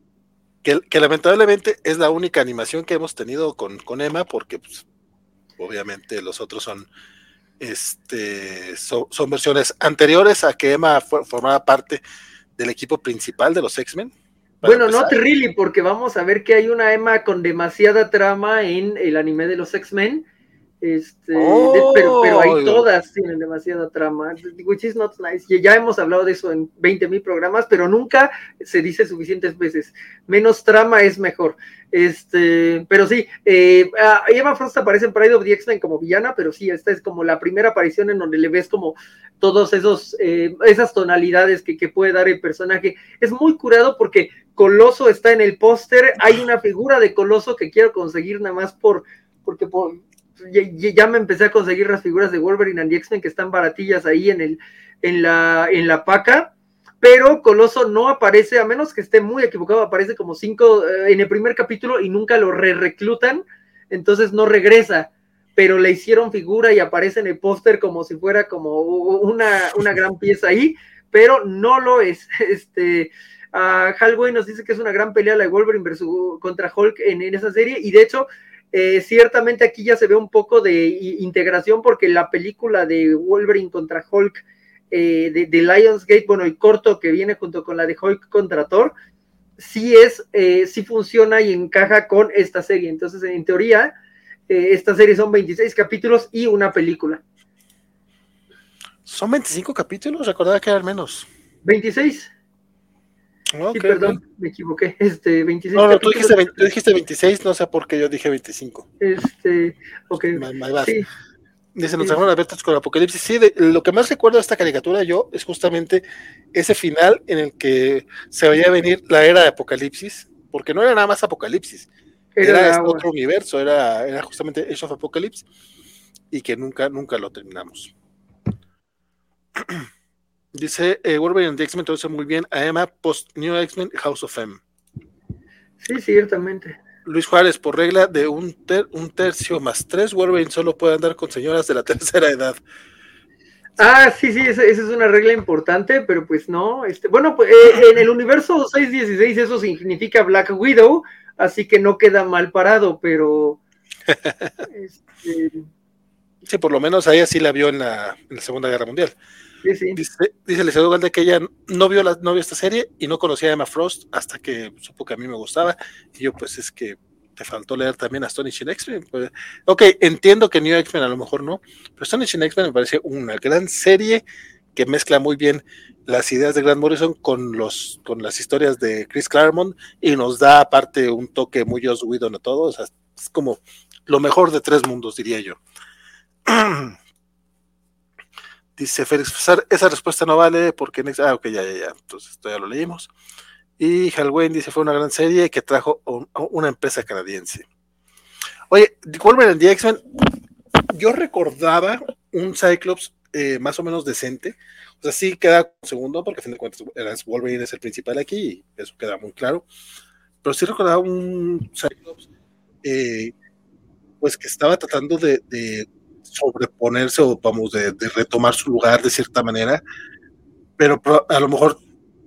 Que, lamentablemente es la única animación que hemos tenido con, con Emma, porque pues, obviamente los otros son este son, versiones anteriores a que Emma formara parte del equipo principal de los X-Men bueno, no really, porque vamos a ver que hay una Emma con demasiada trama en el anime de los X-Men. Este, pero, pero ahí todas tienen demasiada trama, which is not nice. Ya hemos hablado de eso en 20 mil programas, pero nunca se dice suficientes veces. Menos trama es mejor. Este, pero sí, eh, Emma Frost aparece en Pride of the X-Men como villana, pero sí, esta es como la primera aparición en donde le ves como todos esos, eh, esas tonalidades que, que puede dar el personaje. Es muy curado porque Coloso está en el póster. Hay una figura de Coloso que quiero conseguir nada más por, porque por, ya, me empecé a conseguir las figuras de Wolverine and X-Men que están baratillas ahí en, el, en, la, en la paca, pero Coloso no aparece, a menos que esté muy equivocado, aparece como cinco eh, en el primer capítulo y nunca lo re reclutan, entonces no regresa, pero le hicieron figura y aparece en el póster como si fuera como una, una gran pieza ahí, pero no lo es. Este, uh, Hallway nos dice que es una gran pelea la de Wolverine versus, contra Hulk en, en esa serie, y de hecho eh, ciertamente aquí ya se ve un poco de integración porque la película de Wolverine contra Hulk eh, de, Lionsgate, bueno, el corto que viene junto con la de Hulk contra Thor, sí es, eh, sí funciona y encaja con esta serie. Entonces, en teoría, esta serie son 26 capítulos y una película. ¿Son 25 capítulos? Recordaba que eran menos. 26 sí, perdón, me equivoqué. Este, 26. No, no, tú dijiste, tú dijiste, 26, no sé por qué yo dije 25. Este, ok. sí. Dice, nos a ver con Apocalipsis. Sí, de, lo que más recuerdo de esta caricatura yo es justamente ese final en el que se veía venir la era de Apocalipsis, porque no era nada más Apocalipsis, era, era este otro universo, era, era justamente Age of Apocalypse, y que nunca, nunca lo terminamos. Dice eh, Wolverine the X-Men traduce muy bien a Emma post New X-Men House of M. Sí, ciertamente. Luis Juárez, por regla de un, un tercio más tres, Wolverine solo puede andar con señoras de la tercera edad. Ah, sí, sí, esa, es una regla importante, pero pues no. Este, bueno, pues, eh, en el universo 616 eso significa Black Widow, así que no queda mal parado, pero. este... Sí, por lo menos ahí así la vio en la, en la Segunda Guerra Mundial. Dice, dice el que ella no vio, la, no esta serie y no conocía a Emma Frost hasta que supo que a mí me gustaba. Y yo, pues es que te faltó leer también a Astonishing X-Men. Pues, ok, entiendo que New X-Men a lo mejor no, pero Astonishing X-Men me parece una gran serie que mezcla muy bien las ideas de Grant Morrison con, los, con las historias de Chris Claremont y nos da aparte un toque muy Joss Whedon a todos. es como lo mejor de tres mundos, diría yo. Dice Félix, esa respuesta no vale porque... Ah, ok, ya, ya, ya. Entonces, esto ya lo leímos. Y Halloween dice, fue una gran serie que trajo una empresa canadiense. Oye, Wolverine and the X-Men, yo recordaba un Cyclops eh, más o menos decente. O sea, sí queda segundo, porque a fin de cuentas Wolverine es el principal aquí, y eso queda muy claro. Pero sí recordaba un Cyclops, eh, pues que estaba tratando de sobreponerse o vamos, de, retomar su lugar de cierta manera, pero a lo mejor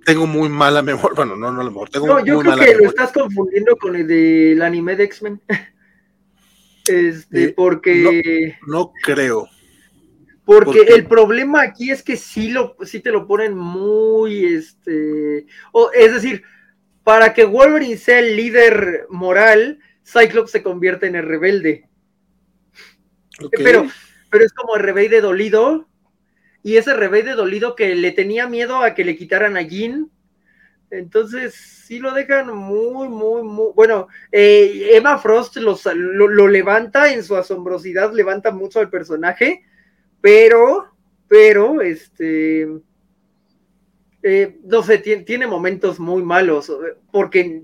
tengo muy mala memoria, bueno, no, no a lo mejor tengo no, yo creo que lo estás confundiendo con el del anime de X-Men. Este, eh, porque... No, creo. Porque, el problema aquí es que sí, lo, sí te lo ponen muy, este, o, es decir, para que Wolverine sea el líder moral, Cyclops se convierte en el rebelde. Pero, pero es como el revés de dolido. Y ese revés de dolido que le tenía miedo a que le quitaran a Jean. Entonces, sí lo dejan muy, muy, muy. Bueno, eh, Emma Frost lo, levanta en su asombrosidad, levanta mucho al personaje, pero, pero, este. Eh, no sé, tiene momentos muy malos, porque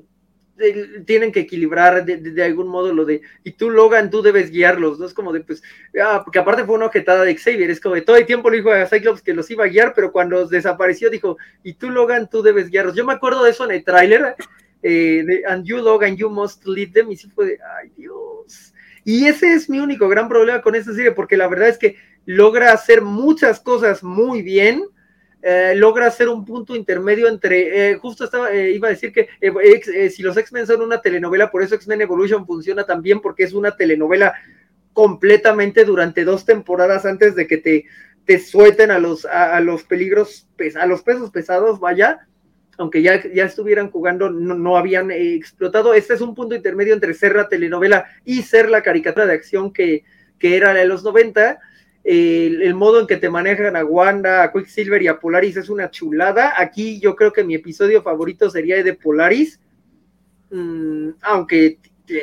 tienen que equilibrar de, algún modo lo de, y tú Logan, tú debes guiarlos, ¿no? Es como de, pues, ah, porque aparte fue una objetada de Xavier, es como de todo el tiempo le dijo a Cyclops que los iba a guiar, pero cuando desapareció dijo, y tú Logan, tú debes guiarlos. Yo me acuerdo de eso en el tráiler, eh, de, and you Logan, you must lead them, y sí fue de, ay Dios. Y ese es mi único gran problema con esta serie, porque la verdad es que logra hacer muchas cosas muy bien, eh, logra hacer un punto intermedio entre, eh, justo estaba, eh, iba a decir que si los X-Men son una telenovela, por eso X-Men Evolution funciona también porque es una telenovela completamente durante dos temporadas antes de que te, te suelten a los, a, los peligros, a los pesos pesados, vaya, aunque ya, ya estuvieran jugando, no, no habían explotado. Este es un punto intermedio entre ser la telenovela y ser la caricatura de acción que, que era de los 90 el, modo en que te manejan a Wanda, a Quicksilver y a Polaris es una chulada. Aquí yo creo que mi episodio favorito sería el de Polaris, mm, aunque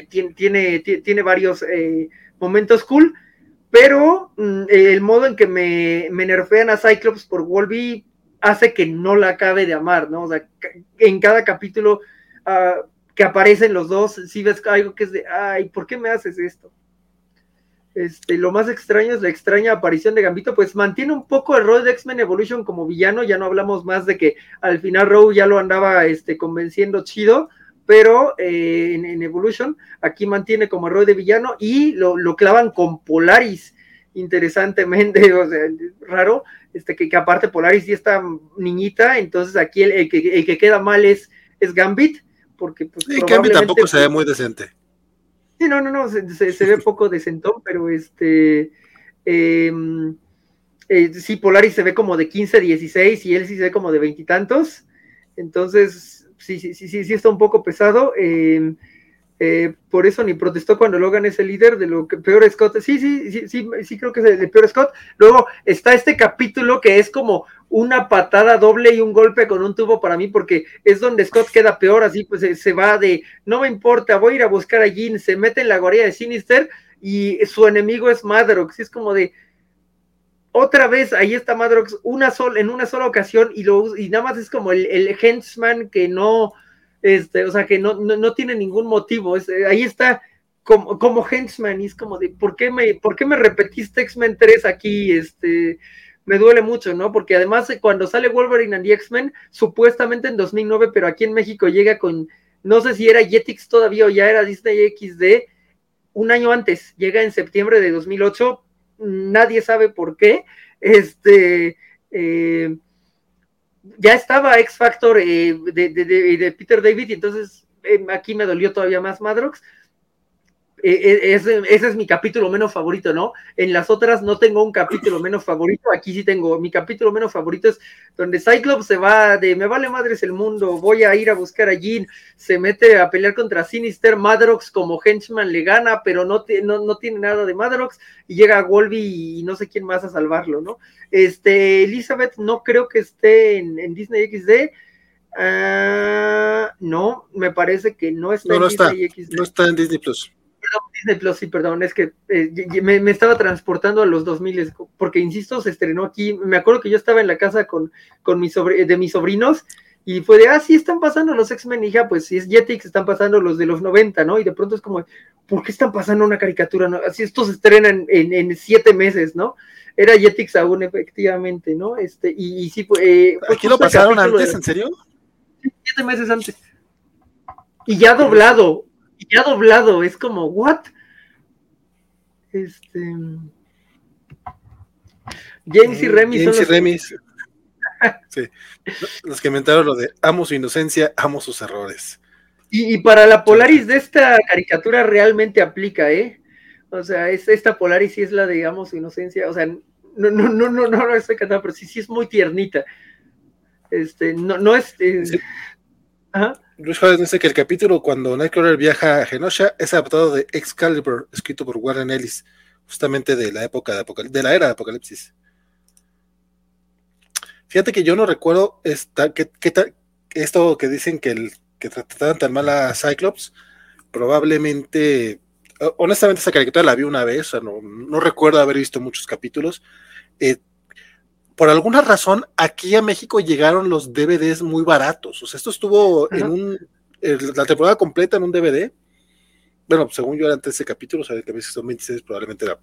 tiene, tiene, varios eh, momentos cool, pero mm, el modo en que me, me, nerfean a Cyclops por Wolby hace que no la acabe de amar, ¿no? O sea, en cada capítulo ah, que aparecen los dos, si ves algo que es de, ay, ¿por qué me haces esto? Este, lo más extraño es la extraña aparición de Gambito, pues mantiene un poco el rol de X-Men Evolution como villano, ya no hablamos más de que al final Rowe ya lo andaba este, convenciendo chido, pero eh, en, Evolution aquí mantiene como el rol de villano y lo, clavan con Polaris, interesantemente, o sea, raro, este, que, aparte Polaris y esta niñita, entonces aquí el, que, queda mal es, es Gambit, porque pues... Gambit tampoco se ve muy decente Sí, no, no, no, se, ve poco decentón, pero este. Em, eh, sí, Polaris se ve como de 15, 16 y él sí se ve como de veintitantos. Entonces, sí, sí, sí, sí, está un poco pesado. Em, eh, por eso ni protestó cuando Logan es el líder de lo que peor Scott. Sí, sí, sí, sí, sí, creo que es el peor Scott. Luego está este capítulo que es como una patada doble y un golpe con un tubo para mí, porque es donde Scott queda peor, así pues se, va de no me importa, voy a ir a buscar a Jean, se mete en la guarida de Sinister y su enemigo es Madrox. Es como de otra vez ahí está Madrox una sola, en una sola ocasión y, lo, y nada más es como el, el henchman que no este, o sea, que no, no, tiene ningún motivo, eh, ahí está como, como henchman, y es como de, ¿por qué me, por qué me repetiste X-Men 3 aquí? Este, me duele mucho, ¿no? Porque además eh, cuando sale Wolverine and the X-Men, supuestamente en 2009, pero aquí en México llega con, no sé si era Jetix todavía o ya era Disney XD, un año antes, llega en septiembre de 2008, nadie sabe por qué, este, eh, ya estaba X Factor eh, de, Peter David y entonces eh, aquí me dolió todavía más Madrox. E, e, ese, es mi capítulo menos favorito, ¿no? En las otras no tengo un capítulo menos favorito, aquí sí tengo, mi capítulo menos favorito es donde Cyclops se va de me vale madres el mundo, voy a ir a buscar a Jean, se mete a pelear contra Sinister, Madrox como henchman le gana, pero no, no, tiene nada de Madrox, y llega Wolby y no sé quién más a salvarlo, ¿no? Este, Elizabeth no creo que esté en, Disney XD, ah, no, me parece que no está en Disney XD. No está en Disney Plus. Disney Plus, sí, perdón, es que eh, me, estaba transportando a los 2000, porque insisto, se estrenó aquí. Me acuerdo que yo estaba en la casa con, con mis de mis sobrinos y fue de, ah, sí, están pasando los X-Men, hija, pues si es Jetix, están pasando los de los 90, ¿no? Y de pronto es como, ¿por qué están pasando una caricatura? No? Así estos se estrenan en, siete meses, ¿no? Era Jetix aún, efectivamente, ¿no? Este, y, sí, eh, ¿Aquí lo pasaron antes, en serio? Siete meses antes. Y ya doblado, ya doblado, es como, ¿what? Este. James y mm, Remy James y Remy. sí. Los que inventaron lo de amo su inocencia, amo sus errores. Y, para la Polaris de esta caricatura realmente aplica, ¿eh? O sea, es, esta Polaris sí es la de amo su inocencia, o sea, no, no, no, no, no, no estoy cantando, pero sí, sí es muy tiernita. Este, no, no es. Eh, ajá. Luis Juárez dice que el capítulo cuando Nightcrawler viaja a Genosha es adaptado de Excalibur, escrito por Warren Ellis, justamente de la época de, de la era de Apocalipsis. Fíjate que yo no recuerdo esta, que, esto que dicen que, el, trataban tan mal a Cyclops, probablemente, honestamente esa caricatura la vi una vez, no, no recuerdo haber visto muchos capítulos. Eh, por alguna razón, aquí a México llegaron los DVDs muy baratos. O sea, esto estuvo en un, la temporada completa en un DVD. Bueno, según yo era antes de ese capítulo, o sea, que son 26, probablemente era.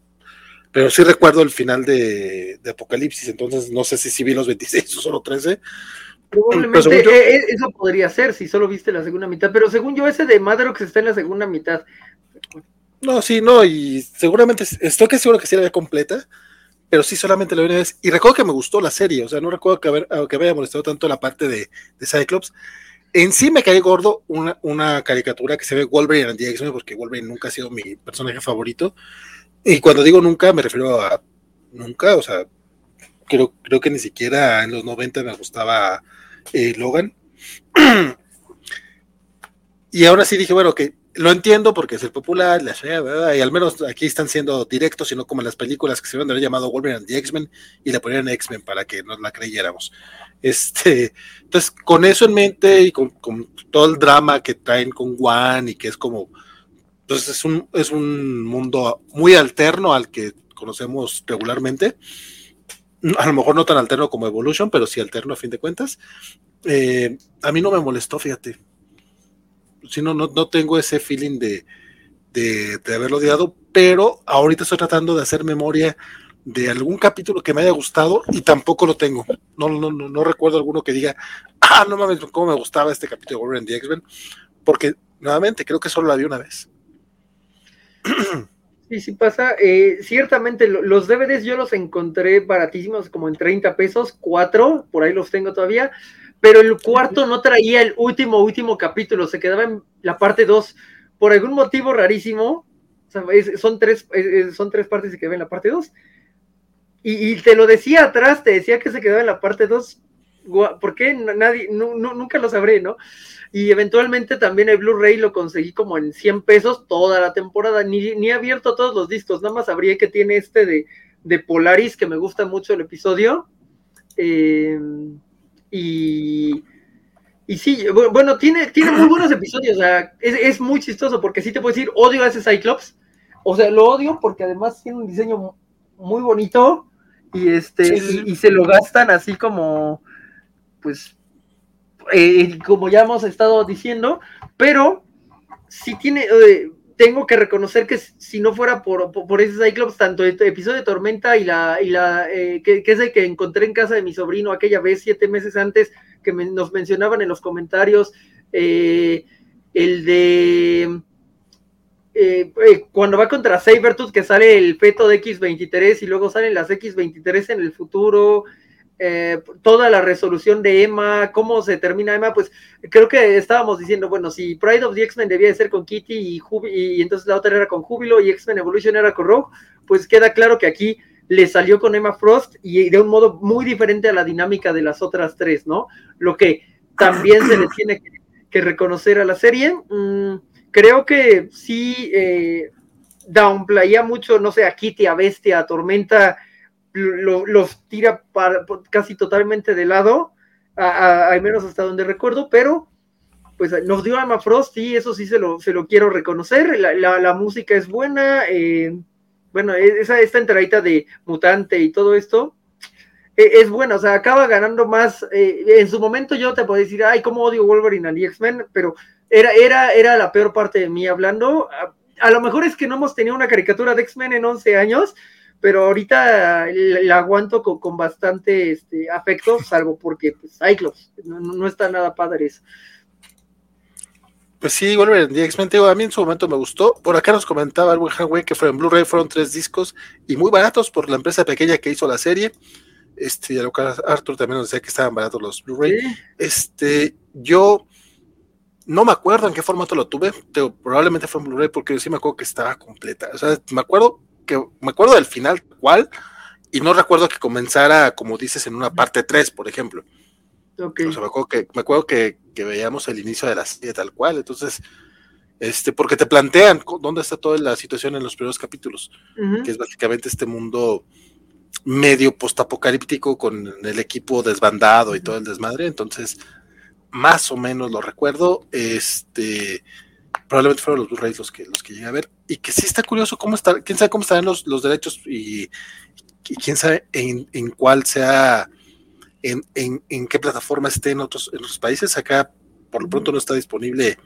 Pero sí recuerdo el final de, Apocalipsis, entonces no sé si sí vi los 26 o solo 13. Probablemente e, e, eso podría ser si solo viste la segunda mitad, pero según yo ese de Madrox está en la segunda mitad. No, sí, no, y seguramente estoy que seguro que sí la completa, pero sí solamente la vi una vez. Y recuerdo que me gustó la serie, o sea, no recuerdo que, haber, que me haya molestado tanto la parte de, de Cyclops. En sí me cae gordo una, una caricatura que se ve Wolverine and the X-Men, porque Wolverine nunca ha sido mi personaje favorito. Y cuando digo nunca, me refiero a nunca, o sea, creo, creo que ni siquiera en los 90 me gustaba eh, Logan. y ahora sí dije, bueno, que lo entiendo porque es el popular, la ¿verdad? y al menos aquí están siendo directos, sino como en las películas que se haber llamado Wolverine and the X-Men y le ponían X-Men para que nos la creyéramos. Este, entonces, con eso en mente y con, todo el drama que traen con Juan y que es como, pues es un, es un mundo muy alterno al que conocemos regularmente. A lo mejor no tan alterno como Evolution, pero sí alterno a fin de cuentas. Eh, a mí no me molestó, fíjate si no, no, tengo ese feeling de, de, haberlo odiado, pero ahorita estoy tratando de hacer memoria de algún capítulo que me haya gustado y tampoco lo tengo. No, no, no, no recuerdo alguno que diga, ah, no mames, cómo me gustaba este capítulo de Wolverine the X-Men, porque nuevamente creo que solo la vi una vez. Sí, sí pasa. Eh, ciertamente los DVDs yo los encontré baratísimos, como en 30 pesos, cuatro, por ahí los tengo todavía pero el cuarto no traía el último, último capítulo, se quedaba en la parte 2. Por algún motivo rarísimo, son, tres, son tres partes y quedaba en la parte 2. Y, te lo decía atrás, te decía que se quedaba en la parte 2. ¿Por qué? Nadie, nunca lo sabré, ¿no? Y eventualmente también el Blu-ray lo conseguí como en 100 pesos toda la temporada. Ni, ni he abierto todos los discos, nada más sabría que tiene este de, de Polaris, que me gusta mucho el episodio. Eh, y, y sí, bueno, tiene, tiene muy buenos episodios, o sea, es, muy chistoso porque sí te puedo decir, odio a ese Cyclops, o sea, lo odio porque además tiene un diseño muy bonito y este Y, se lo gastan así como, pues, eh, como ya hemos estado diciendo, pero sí tiene, eh, tengo que reconocer que si no fuera por, por, ese Cyclops, tanto el episodio de Tormenta y la, y la eh, que, es el que encontré en casa de mi sobrino aquella vez, siete meses antes, que nos mencionaban en los comentarios, eh, el de eh, cuando va contra Sabertooth, que sale el feto de X23 y luego salen las X23 en el futuro. Eh, toda la resolución de Emma, cómo se termina Emma, pues creo que estábamos diciendo, bueno, si Pride of the X-Men debía de ser con Kitty y, y, entonces la otra era con Júbilo y X-Men Evolution era con Rogue, pues queda claro que aquí le salió con Emma Frost y de un modo muy diferente a la dinámica de las otras tres, ¿no? Lo que también se le tiene que, reconocer a la serie. Mm, creo que sí eh, downplaya mucho, no sé, a Kitty, a Bestia, a Tormenta, los tira casi totalmente de lado, al menos hasta donde recuerdo, pero pues nos dio Emma Frost y eso sí se lo, se lo quiero reconocer. La, música es buena, eh, bueno, e, esa, esta entradita de mutante y todo esto e, es buena, o sea, acaba ganando más. Eh, en su momento yo te puedo decir, ay, cómo odio Wolverine y X-Men, pero era, era, era la peor parte de mí hablando. A, a, lo mejor es que no hemos tenido una caricatura de X-Men en 11 años, pero ahorita la aguanto con, bastante este, afecto, salvo porque pues, Cyclops, no, no está nada padre eso. Pues sí, Wolverine the X-Men, a mí en su momento me gustó. Por acá nos comentaba el Hanway que fue en Blu-ray, fueron tres discos y muy baratos por la empresa pequeña que hizo la serie. Este, y a lo que Arthur también nos decía que estaban baratos los Blu-ray. Este, yo no me acuerdo en qué formato lo tuve, pero probablemente fue en Blu-ray porque yo sí me acuerdo que estaba completa. O sea, me acuerdo que me acuerdo del final cuál y no recuerdo que comenzara, como dices, en una parte 3, por ejemplo. Okay. me acuerdo, que, me acuerdo que, veíamos el inicio de la serie tal cual, entonces, este, porque te plantean dónde está toda la situación en los primeros capítulos, que es básicamente este mundo medio postapocalíptico con el equipo desbandado y todo el desmadre, entonces, más o menos lo recuerdo, este, probablemente fueron los Blu-rays los que, los que llegué a ver, y que sí está curioso cómo está, quién sabe cómo estarán los, los derechos y, quién sabe en, en cuál sea, en, en, qué plataforma esté en otros, en otros países. Acá por lo pronto no está disponible,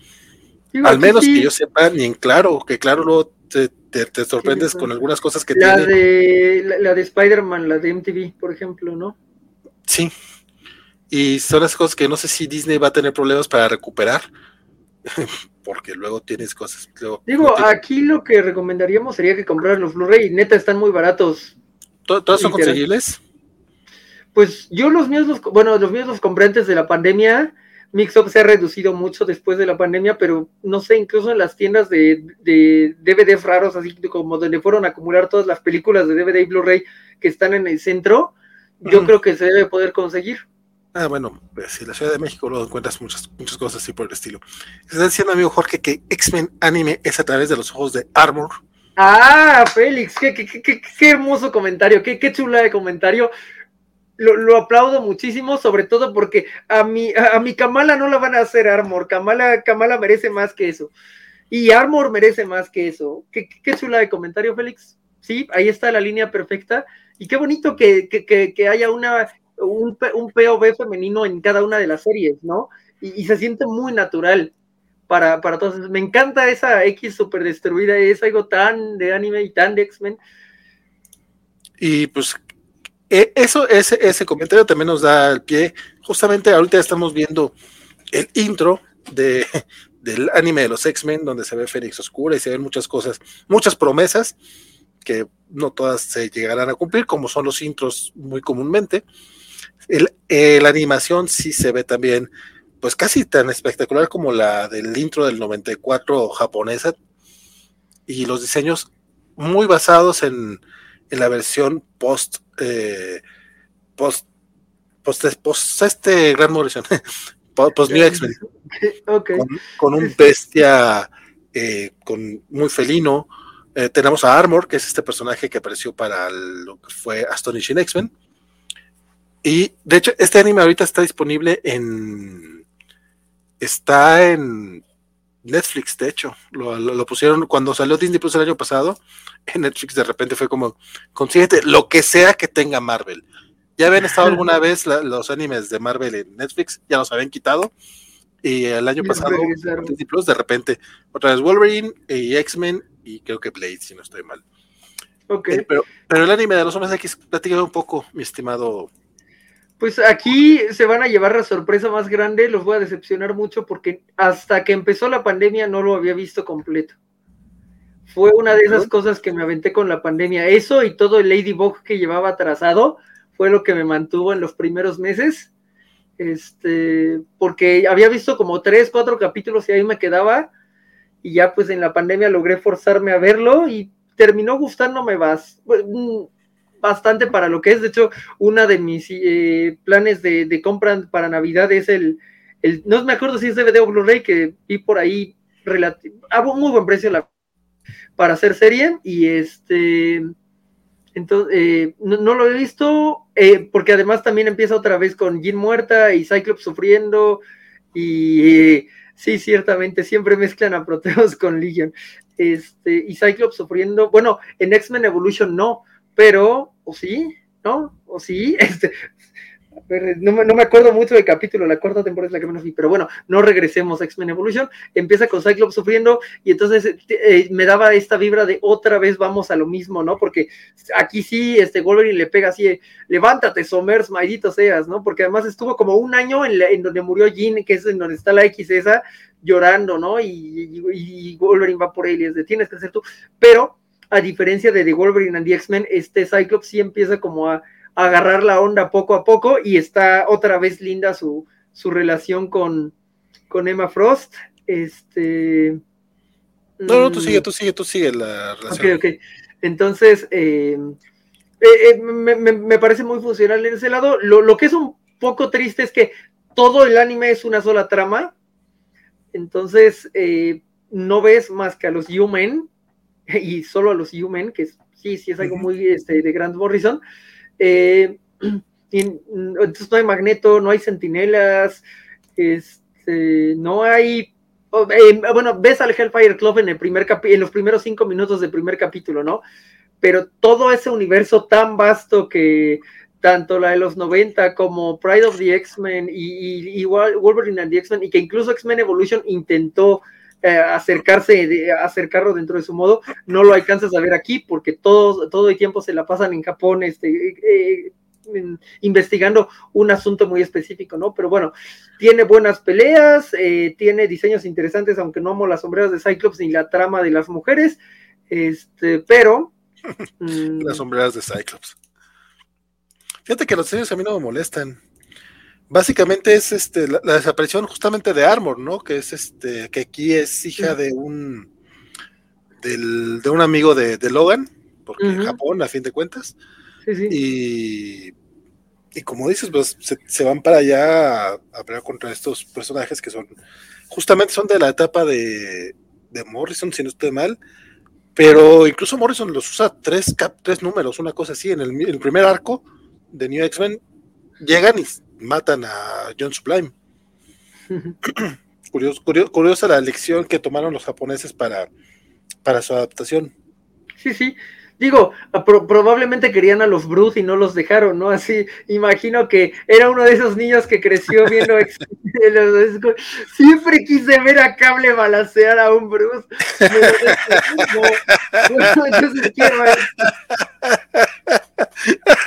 al menos que yo sepa, ni en Claro, que Claro luego te, te, sorprendes con algunas cosas que la De, la, la de Spider-Man, la de MTV, por ejemplo, ¿no? Sí. Y son las cosas que no sé si Disney va a tener problemas para recuperar porque luego tienes cosas. Digo, aquí lo que recomendaríamos sería que compraran los Blu-ray, neta, están muy baratos. ¿Todos son conseguibles? Pues yo los míos, los, bueno, los míos los compré antes de la pandemia. Mixup se ha reducido mucho después de la pandemia, pero no sé, incluso en las tiendas de, de DVDs raros, así como donde fueron a acumular todas las películas de DVD y Blu-ray que están en el centro, yo creo que se debe poder conseguir. Ah, bueno, pues si la Ciudad de México lo encuentras muchas, muchas cosas así por el estilo. Estás diciendo, amigo Jorge, que X-Men anime es a través de los ojos de Armor. Ah, Félix, qué, qué, qué, qué hermoso comentario, qué, chula de comentario. Lo, lo, aplaudo muchísimo, sobre todo porque a mi, a, mi Kamala no la van a hacer Armor. Kamala, Kamala merece más que eso. Y Armor merece más que eso. Qué, qué chula de comentario, Félix. Sí, ahí está la línea perfecta. Y qué bonito que, que, que haya una un, un POV femenino en cada una de las series, ¿no? Y, se siente muy natural para, para todos. Me encanta esa X super destruida, es algo tan de anime y tan de X-Men. Y pues e, eso, ese, comentario también nos da el pie. Justamente ahorita estamos viendo el intro de, del anime de los X-Men, donde se ve Fénix Oscura y se ven muchas cosas, muchas promesas que no todas se llegarán a cumplir, como son los intros muy comúnmente. Eh, la animación sí se ve también, pues casi tan espectacular como la del intro del 94 japonesa. Y los diseños muy basados en, la versión post, eh, post, post, post, este Gran Morrison, post New X-Men. Con, un bestia eh, con, muy felino. tenemos a Armor, que es este personaje que apareció para lo que fue Astonishing X-Men. Y de hecho, este anime ahorita está disponible en. Está en Netflix, de hecho. Lo, pusieron cuando salió Disney Plus el año pasado. En Netflix de repente fue como: consíguete lo que sea que tenga Marvel. Ya habían estado alguna vez los animes de Marvel en Netflix, ya los habían quitado. Y el año pasado, Disney Plus, de repente, otra vez Wolverine y X-Men y creo que Blade, si no estoy mal. Ok. Eh, pero, pero el anime de los hombres X, platícame un poco, mi estimado pues aquí se van a llevar la sorpresa más grande, los voy a decepcionar mucho porque hasta que empezó la pandemia no lo había visto completo. Fue una de esas cosas que me aventé con la pandemia. Eso y todo el Ladybug que llevaba trazado, fue lo que me mantuvo en los primeros meses. Este, porque había visto como tres, cuatro capítulos y ahí me quedaba. Y ya pues en la pandemia logré forzarme a verlo y terminó gustándome mm, bastante para lo que es. De hecho, una de mis eh, planes de, compra para Navidad es el, no me acuerdo si es DVD o Blu-ray que vi por ahí a muy buen precio la, para hacer serie y este entonces eh, no, lo he visto eh, porque además también empieza otra vez con Jean muerta y Cyclops sufriendo y sí ciertamente siempre mezclan a Proteus con Legion este y Cyclops sufriendo bueno en X-Men Evolution no pero o sí no o sí este no, me acuerdo mucho del capítulo, la cuarta temporada es la que menos vi, pero bueno, no regresemos a X-Men Evolution. Empieza con Cyclops sufriendo y entonces eh, me daba esta vibra de otra vez vamos a lo mismo, ¿no? Porque aquí sí, este Wolverine le pega así, levántate, Somers, maldito seas, ¿no? Porque además estuvo como un año en, donde murió Jean, que es en donde está la X esa, llorando, ¿no? Y, Wolverine va por él y es de tienes que hacer tú, pero a diferencia de The Wolverine and the X-Men, este Cyclops sí empieza como a agarrar la onda poco a poco y está otra vez linda su, su relación con, con Emma Frost. Este. No, no, tú mm, sigue, tú sigue, tú sigue la relación. Ok, ok. Entonces, eh, eh, eh, me, parece muy funcional en ese lado. Lo, lo, que es un poco triste es que todo el anime es una sola trama. Entonces, no ves más que a los Human y solo a los Human, que sí, sí es algo muy este, de Grant Morrison. Eh, entonces no hay magneto, no hay sentinelas, este, no hay. Oh, eh, bueno, ves al Hellfire Club en el primer en los primeros cinco minutos del primer capítulo, ¿no? Pero todo ese universo tan vasto que tanto la de los 90 como Pride of the X-Men y, Wolverine and the X-Men, y que incluso X-Men Evolution intentó eh, acercarse, de, acercarlo dentro de su modo, no lo alcanzas a ver aquí porque todo, todo el tiempo se la pasan en Japón, este, eh, investigando un asunto muy específico, ¿no? Pero bueno, tiene buenas peleas, eh, tiene diseños interesantes, aunque no amo las sombreras de Cyclops ni la trama de las mujeres, este, pero... las sombreras de Cyclops. Fíjate que los diseños a mí no me molestan básicamente es este la, desaparición justamente de Armor, ¿no? Que es este, que aquí es hija de un del, de un amigo de, Logan, porque en Japón, a fin de cuentas. Sí, sí. Y, y como dices, pues se, van para allá a, pelear contra estos personajes que son, justamente son de la etapa de, de Morrison, si no estoy mal. Pero incluso Morrison los usa tres, tres números, una cosa así. En el, el primer arco de New X-Men llegan y matan a John Sublime. curiosa la lección que tomaron los japoneses para, para su adaptación. Sí, sí. Digo, probablemente querían a los Bruce y no los dejaron, ¿no? Así, imagino que era uno de esos niños que creció viendo. Siempre quise ver a Cable balancear a un Bruce.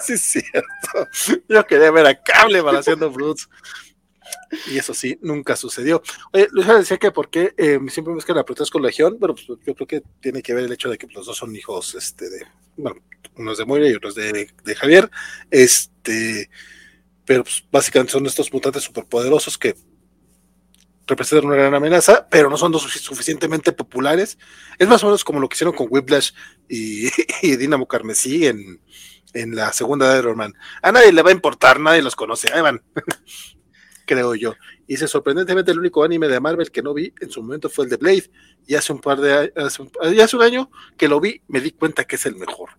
sí, es cierto. Yo quería ver a Cable balanceando Bruce. Y eso sí, nunca sucedió. Oye, Luis decía que por qué eh, siempre buscan a Proteus con Legión, pero pues, yo creo que tiene que ver el hecho de que los dos son hijos, este, de, bueno, unos de Moira y otros de, Javier, este, pero pues, básicamente son estos mutantes superpoderosos que representan una gran amenaza, pero no son suficientemente populares. Es más o menos como lo que hicieron con Whiplash y, y Dinamo Carmesí en, en la segunda de Iron Man. A nadie le va a importar, nadie los conoce. Ahí van. creo yo. Y dice, sorprendentemente el único anime de Marvel que no vi en su momento fue el de Blade. Y hace un par de hace hace un año que lo vi, me di cuenta que es el mejor.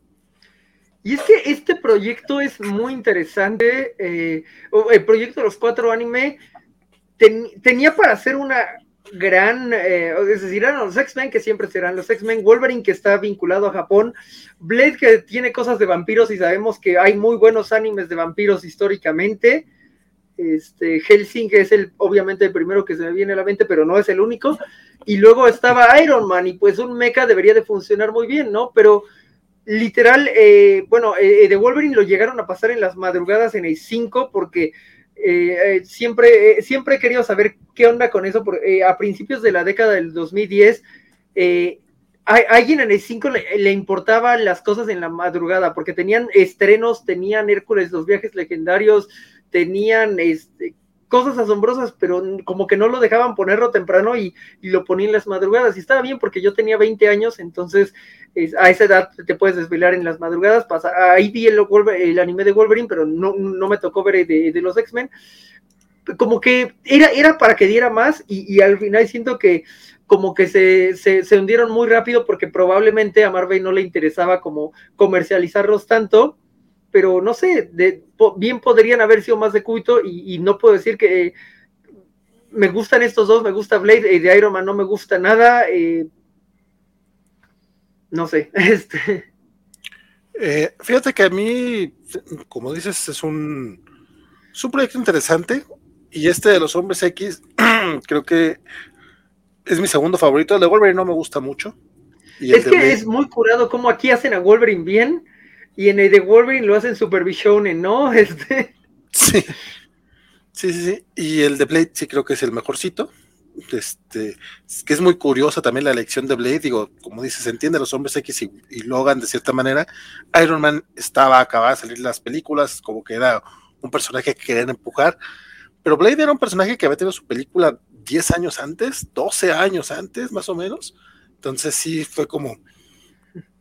Y es que este proyecto es muy interesante. Eh, el proyecto de los cuatro anime tenía para hacer una gran, eh, es decir, los X-Men que siempre serán los X-Men, Wolverine que está vinculado a Japón, Blade que tiene cosas de vampiros y sabemos que hay muy buenos animes de vampiros históricamente. Este, Helsing es el, obviamente el primero que se me viene a la mente, pero no es el único. Y luego estaba Iron Man, y pues un mecha debería de funcionar muy bien, ¿no? Pero literal, eh, bueno, eh, de Wolverine lo llegaron a pasar en las madrugadas en el 5 porque eh, siempre, siempre he querido saber qué onda con eso. Porque, a principios de la década del 2010, alguien en el 5 le, le, importaban las cosas en la madrugada, porque tenían estrenos, tenían Hércules, los viajes legendarios, tenían este, cosas asombrosas, pero como que no lo dejaban ponerlo temprano y, lo ponían en las madrugadas. Y estaba bien porque yo tenía 20 años, entonces a esa edad te puedes desvelar en las madrugadas. Pasa, ahí vi el, el, anime de Wolverine, pero no, no me tocó ver de, de los X-Men. Como que era, era para que diera más y, y al final siento que como que se, se, se, hundieron muy rápido porque probablemente a Marvel no le interesaba como comercializarlos tanto pero no sé, de, bien podrían haber sido más de culto y, no puedo decir que me gustan estos dos, me gusta Blade y de Iron Man no me gusta nada. Eh, no sé, este. Eh, fíjate que a mí, como dices, es un, es un proyecto interesante y este de los hombres X creo que es mi segundo favorito. El de Wolverine no me gusta mucho. es que es muy curado como aquí hacen a Wolverine bien y en el de Wolverine lo hacen Super ¿no? Este. Sí. Sí, sí, sí. Y el de Blade sí creo que es el mejorcito. Este, es que es muy curiosa también la elección de Blade. Digo, como dices, entiende los hombres X y, Logan de cierta manera. Iron Man estaba acabada de salir las películas, como que era un personaje que querían empujar. Pero Blade era un personaje que había tenido su película 10 años antes, 12 años antes, más o menos. Entonces sí fue como,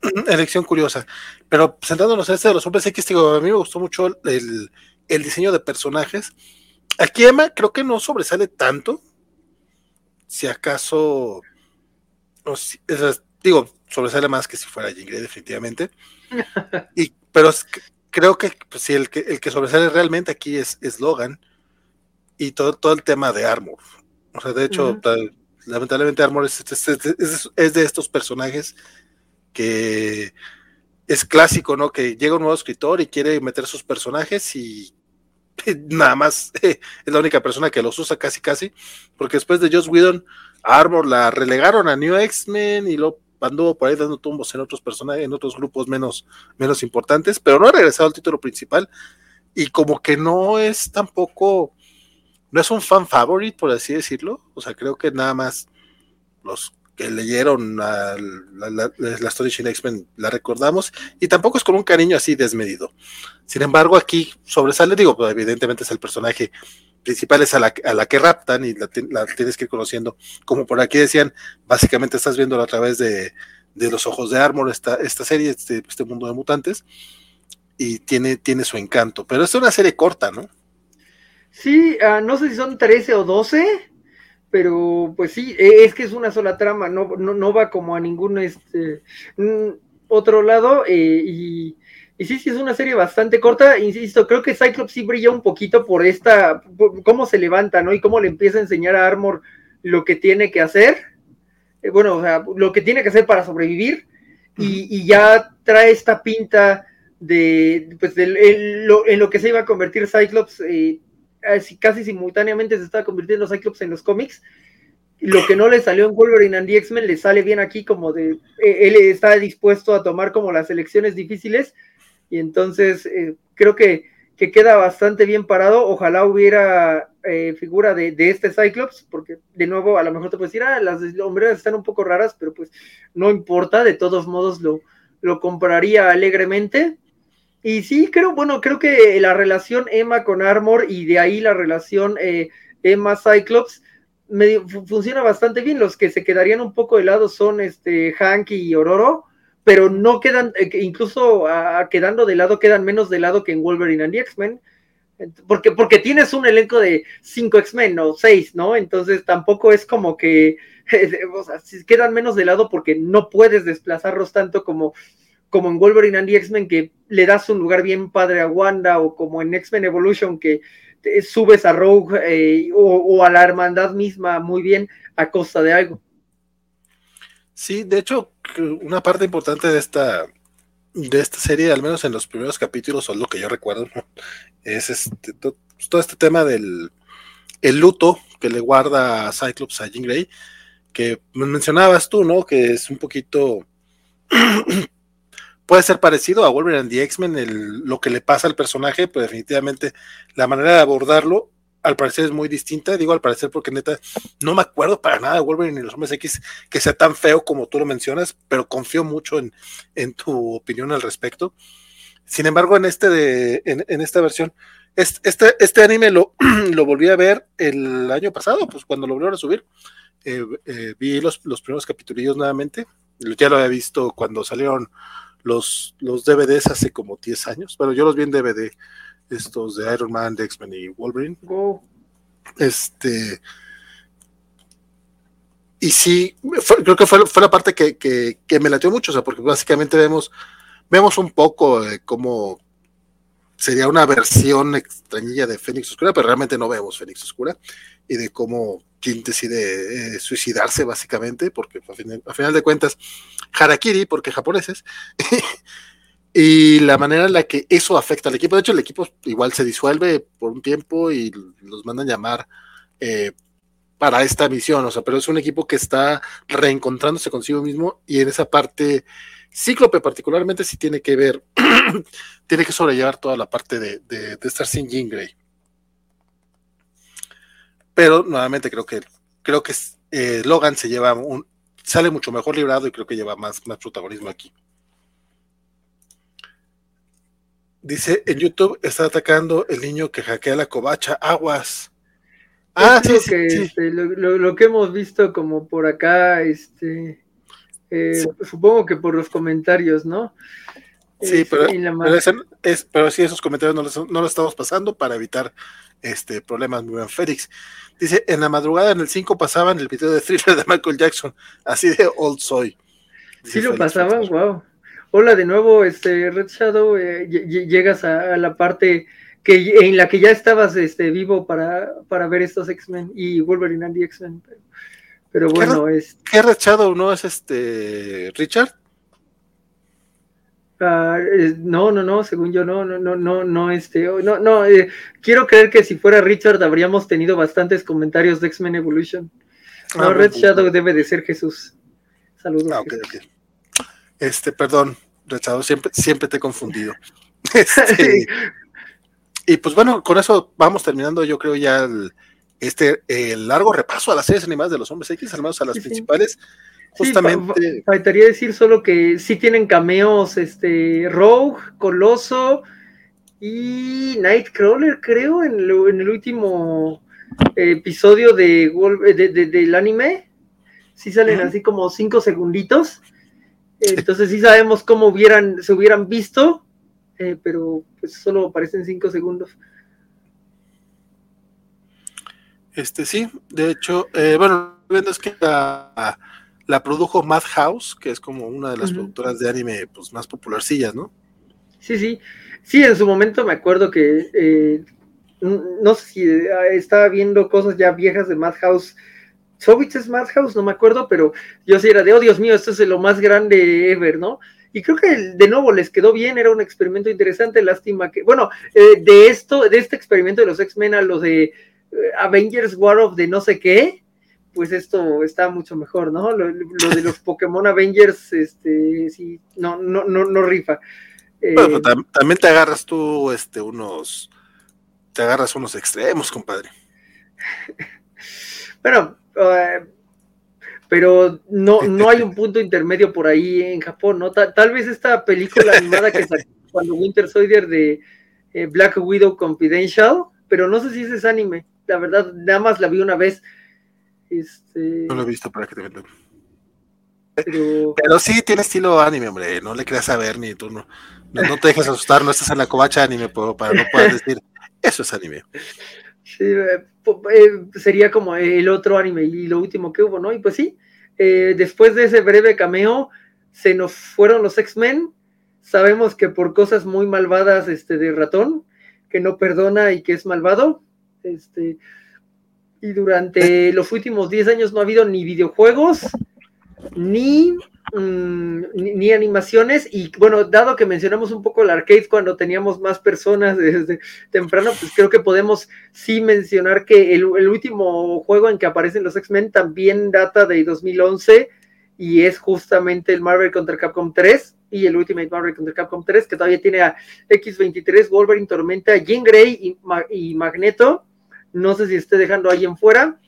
elección curiosa. Pero sentándonos en este de los hombres X, digo, a mí me gustó mucho el, diseño de personajes. Aquí Emma creo que no sobresale tanto. Si acaso, digo, sobresale más que si fuera Jean definitivamente. y, pero creo que pues, sí, el que el que sobresale realmente aquí es, es Logan y todo, todo el tema de Armor. O sea, de hecho, lamentablemente Armor es, es, de estos personajes que es clásico, ¿no? Que llega un nuevo escritor y quiere meter sus personajes y nada más es la única persona que los usa casi casi, porque después de Joss Whedon, Armor la relegaron a New X-Men y lo anduvo por ahí dando tumbos en otros personajes, en otros grupos menos, menos importantes, pero no ha regresado al título principal y como que no es tampoco, no es un fan favorite, por así decirlo, o sea, creo que nada más los que leyeron la, la, la, X-Men la recordamos, y tampoco es con un cariño así desmedido. Sin embargo, aquí sobresale, digo, pues, evidentemente es el personaje principal, es a la, a la que raptan y la, tienes que ir conociendo. Como por aquí decían, básicamente estás viendo a través de, de los ojos de Armor esta, esta serie, este, este mundo de mutantes, y tiene, tiene su encanto. Pero es una serie corta, ¿no? Sí, uh, no sé si son 13 o 12, pero pues sí, e, es que es una sola trama, no, no, va como a ningún este, otro lado, eh, y, sí, sí, es una serie bastante corta, insisto, creo que Cyclops sí brilla un poquito por esta, cómo se levanta, ¿no? Y cómo le empieza a enseñar a Armor lo que tiene que hacer, eh, bueno, o sea, lo que tiene que hacer para sobrevivir, y, ya trae esta pinta de, pues, de, en, lo, que se iba a convertir Cyclops, eh, casi simultáneamente se está convirtiendo Cyclops en los cómics. Lo que no le salió en Wolverine and the X-Men le sale bien aquí, como de e, él está dispuesto a tomar como las elecciones difíciles. Y entonces eh, creo que, que, queda bastante bien parado. Ojalá hubiera eh, figura de, de, este Cyclops, porque de nuevo a lo mejor te puedes decir, ah, las hombreras están un poco raras, pero pues no importa, de todos modos lo, lo compraría alegremente. Y sí, creo, bueno, creo que la relación Emma con Armor y de ahí la relación eh, Emma Cyclops funciona bastante bien. Los que se quedarían un poco de lado son este Hank y Ororo, pero no quedan, eh, incluso quedando de lado, quedan menos de lado que en Wolverine and the X-Men. Porque, porque tienes un elenco de cinco X-Men o seis, ¿no? Entonces tampoco es como que, o sea, quedan menos de lado porque no puedes desplazarlos tanto como como en Wolverine and X-Men, que le das un lugar bien padre a Wanda, o como en X-Men Evolution, que subes a Rogue eh, o, a la hermandad misma muy bien a costa de algo. Sí, de hecho, una parte importante de esta, de esta serie, al menos en los primeros capítulos, o lo que yo recuerdo, es este, todo, este tema del el luto que le guarda a Cyclops a Jean Grey, que mencionabas tú, ¿no? Que es un poquito puede ser parecido a Wolverine and the X-Men, lo que le pasa al personaje, pues definitivamente la manera de abordarlo al parecer es muy distinta, digo al parecer porque neta no me acuerdo para nada de Wolverine y los hombres X que sea tan feo como tú lo mencionas, pero confío mucho en, en tu opinión al respecto. Sin embargo, en este de, en, esta versión, este, este anime lo, lo volví a ver el año pasado, pues cuando lo volvieron a subir, eh, eh, vi los, los primeros capítulos nuevamente, ya lo había visto cuando salieron los, los DVDs hace como 10 años, bueno, yo los vi en DVD estos de Iron Man, de X-Men y Wolverine. Este. Y sí, creo que fue, fue la parte que, que, me latió mucho, o sea, porque básicamente vemos, vemos un poco de cómo sería una versión extrañilla de Fénix Oscura, pero realmente no vemos Fénix Oscura, y de cómo quien decide eh, suicidarse, básicamente, porque a final, a final, de cuentas, Harakiri, porque japoneses, y la manera en la que eso afecta al equipo. De hecho, el equipo igual se disuelve por un tiempo y los mandan llamar eh, para esta misión, o sea, pero es un equipo que está reencontrándose consigo mismo y en esa parte, Cíclope particularmente sí tiene que ver, tiene que sobrellevar toda la parte de, estar sin Jean Grey. Pero nuevamente creo que creo que eh, Logan se lleva un, sale mucho mejor librado y creo que lleva más, más protagonismo aquí. Dice, en YouTube está atacando el niño que hackea la covacha. Aguas. Ah, sí, sí, este, lo, que hemos visto como por acá, este, eh, supongo que por los comentarios, ¿no? Sí, pero, es, pero, sí, esos comentarios no los, no los, estamos pasando para evitar este problemas. Muy bien, Félix. Dice, en la madrugada en el 5 pasaban el video de thriller de Michael Jackson, así de old soy. Sí lo pasaban, wow. Hola de nuevo, este Red Shadow, eh, llegas a, la parte que en la que ya estabas este, vivo para, para ver estos X-Men y Wolverine and the X-Men. Pero, bueno, es. ¿Qué Red Shadow no es este Richard? Ah, no, no, no, según yo no, no, no, no, no, este, oh, no, no, eh, quiero creer que si fuera Richard habríamos tenido bastantes comentarios de X-Men Evolution. No, ah, Red Shadow debe de ser Jesús. Saludos. Ah, este, perdón, Rechado, siempre, siempre te he confundido. Este, y pues bueno, con eso vamos terminando, yo creo, ya el, este el largo repaso a las series animadas de los hombres X, al menos a las principales. Justamente. faltaría decir solo que sí tienen cameos, este, Rogue, Coloso y Nightcrawler, creo, en, en el último episodio de, de, del anime. Sí salen así como cinco segunditos. Entonces sí sabemos cómo hubieran, se hubieran visto, eh, pero pues solo aparecen cinco segundos. Este sí, de hecho, eh, bueno, es que la, produjo Madhouse, que es como una de las productoras de anime pues, más popularcillas, ¿no? Sí, sí. Sí, en su momento me acuerdo que eh, no sé si estaba viendo cosas ya viejas de Madhouse Sobich es Madhouse, no me acuerdo, pero yo sí era de, oh Dios mío, esto es lo más grande ever, ¿no? Y creo que de nuevo les quedó bien, era un experimento interesante, lástima que, bueno, eh, de esto, de este experimento de los X-Men a los de eh, Avengers War of the no sé qué, pues esto está mucho mejor, ¿no? Lo, de los Pokémon Avengers, este, sí, no, no, no, no rifa. bueno, eh, también te agarras tú, este, unos, te agarras unos extremos, compadre. bueno, eh, pero no, no hay un punto intermedio por ahí en Japón, ¿no? Tal, vez esta película animada que sacó cuando Winter Soldier de eh, Black Widow Confidential, pero no sé si ese es anime, la verdad, nada más la vi una vez. Este... No lo he visto para que te metan. Pero... pero... sí tiene estilo anime, hombre, no le creas saber ni tú no, no, te dejes asustar, no estás en la covacha anime para no puedas decir, eso es anime. Sí, eh, eh, sería como el otro anime y lo último que hubo, ¿no? Y pues sí, eh, después de ese breve cameo, se nos fueron los X-Men. Sabemos que por cosas muy malvadas este, de ratón, que no perdona y que es malvado. Este, y durante los últimos 10 años no ha habido ni videojuegos, ni Mm, ni, animaciones. Y bueno, dado que mencionamos un poco el arcade cuando teníamos más personas desde temprano, pues creo que podemos sí mencionar que el, último juego en que aparecen los X-Men también data de 2011 y es justamente el Marvel contra Capcom 3 y el Ultimate Marvel contra Capcom 3, que todavía tiene a X23, Wolverine, Tormenta, Jean Grey y, y Magneto no sé si esté dejando a alguien fuera.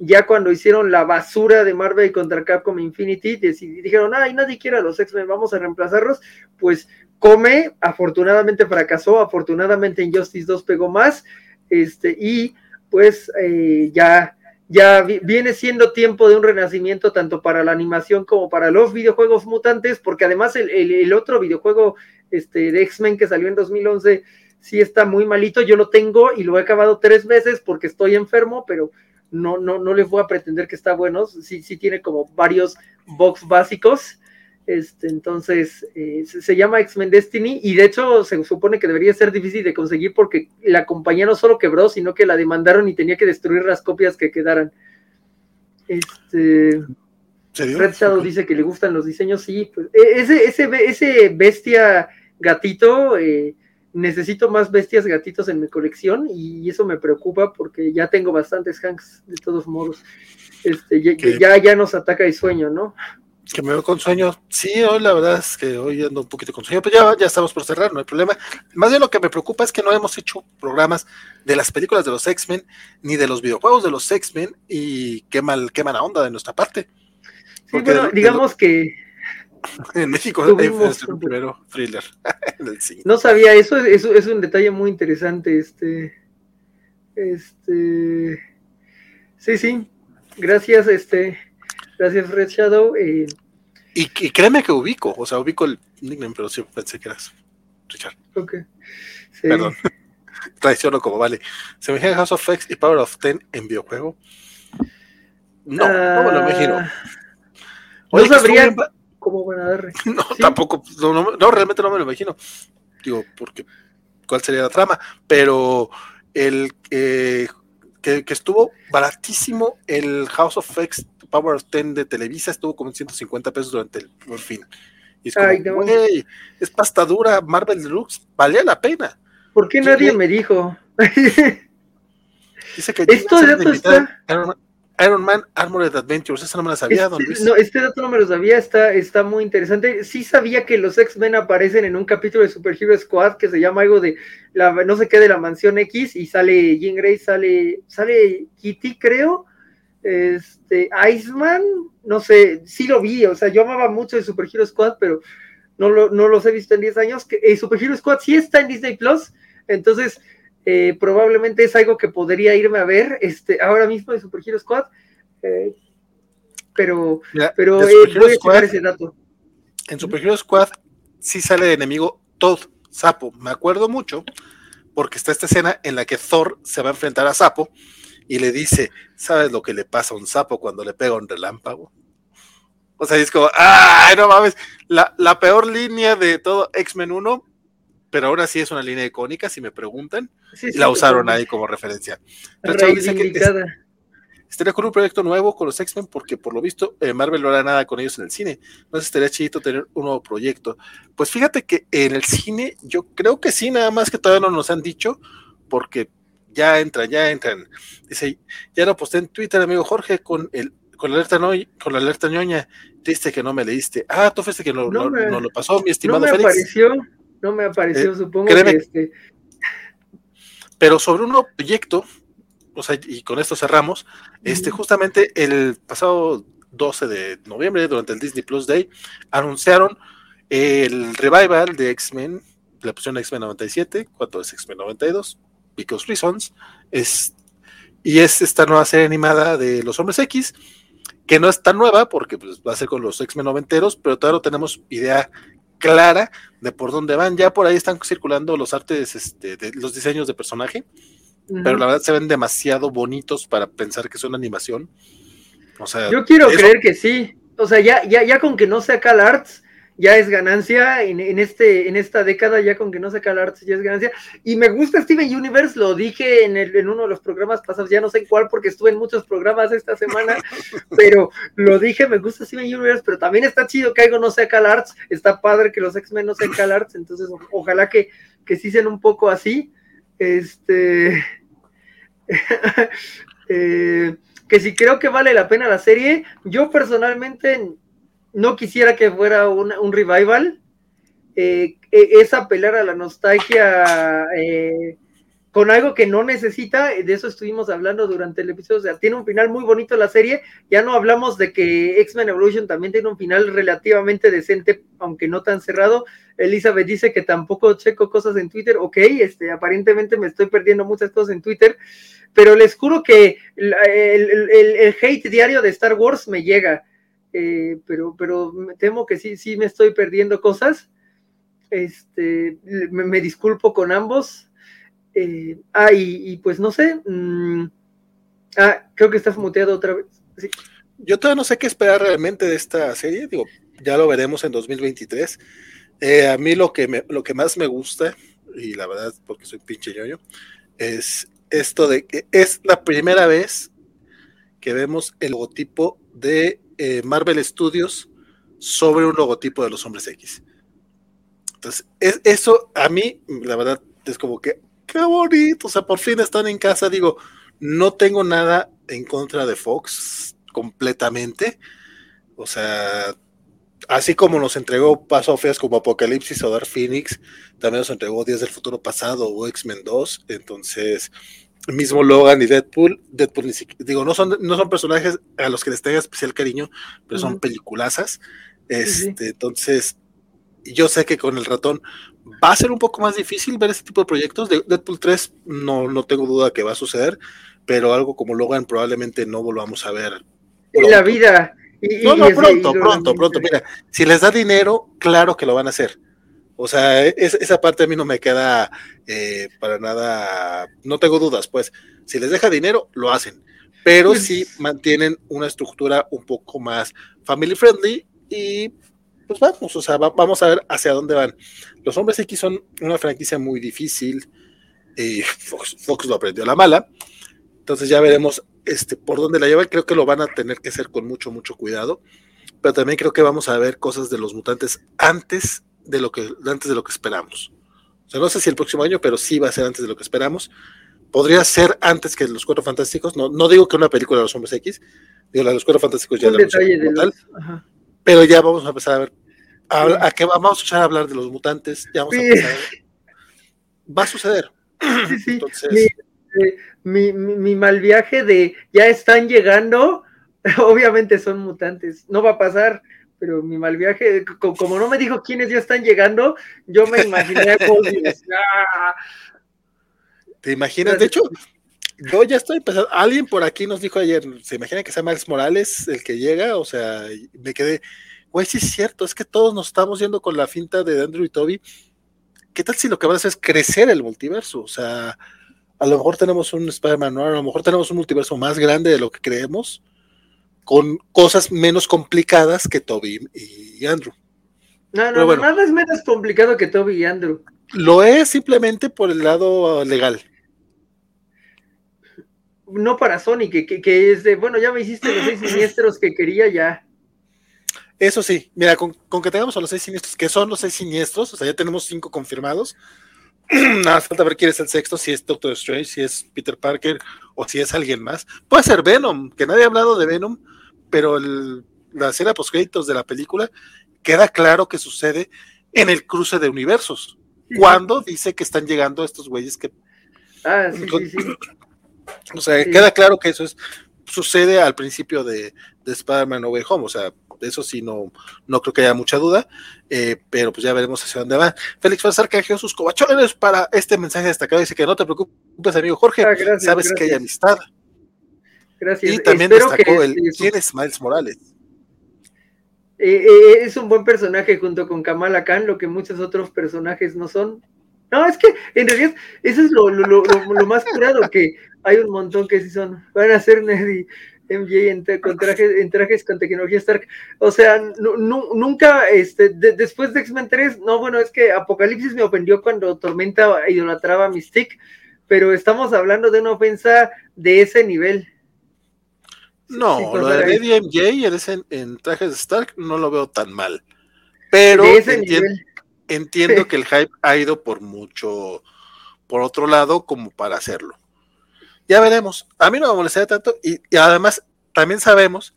Ya cuando hicieron la basura de Marvel contra Capcom Infinity, dijeron, ay, nadie quiere a los X-Men, vamos a reemplazarlos. Pues Come, afortunadamente fracasó, afortunadamente Injustice 2 pegó más, este, y pues eh, ya, ya viene siendo tiempo de un renacimiento tanto para la animación como para los videojuegos mutantes, porque además el, el otro videojuego este, de X-Men que salió en 2011 sí está muy malito, yo lo tengo y lo he acabado tres veces porque estoy enfermo, pero no, no, no les voy a pretender que está bueno, sí, sí tiene como varios box básicos, este, entonces, eh, se, llama X-Men Destiny y de hecho se supone que debería ser difícil de conseguir porque la compañía no solo quebró, sino que la demandaron y tenía que destruir las copias que quedaran. Este, Red Shadow dice que le gustan los diseños, sí, pues, e, ese, ese, ese bestia gatito, eh, necesito más bestias gatitos en mi colección y eso me preocupa porque ya tengo bastantes Hanks de todos modos. Este, ya, ya nos ataca el sueño, ¿no? Que me veo con sueño. Sí, hoy la verdad es que hoy ando un poquito con sueño, pero ya, ya estamos por cerrar, no hay problema. Más bien lo que me preocupa es que no hemos hecho programas de las películas de los X-Men, ni de los videojuegos de los X-Men, y qué mal, qué mala onda de nuestra parte. Sí, bueno, digamos que en México es el primero thriller No sabía eso, eso es un detalle muy interesante, este, este, sí, sí, gracias, este, Gracias, Red Shadow. Eh, y, créeme que ubico, o sea, ubico el nickname, pero sí pensé que eras Richard. Ok. Perdón. Traiciono como vale. ¿Se me House of X y Power of Ten en videojuego? No, no me lo imagino. Ah, no sabría van a dar. No, tampoco, no, no, realmente no me lo imagino. Digo, porque cuál sería la trama, pero el eh, que, que, estuvo baratísimo el House of X Power of Ten de Televisa estuvo como en 150 pesos durante el por fin. Y es como, es pasta dura, Marvel Deluxe, valía la pena. ¿Por qué nadie me dijo? Dice que esto dato está... Iron, Man Armored Adventures, esa no me la sabía, este, don No, este dato no me lo sabía, está, está muy interesante. Sí sabía que los X-Men aparecen en un capítulo de Super Hero Squad que se llama algo de la no sé qué de la mansión X y sale Jean Grey, sale, sale Kitty, creo, este, Iceman, no sé, sí lo vi, o sea, yo amaba mucho el Super Hero Squad, pero no, lo, no los he visto en 10 años. Que, el Super Hero Squad sí está en Disney Plus, entonces eh, probablemente es algo que podría irme a ver este, ahora mismo de Super Hero Squad, eh, pero, pero eh, voy a Squad, ese dato. En Super Hero Squad sí sale de enemigo Todd, Sapo, me acuerdo mucho, porque está esta escena en la que Thor se va a enfrentar a Sapo y le dice, ¿sabes lo que le pasa a un sapo cuando le pega un relámpago? O sea, es como, ¡ay, no mames! La, la peor línea de todo X-Men 1, pero ahora sí es una línea icónica, si me preguntan, la usaron ahí como referencia. dice que estaría con un proyecto nuevo con los X-Men porque por lo visto eh, Marvel no hará nada con ellos en el cine. No sé estaría chidito tener un nuevo proyecto. Pues fíjate que en el cine yo creo que sí, nada más que todavía no nos han dicho porque ya entran, ya entran. Dice, ya lo posté en Twitter, amigo Jorge, con el con la alerta no, con la alerta ñoña, triste que no me leíste. Ah, tú fuiste que no, no, lo pasó, mi estimado no me Apareció, no me apareció, eh, supongo que este... Pero sobre un nuevo proyecto, o sea, y con esto cerramos, este, justamente el pasado 12 de noviembre, durante el Disney Plus Day, anunciaron el revival de X-Men, la pusieron X-Men 97, cuando es X-Men 92, Because Reasons, es, y es esta nueva serie animada de los Hombres X, que no es tan nueva porque pues, va a ser con los X-Men noventeros, pero todavía no tenemos idea clara de por dónde van. Ya por ahí están circulando los artes, este, de, los diseños de personaje, pero la verdad se ven demasiado bonitos para pensar que es una animación. O sea, yo quiero creer que sí. O sea, ya, ya, ya con que no sea Cal Arts, ya es ganancia en, este, en esta década, ya con que no se el ya es ganancia. Y me gusta Steven Universe, lo dije en, el, en uno de los programas pasados, ya no sé cuál, porque estuve en muchos programas esta semana, pero lo dije, me gusta Steven Universe, pero también está chido que algo no sea Cal Arts, está padre que los X-Men no sean Cal Arts, entonces ojalá que, que sí sean un poco así. Este. Eh, que si creo que vale la pena la serie, yo personalmente no quisiera que fuera un revival. Eh, e, es apelar a la nostalgia eh, con algo que no necesita, de eso estuvimos hablando durante el episodio, o sea, tiene un final muy bonito la serie, ya no hablamos de que X-Men Evolution también tiene un final relativamente decente, aunque no tan cerrado, Elizabeth dice que tampoco checo cosas en Twitter, ok, este, aparentemente me estoy perdiendo muchas cosas en Twitter, pero les juro que el, hate diario de Star Wars me llega, eh, pero, pero me temo que sí, sí me estoy perdiendo cosas, este, me disculpo con ambos, eh, ah, y, pues no sé. Mm, ah, creo que estás muteado otra vez. Yo todavía no sé qué esperar realmente de esta serie. Digo, ya lo veremos en 2023. Eh, a mí lo que, me, lo que más me gusta, y la verdad, porque soy pinche ñoño, es esto de que es la primera vez que vemos el logotipo de eh, Marvel Studios sobre un logotipo de los hombres X. Entonces, es, eso a mí, la verdad, es como que qué bonito, o sea, por fin están en casa, digo, no tengo nada en contra de Fox completamente, o sea, así como nos entregó Paso Feas como Apocalipsis o Dark Phoenix, también nos entregó Días del Futuro Pasado o X-Men 2, entonces, mismo Logan y Deadpool, Deadpool ni siquiera, digo, no son, no son personajes a los que les tenga especial cariño, pero son peliculazas, este, entonces, yo sé que con el ratón va a ser un poco más difícil ver este tipo de proyectos. De Deadpool 3 no, no tengo duda que va a suceder, pero algo como Logan probablemente no volvamos a ver. En la vida. no, no, pronto, pronto, pronto. Mira, si les da dinero, claro que lo van a hacer. O sea, esa parte a mí no me queda eh, para nada, no tengo dudas, pues, si les deja dinero, lo hacen, pero si mantienen una estructura un poco más family friendly y pues vamos, o sea, vamos a ver hacia dónde van. Los hombres X son una franquicia muy difícil. y Fox, lo aprendió a la mala. Entonces ya veremos este, por dónde la llevan. Creo que lo van a tener que hacer con mucho, mucho cuidado. Pero también creo que vamos a ver cosas de los mutantes antes de lo que, antes de lo que esperamos. O sea, no sé si el próximo año, pero sí va a ser antes de lo que esperamos. Podría ser antes que los Cuatro Fantásticos. No, no digo que una película de los Hombres X. Digo, la de los Cuatro Fantásticos ya la de los, pero ya vamos a empezar a ver. A, qué vamos a escuchar hablar de los mutantes. Ya vamos a empezar Va a suceder. Entonces. Mi, mi, mal viaje de ya están llegando, obviamente son mutantes, no va a pasar, pero mi mal viaje, como no me dijo quiénes ya están llegando, yo me imaginé a ah". ¿Te imaginas? De hecho, yo ya estoy empezando. Alguien por aquí nos dijo ayer, ¿se imagina que sea Miles Morales el que llega? O sea, me quedé, güey, sí es cierto, es que todos nos estamos yendo con la finta de Andrew y Toby. ¿Qué tal si lo que van a hacer es crecer el multiverso? O sea, a lo mejor tenemos un Spider-Man, a lo mejor tenemos un multiverso más grande de lo que creemos, con cosas menos complicadas que Toby y Andrew. No, no, nada es menos complicado que Toby y Andrew. Lo es simplemente por el lado legal no para Sony, que, que, es de, bueno, ya me hiciste los seis siniestros que quería ya. Eso sí, mira, con, que tengamos a los seis siniestros, que son los seis siniestros, o sea, ya tenemos cinco confirmados. Nada, falta ver quién es el sexto, si es Doctor Strange, si es Peter Parker o si es alguien más. Puede ser Venom, que nadie ha hablado de Venom, pero el, la escena post créditos de la película queda claro que sucede en el cruce de universos. Cuando dice que están llegando estos güeyes que. Ah, sí, sí, sí. O sea, queda claro que eso es sucede al principio de, de Spider-Man No Way Home, o sea, de eso sí no, no creo que haya mucha duda, eh, pero pues ya veremos hacia dónde va. Félix Fazar canjeó sus covachones para este mensaje destacado, dice que no te preocupes, amigo Jorge, ah, sabes que hay amistad. Gracias. Y también destacó el quién es Miles Morales. Eh, eh, es un buen personaje junto con Kamala Khan, lo que muchos otros personajes no son. No, es que en realidad eso es lo, lo, lo, más curado, que hay un montón que sí son, van a ser Ned MJ en, con trajes, en trajes con tecnología Stark. O sea, nunca, este, después de X-Men 3, no, bueno, es que Apocalipsis me ofendió cuando Tormenta idolatraba a Mystique, pero estamos hablando de una ofensa de ese nivel. No, lo de MJ en, en trajes Stark no lo veo tan mal. Pero entiendo que el hype ha ido por mucho, por otro lado, como para hacerlo. Ya veremos. A mí no me molestaría tanto y, además también sabemos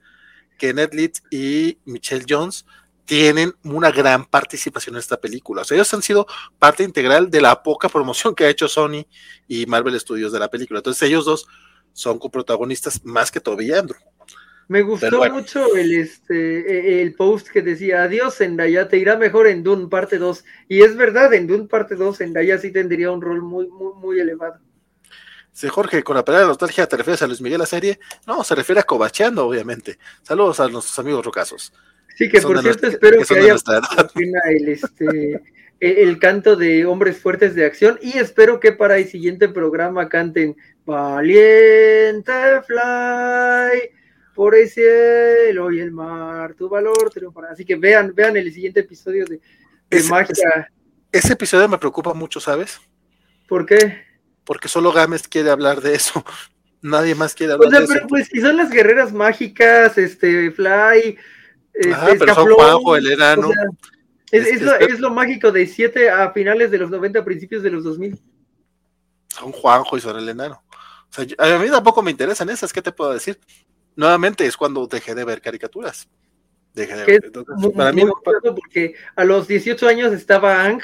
que Ned Leeds y Michelle Jones tienen una gran participación en esta película. O sea, ellos han sido parte integral de la poca promoción que ha hecho Sony y Marvel Studios de la película. Entonces ellos dos son coprotagonistas más que todavía Andrew. Me gustó mucho el, este, e, el post que decía, adiós Zendaya, te irá mejor en Dune parte 2. Y es verdad, en Dune parte 2 Zendaya sí tendría un rol muy, muy, muy elevado. Sí, Jorge, con la palabra de nostalgia, ¿te refieres a Luis Miguel la serie? No, se refiere a Cobacheando, obviamente. Saludos a nuestros amigos rocazos. Sí, que por cierto espero que, haya el, este, e, el canto de Hombres Fuertes de Acción y espero que para el siguiente programa canten Valiente Fly por el cielo y el mar, tu valor triunfará. Así que vean, vean el siguiente episodio de, Magia. Ese, episodio me preocupa mucho, ¿sabes? ¿Por qué? Porque solo Gámez quiere hablar de eso. Nadie más quiere hablar o sea, pero pues si son las guerreras mágicas, este, Fly, Ah, pero son Juanjo, el enano. Es, lo, mágico de 7 a finales de los 90, a principios de los 2000. Son Juanjo y son el enano. O sea, a mí tampoco me interesan esas, ¿qué te puedo decir? Nuevamente es cuando dejé de ver caricaturas. Dejé de ver. para mí, porque a los 18 años estaba Ang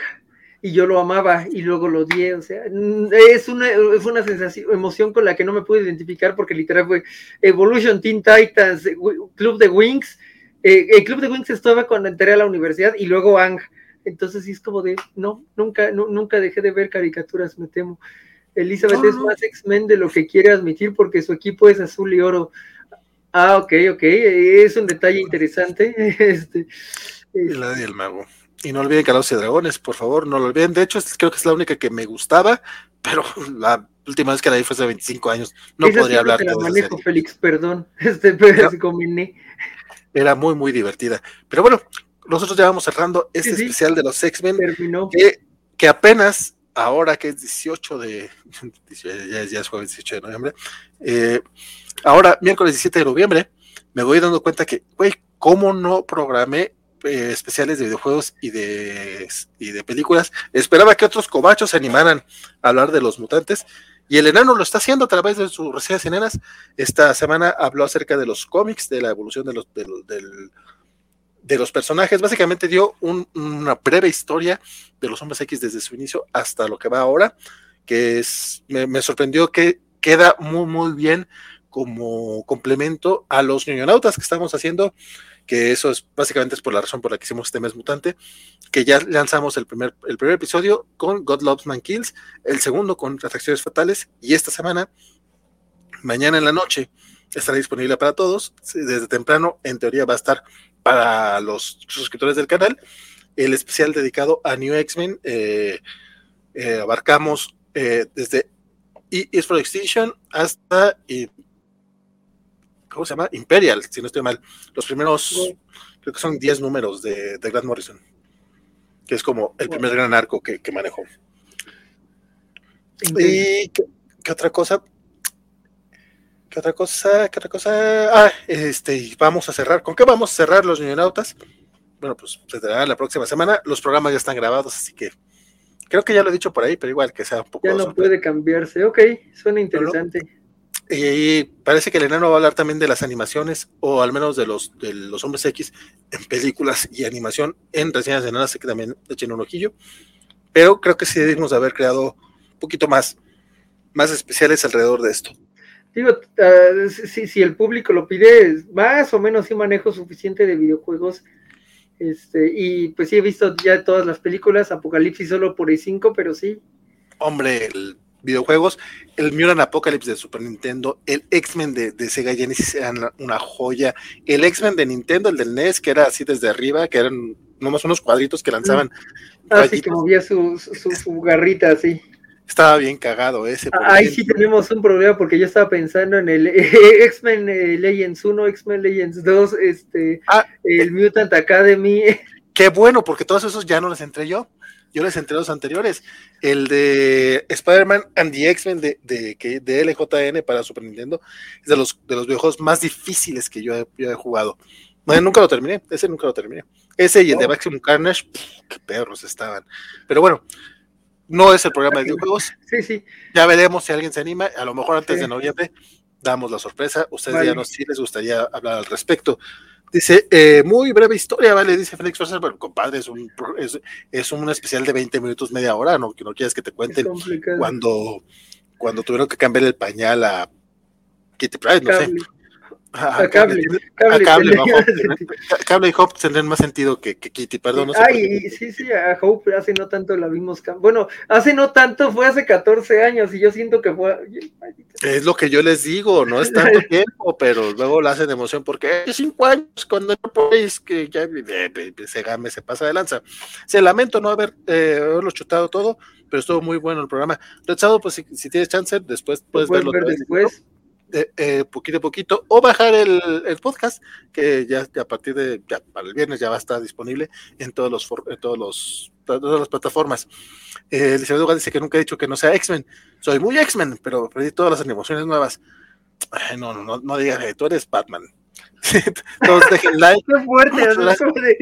y yo lo amaba y luego lo odié, o sea, es una, fue una sensación, emoción con la que no me pude identificar porque literal fue Evolution Teen Titans, Club de Wings eh, el club de Wings estaba cuando entré a la universidad y luego Ang. Entonces sí es como de, no, nunca, nunca dejé de ver caricaturas, me temo. Elizabeth es más X-Men de lo que quiere admitir porque su equipo es azul y oro. Ah, ok, ok, es un detalle interesante. este, La del mago. Y no olviden Calabozos y Dragones, por favor, no lo olviden. De hecho, creo que es la única que me gustaba, pero la última vez que la vi fue hace 25 años. No podría hablar. de la manejo, Félix, perdón. Este, pero se combiné era muy, muy divertida. Pero bueno, nosotros ya vamos cerrando este especial de los X-Men, que, que, apenas ahora que es 18 de, ya, ya es jueves 18 de noviembre, eh, ahora miércoles 17 de noviembre, me voy dando cuenta que, güey, ¿cómo no programé eh, especiales de videojuegos y de, y de películas? Esperaba que otros cobachos se animaran a hablar de los mutantes y el enano lo está haciendo a través de sus recetas enanas. Esta semana habló acerca de los cómics, de la evolución de los, de, los personajes. Básicamente dio una breve historia de los hombres X desde su inicio hasta lo que va ahora, que es, me, sorprendió que queda muy, muy bien como complemento a los ñoñonautas que estamos haciendo que eso es básicamente es por la razón por la que hicimos este mes mutante, que ya lanzamos el primer, el primer episodio con God Loves Man Kills, el segundo con Atracciones Fatales, y esta semana, mañana en la noche, estará disponible para todos, desde temprano, en teoría va a estar para los suscriptores del canal, el especial dedicado a New X-Men, eh, eh, abarcamos eh, desde Is for Extinction hasta ¿cómo se llama? Imperial, si no estoy mal. Los primeros, creo que son 10 números de, Grant Morrison, que es como el primer gran arco que, manejó. ¿Y qué, otra cosa? ¿Qué otra cosa? ¿Qué otra cosa? Ah, este, vamos a cerrar. ¿Con qué vamos a cerrar los Nautas? Bueno, pues se tendrá la próxima semana. Los programas ya están grabados, así que creo que ya lo he dicho por ahí, pero igual que sea un poco. Ya no puede cambiarse. Ok, suena interesante. Y parece que el enano va a hablar también de las animaciones, o al menos de los, de los hombres X en películas y animación en reseñas de nada, sé que también echen un ojillo. Pero creo que sí debimos haber creado un poquito más, más especiales alrededor de esto. Digo, uh, si, si, el público lo pide, más o menos sí manejo suficiente de videojuegos. Este, y pues sí he visto ya todas las películas, Apocalipsis solo por el 5, pero sí. Hombre, el videojuegos, el Mutant Apocalypse de Super Nintendo, el X-Men de, Sega Genesis eran una joya, el X-Men de Nintendo, el del NES, que era así desde arriba, que eran nomás unos cuadritos que lanzaban. Así ah, que movía su, su, garrita así. Estaba bien cagado ese. Ah, ahí sí tenemos un problema porque yo estaba pensando en el X-Men eh, Legends 1, X-Men Legends 2, este, ah, el Mutant Academy. Qué bueno, porque todos esos ya no los entré yo yo les entré los anteriores. El de Spider-Man and the X-Men de, de, de, LJN para Super Nintendo es de los, de los videojuegos más difíciles que yo he, jugado. Bueno, nunca lo terminé, ese nunca lo terminé. Ese y el de oh. Maximum Carnage, qué perros estaban. Pero bueno, no es el programa de videojuegos. Sí, sí. Ya veremos si alguien se anima. A lo mejor antes de noviembre damos la sorpresa. Ustedes ya no si les gustaría hablar al respecto. Dice, eh, muy breve historia, vale, dice Félix Farser, pero compadre, es un, es, es, un especial de 20 minutos, media hora, no, que no quieras que te cuenten. cuando, cuando tuvieron que cambiar el pañal a Kitty Pride, no sé. A, cable, cable, y Hope tendrían más sentido que, Kitty, perdón. No sé Ay, sí, sí, a Hope hace no tanto la vimos. Bueno, hace no tanto, fue hace 14 años y yo siento que fue. Es lo que yo les digo, no es tanto tiempo, pero luego la hacen de emoción porque es 5 años cuando no podéis que ya se game, se pasa de lanza. Se lamento no haber eh, haberlo chutado todo, pero estuvo muy bueno el programa. Rechado, pues si, tienes chance, después puedes verlo. Ver después eh, poquito a poquito o bajar el, podcast que ya, a partir de ya, para el viernes ya va a estar disponible en todos los en todos los todas las plataformas. Eh, el licenciado dice que nunca ha dicho que no sea X-Men. Soy muy X-Men, pero pedí todas las animaciones nuevas. no, no, no, no digas que tú eres Batman. Todos dejen like. Qué fuerte,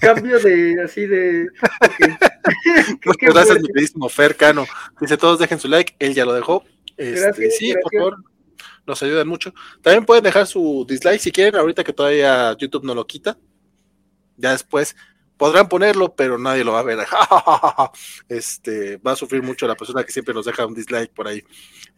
cambio de así de. gracias, mi queridísimo Fer Cano. Dice: Todos dejen su like, él ya lo dejó. Este, sí, por favor, nos ayudan mucho. También pueden dejar su dislike si quieren, ahorita que todavía YouTube no lo quita. Ya después podrán ponerlo, pero nadie lo va a ver. este va a sufrir mucho la persona que siempre nos deja un dislike por ahí.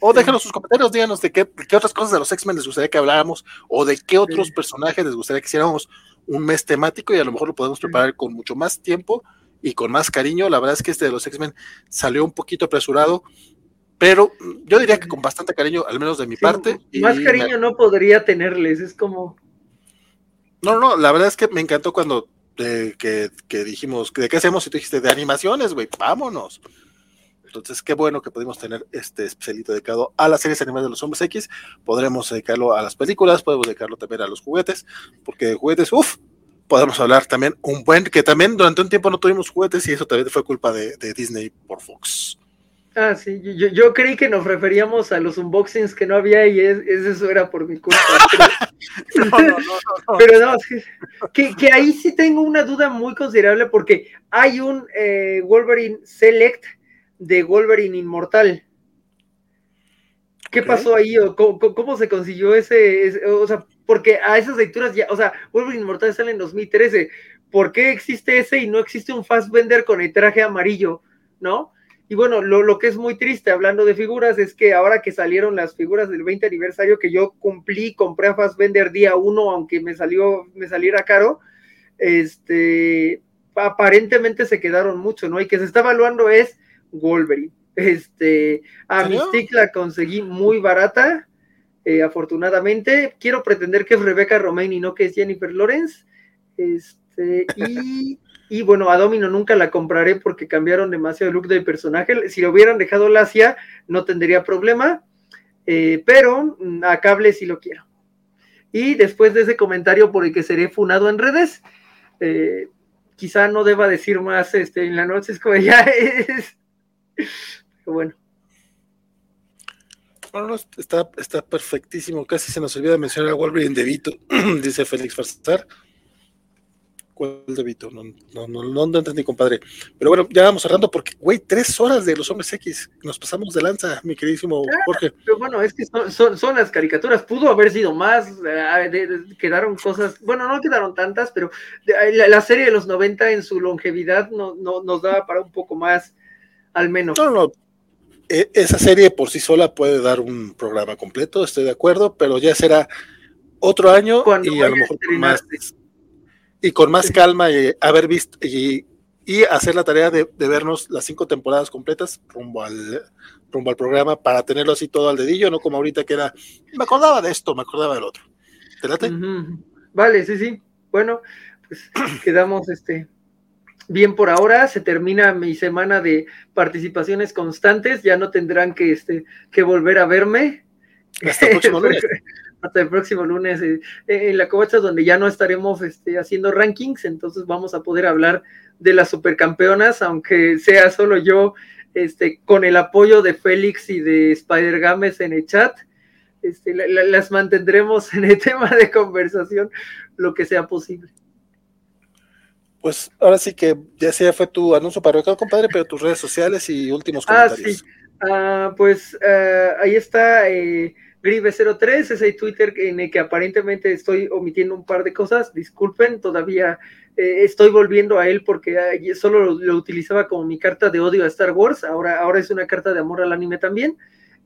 O déjenos sus comentarios, díganos de qué, qué otras cosas de los X-Men les gustaría que habláramos, o de qué otros personajes les gustaría que hiciéramos un mes temático y a lo mejor lo podemos preparar con mucho más tiempo y con más cariño. La verdad es que este de los X-Men salió un poquito apresurado pero yo diría que con bastante cariño, al menos de mi parte. Más cariño no podría tenerles, es como... No, no, la verdad es que me encantó cuando eh, que, dijimos, ¿de qué hacemos? Y tú dijiste, de animaciones, güey, vámonos. Entonces, qué bueno que pudimos tener este especialito dedicado a las series animadas de los hombres X. Podremos dedicarlo a las películas, podemos dedicarlo también a los juguetes, porque de juguetes, uff, podemos hablar también un buen, que también durante un tiempo no tuvimos juguetes y eso también fue culpa de Disney por Fox. Ah, sí, yo, yo, creí que nos referíamos a los unboxings que no había y es, eso era por mi culpa. Pero no, no, no, pero no que, que, ahí sí tengo una duda muy considerable porque hay un eh, Wolverine Select de Wolverine Inmortal. ¿Qué pasó ahí? O cómo, se consiguió ese, O sea, porque a esas lecturas ya, o sea, Wolverine Inmortal sale en 2013. ¿Por qué existe ese y no existe un Fast Vender con el traje amarillo? ¿No? Y bueno, lo, que es muy triste hablando de figuras es que ahora que salieron las figuras del 20 aniversario que yo cumplí, compré a Fassbender día uno, aunque me salió, me saliera caro, este, aparentemente se quedaron mucho, ¿no? Y que se está evaluando es Wolverine. Este, a mi stick la conseguí muy barata, eh, afortunadamente. Quiero pretender que es Rebecca Romain y no que es Jennifer Lawrence. Este, y y bueno, a Domino nunca la compraré porque cambiaron demasiado el look del personaje. Si lo hubieran dejado Lacia, no tendría problema. Eh, pero mm, a cable sí lo quiero. Y después de ese comentario por el que seré funado en redes, eh, quizá no deba decir más este, en la noche, es como ya es. Pero bueno. Bueno, está, está perfectísimo. Casi se nos olvida mencionar a Wolverine de Vito, dice Félix Farsar. ¿Cuál de Vito? No, no, no, no, entendí, compadre. Pero bueno, ya vamos cerrando porque, güey, tres horas de los hombres X. Nos pasamos de lanza, mi queridísimo ah, Jorge. Pero bueno, es que son, son, las caricaturas. Pudo haber sido más. Eh, quedaron cosas. Bueno, no quedaron tantas, pero la, serie de los 90 en su longevidad no, no, nos daba para un poco más, al menos. No, no. E, esa serie por sí sola puede dar un programa completo, estoy de acuerdo, pero ya será otro año y a lo mejor más y con más calma y haber visto y, hacer la tarea de, vernos las cinco temporadas completas rumbo al, rumbo al programa para tenerlo así todo al dedillo, no como ahorita que era, me acordaba de esto, me acordaba del otro. ¿Te late? Vale, sí, sí. Bueno, pues quedamos este bien por ahora, se termina mi semana de participaciones constantes, ya no tendrán que, este, que volver a verme. Hasta el próximo lunes. Hasta el próximo lunes eh, eh, en la covacha donde ya no estaremos este, haciendo rankings, entonces vamos a poder hablar de las supercampeonas, aunque sea solo yo, este, con el apoyo de Félix y de Spider Games en el chat. Este, las mantendremos en el tema de conversación lo que sea posible. Pues ahora sí que ya sea fue tu anuncio para acá, compadre, pero tus redes sociales y últimos comentarios. Ah, sí. Ah, pues ah, ahí está. Eh, Gribe03, ese Twitter en el que aparentemente estoy omitiendo un par de cosas. Disculpen, todavía eh, estoy volviendo a él porque solo lo, utilizaba como mi carta de odio a Star Wars. Ahora, ahora es una carta de amor al anime también.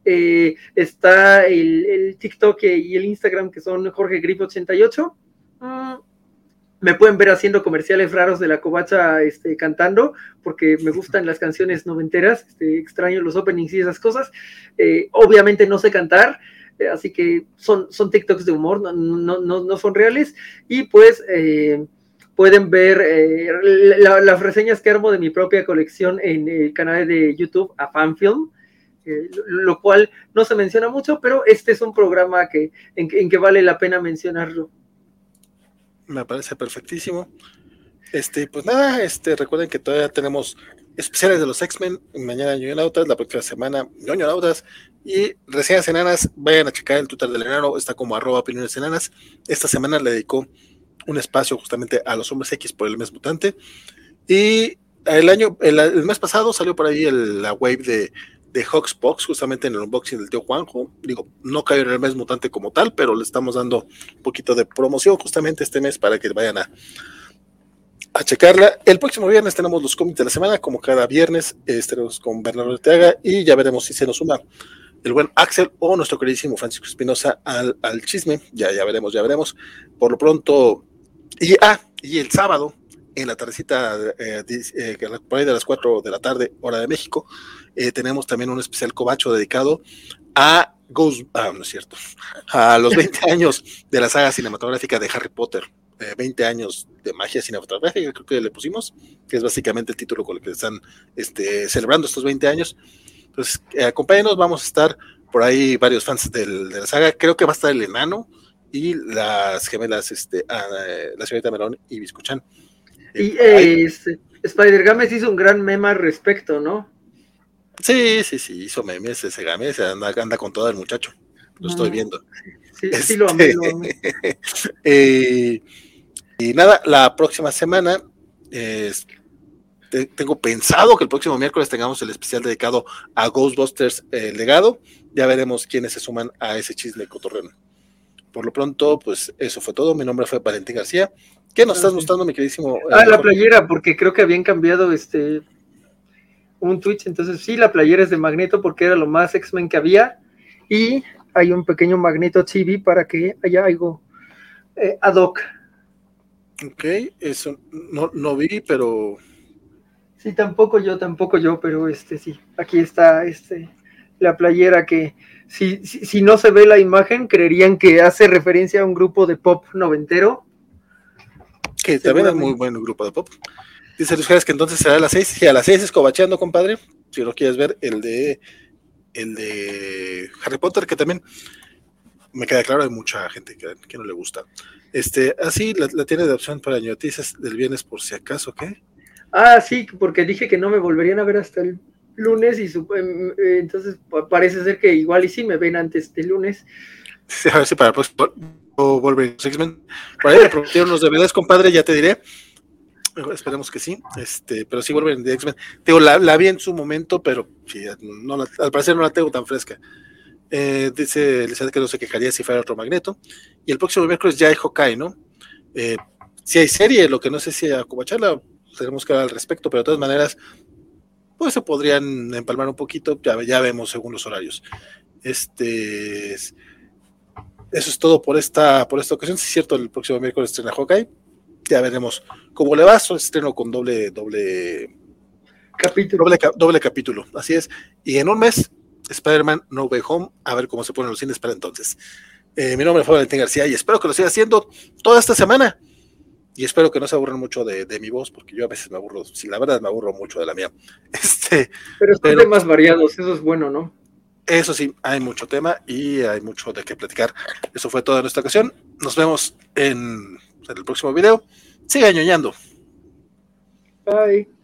Eh, está el, TikTok y el Instagram que son Jorge Grip 88. Mm, me pueden ver haciendo comerciales raros de la covacha este, cantando, porque me gustan las canciones noventeras, este, extraño los openings y esas cosas. Eh, obviamente no sé cantar, así que son, son TikToks de humor, no, no, no, son reales. Y pues eh, pueden ver eh, las reseñas que armo de mi propia colección en el canal de YouTube a Fanfilm. lo cual no se menciona mucho, pero este es un programa que, en, en que vale la pena mencionarlo. Me parece perfectísimo. Este, pues nada, este, recuerden que todavía tenemos especiales de los X-Men, mañana Ñoño Nautas, la próxima semana Ñoño Nautas, y reseñas enanas, vayan a checar el Twitter del enano, está como arroba opiniones enanas. Esta semana le dedicó un espacio justamente a los hombres X por el mes mutante. Y el año, el, mes pasado salió por ahí la wave de, de justamente en el unboxing del tío Juanjo. Digo, no cayó en el mes mutante como tal, pero le estamos dando un poquito de promoción justamente este mes para que vayan a, a checarla. El próximo viernes tenemos los cómics de la semana, como cada viernes, estaremos con Bernardo Ortega y ya veremos si se nos suma el buen Axel o nuestro queridísimo Francisco Espinosa al, chisme. Ya, ya veremos, ya veremos. Por lo pronto, y, ah, y el sábado, en la tardecita, eh, eh, por ahí de las 4 de la tarde, hora de México, eh, tenemos también un especial cobacho dedicado a Ghost, ah, no es cierto, a los 20 años de la saga cinematográfica de Harry Potter. 20 años de magia cinematográfica, creo que le pusimos, que es básicamente el título con el que están este, celebrando estos 20 años. Entonces, eh, acompáñenos, vamos a estar por ahí varios fans de la saga. Creo que va a estar el enano y las gemelas, este, ah, la señorita Melón y Biscuchan. Y eh, este, Spider Games hizo un gran meme al respecto, ¿no? Sí, sí, sí, hizo memes ese Games, anda, anda con todo el muchacho. Lo estoy viendo. Sí, sí, lo amé, eh, y nada, la próxima semana tengo pensado que el próximo miércoles tengamos el especial dedicado a Ghostbusters eh, Legado. Ya veremos quiénes se suman a ese chisme cotorreno. Por lo pronto, pues eso fue todo. Mi nombre fue Valentín García. ¿Qué nos estás mostrando, mi queridísimo? Eh, ah, la playera, porque creo que habían cambiado este un Twitch. Entonces, sí, la playera es de Magneto porque era lo más X-Men que había. Y hay un pequeño Magneto TV para que haya algo eh, ad hoc Ok, eso no, no vi, pero. Sí, tampoco yo, tampoco yo, pero este sí, aquí está este la playera que si, si, no se ve la imagen, creerían que hace referencia a un grupo de pop noventero. Que también es muy buen grupo de pop. Dice Luis que entonces será a las seis. Sí, a las seis es cobacheando, compadre. Si lo quieres ver, el de el de Harry Potter, que también me queda claro, hay mucha gente que, que no le gusta. Este, así ah, la, tiene de opción para noticias del viernes por si acaso, ¿qué? Ah, sí, porque dije que no me volverían a ver hasta el lunes y em, eh, entonces parece ser que igual y sí me ven antes del lunes. a ver si para el próximo volver X-Men. Por ahí me prometieron los DVDs, compadre, ya te diré. Esperemos que sí, este, pero sí vuelven de X-Men. Digo, la, la, vi en su momento, pero sí, no al parecer no la tengo tan fresca. Eh, dice Elizabeth que no se quejaría si fuera otro Magneto. Y el próximo miércoles ya hay Hawkeye, ¿no? Eh, si hay serie, lo que no sé si a charla tenemos que hablar al respecto, pero de todas maneras, pues se podrían empalmar un poquito, ya, ya vemos según los horarios. Este eso es todo por esta, por esta ocasión. Si es cierto, el próximo miércoles estrena Hawkeye. Ya veremos cómo le va. Su estreno con doble, doble capítulo. Doble, doble capítulo, así es. Y en un mes Spider-Man No Way Home, a ver cómo se ponen los cines para entonces. Eh, mi nombre es Valentín García y espero que lo siga haciendo toda esta semana. Y espero que no se aburran mucho de, mi voz, porque yo a veces me aburro, si la verdad me aburro mucho de la mía. Este, pero son temas variados, eso es bueno, ¿no? Eso sí, hay mucho tema y hay mucho de qué platicar. Eso fue toda nuestra ocasión. Nos vemos en, en el próximo video. Siga ñoñando. Bye.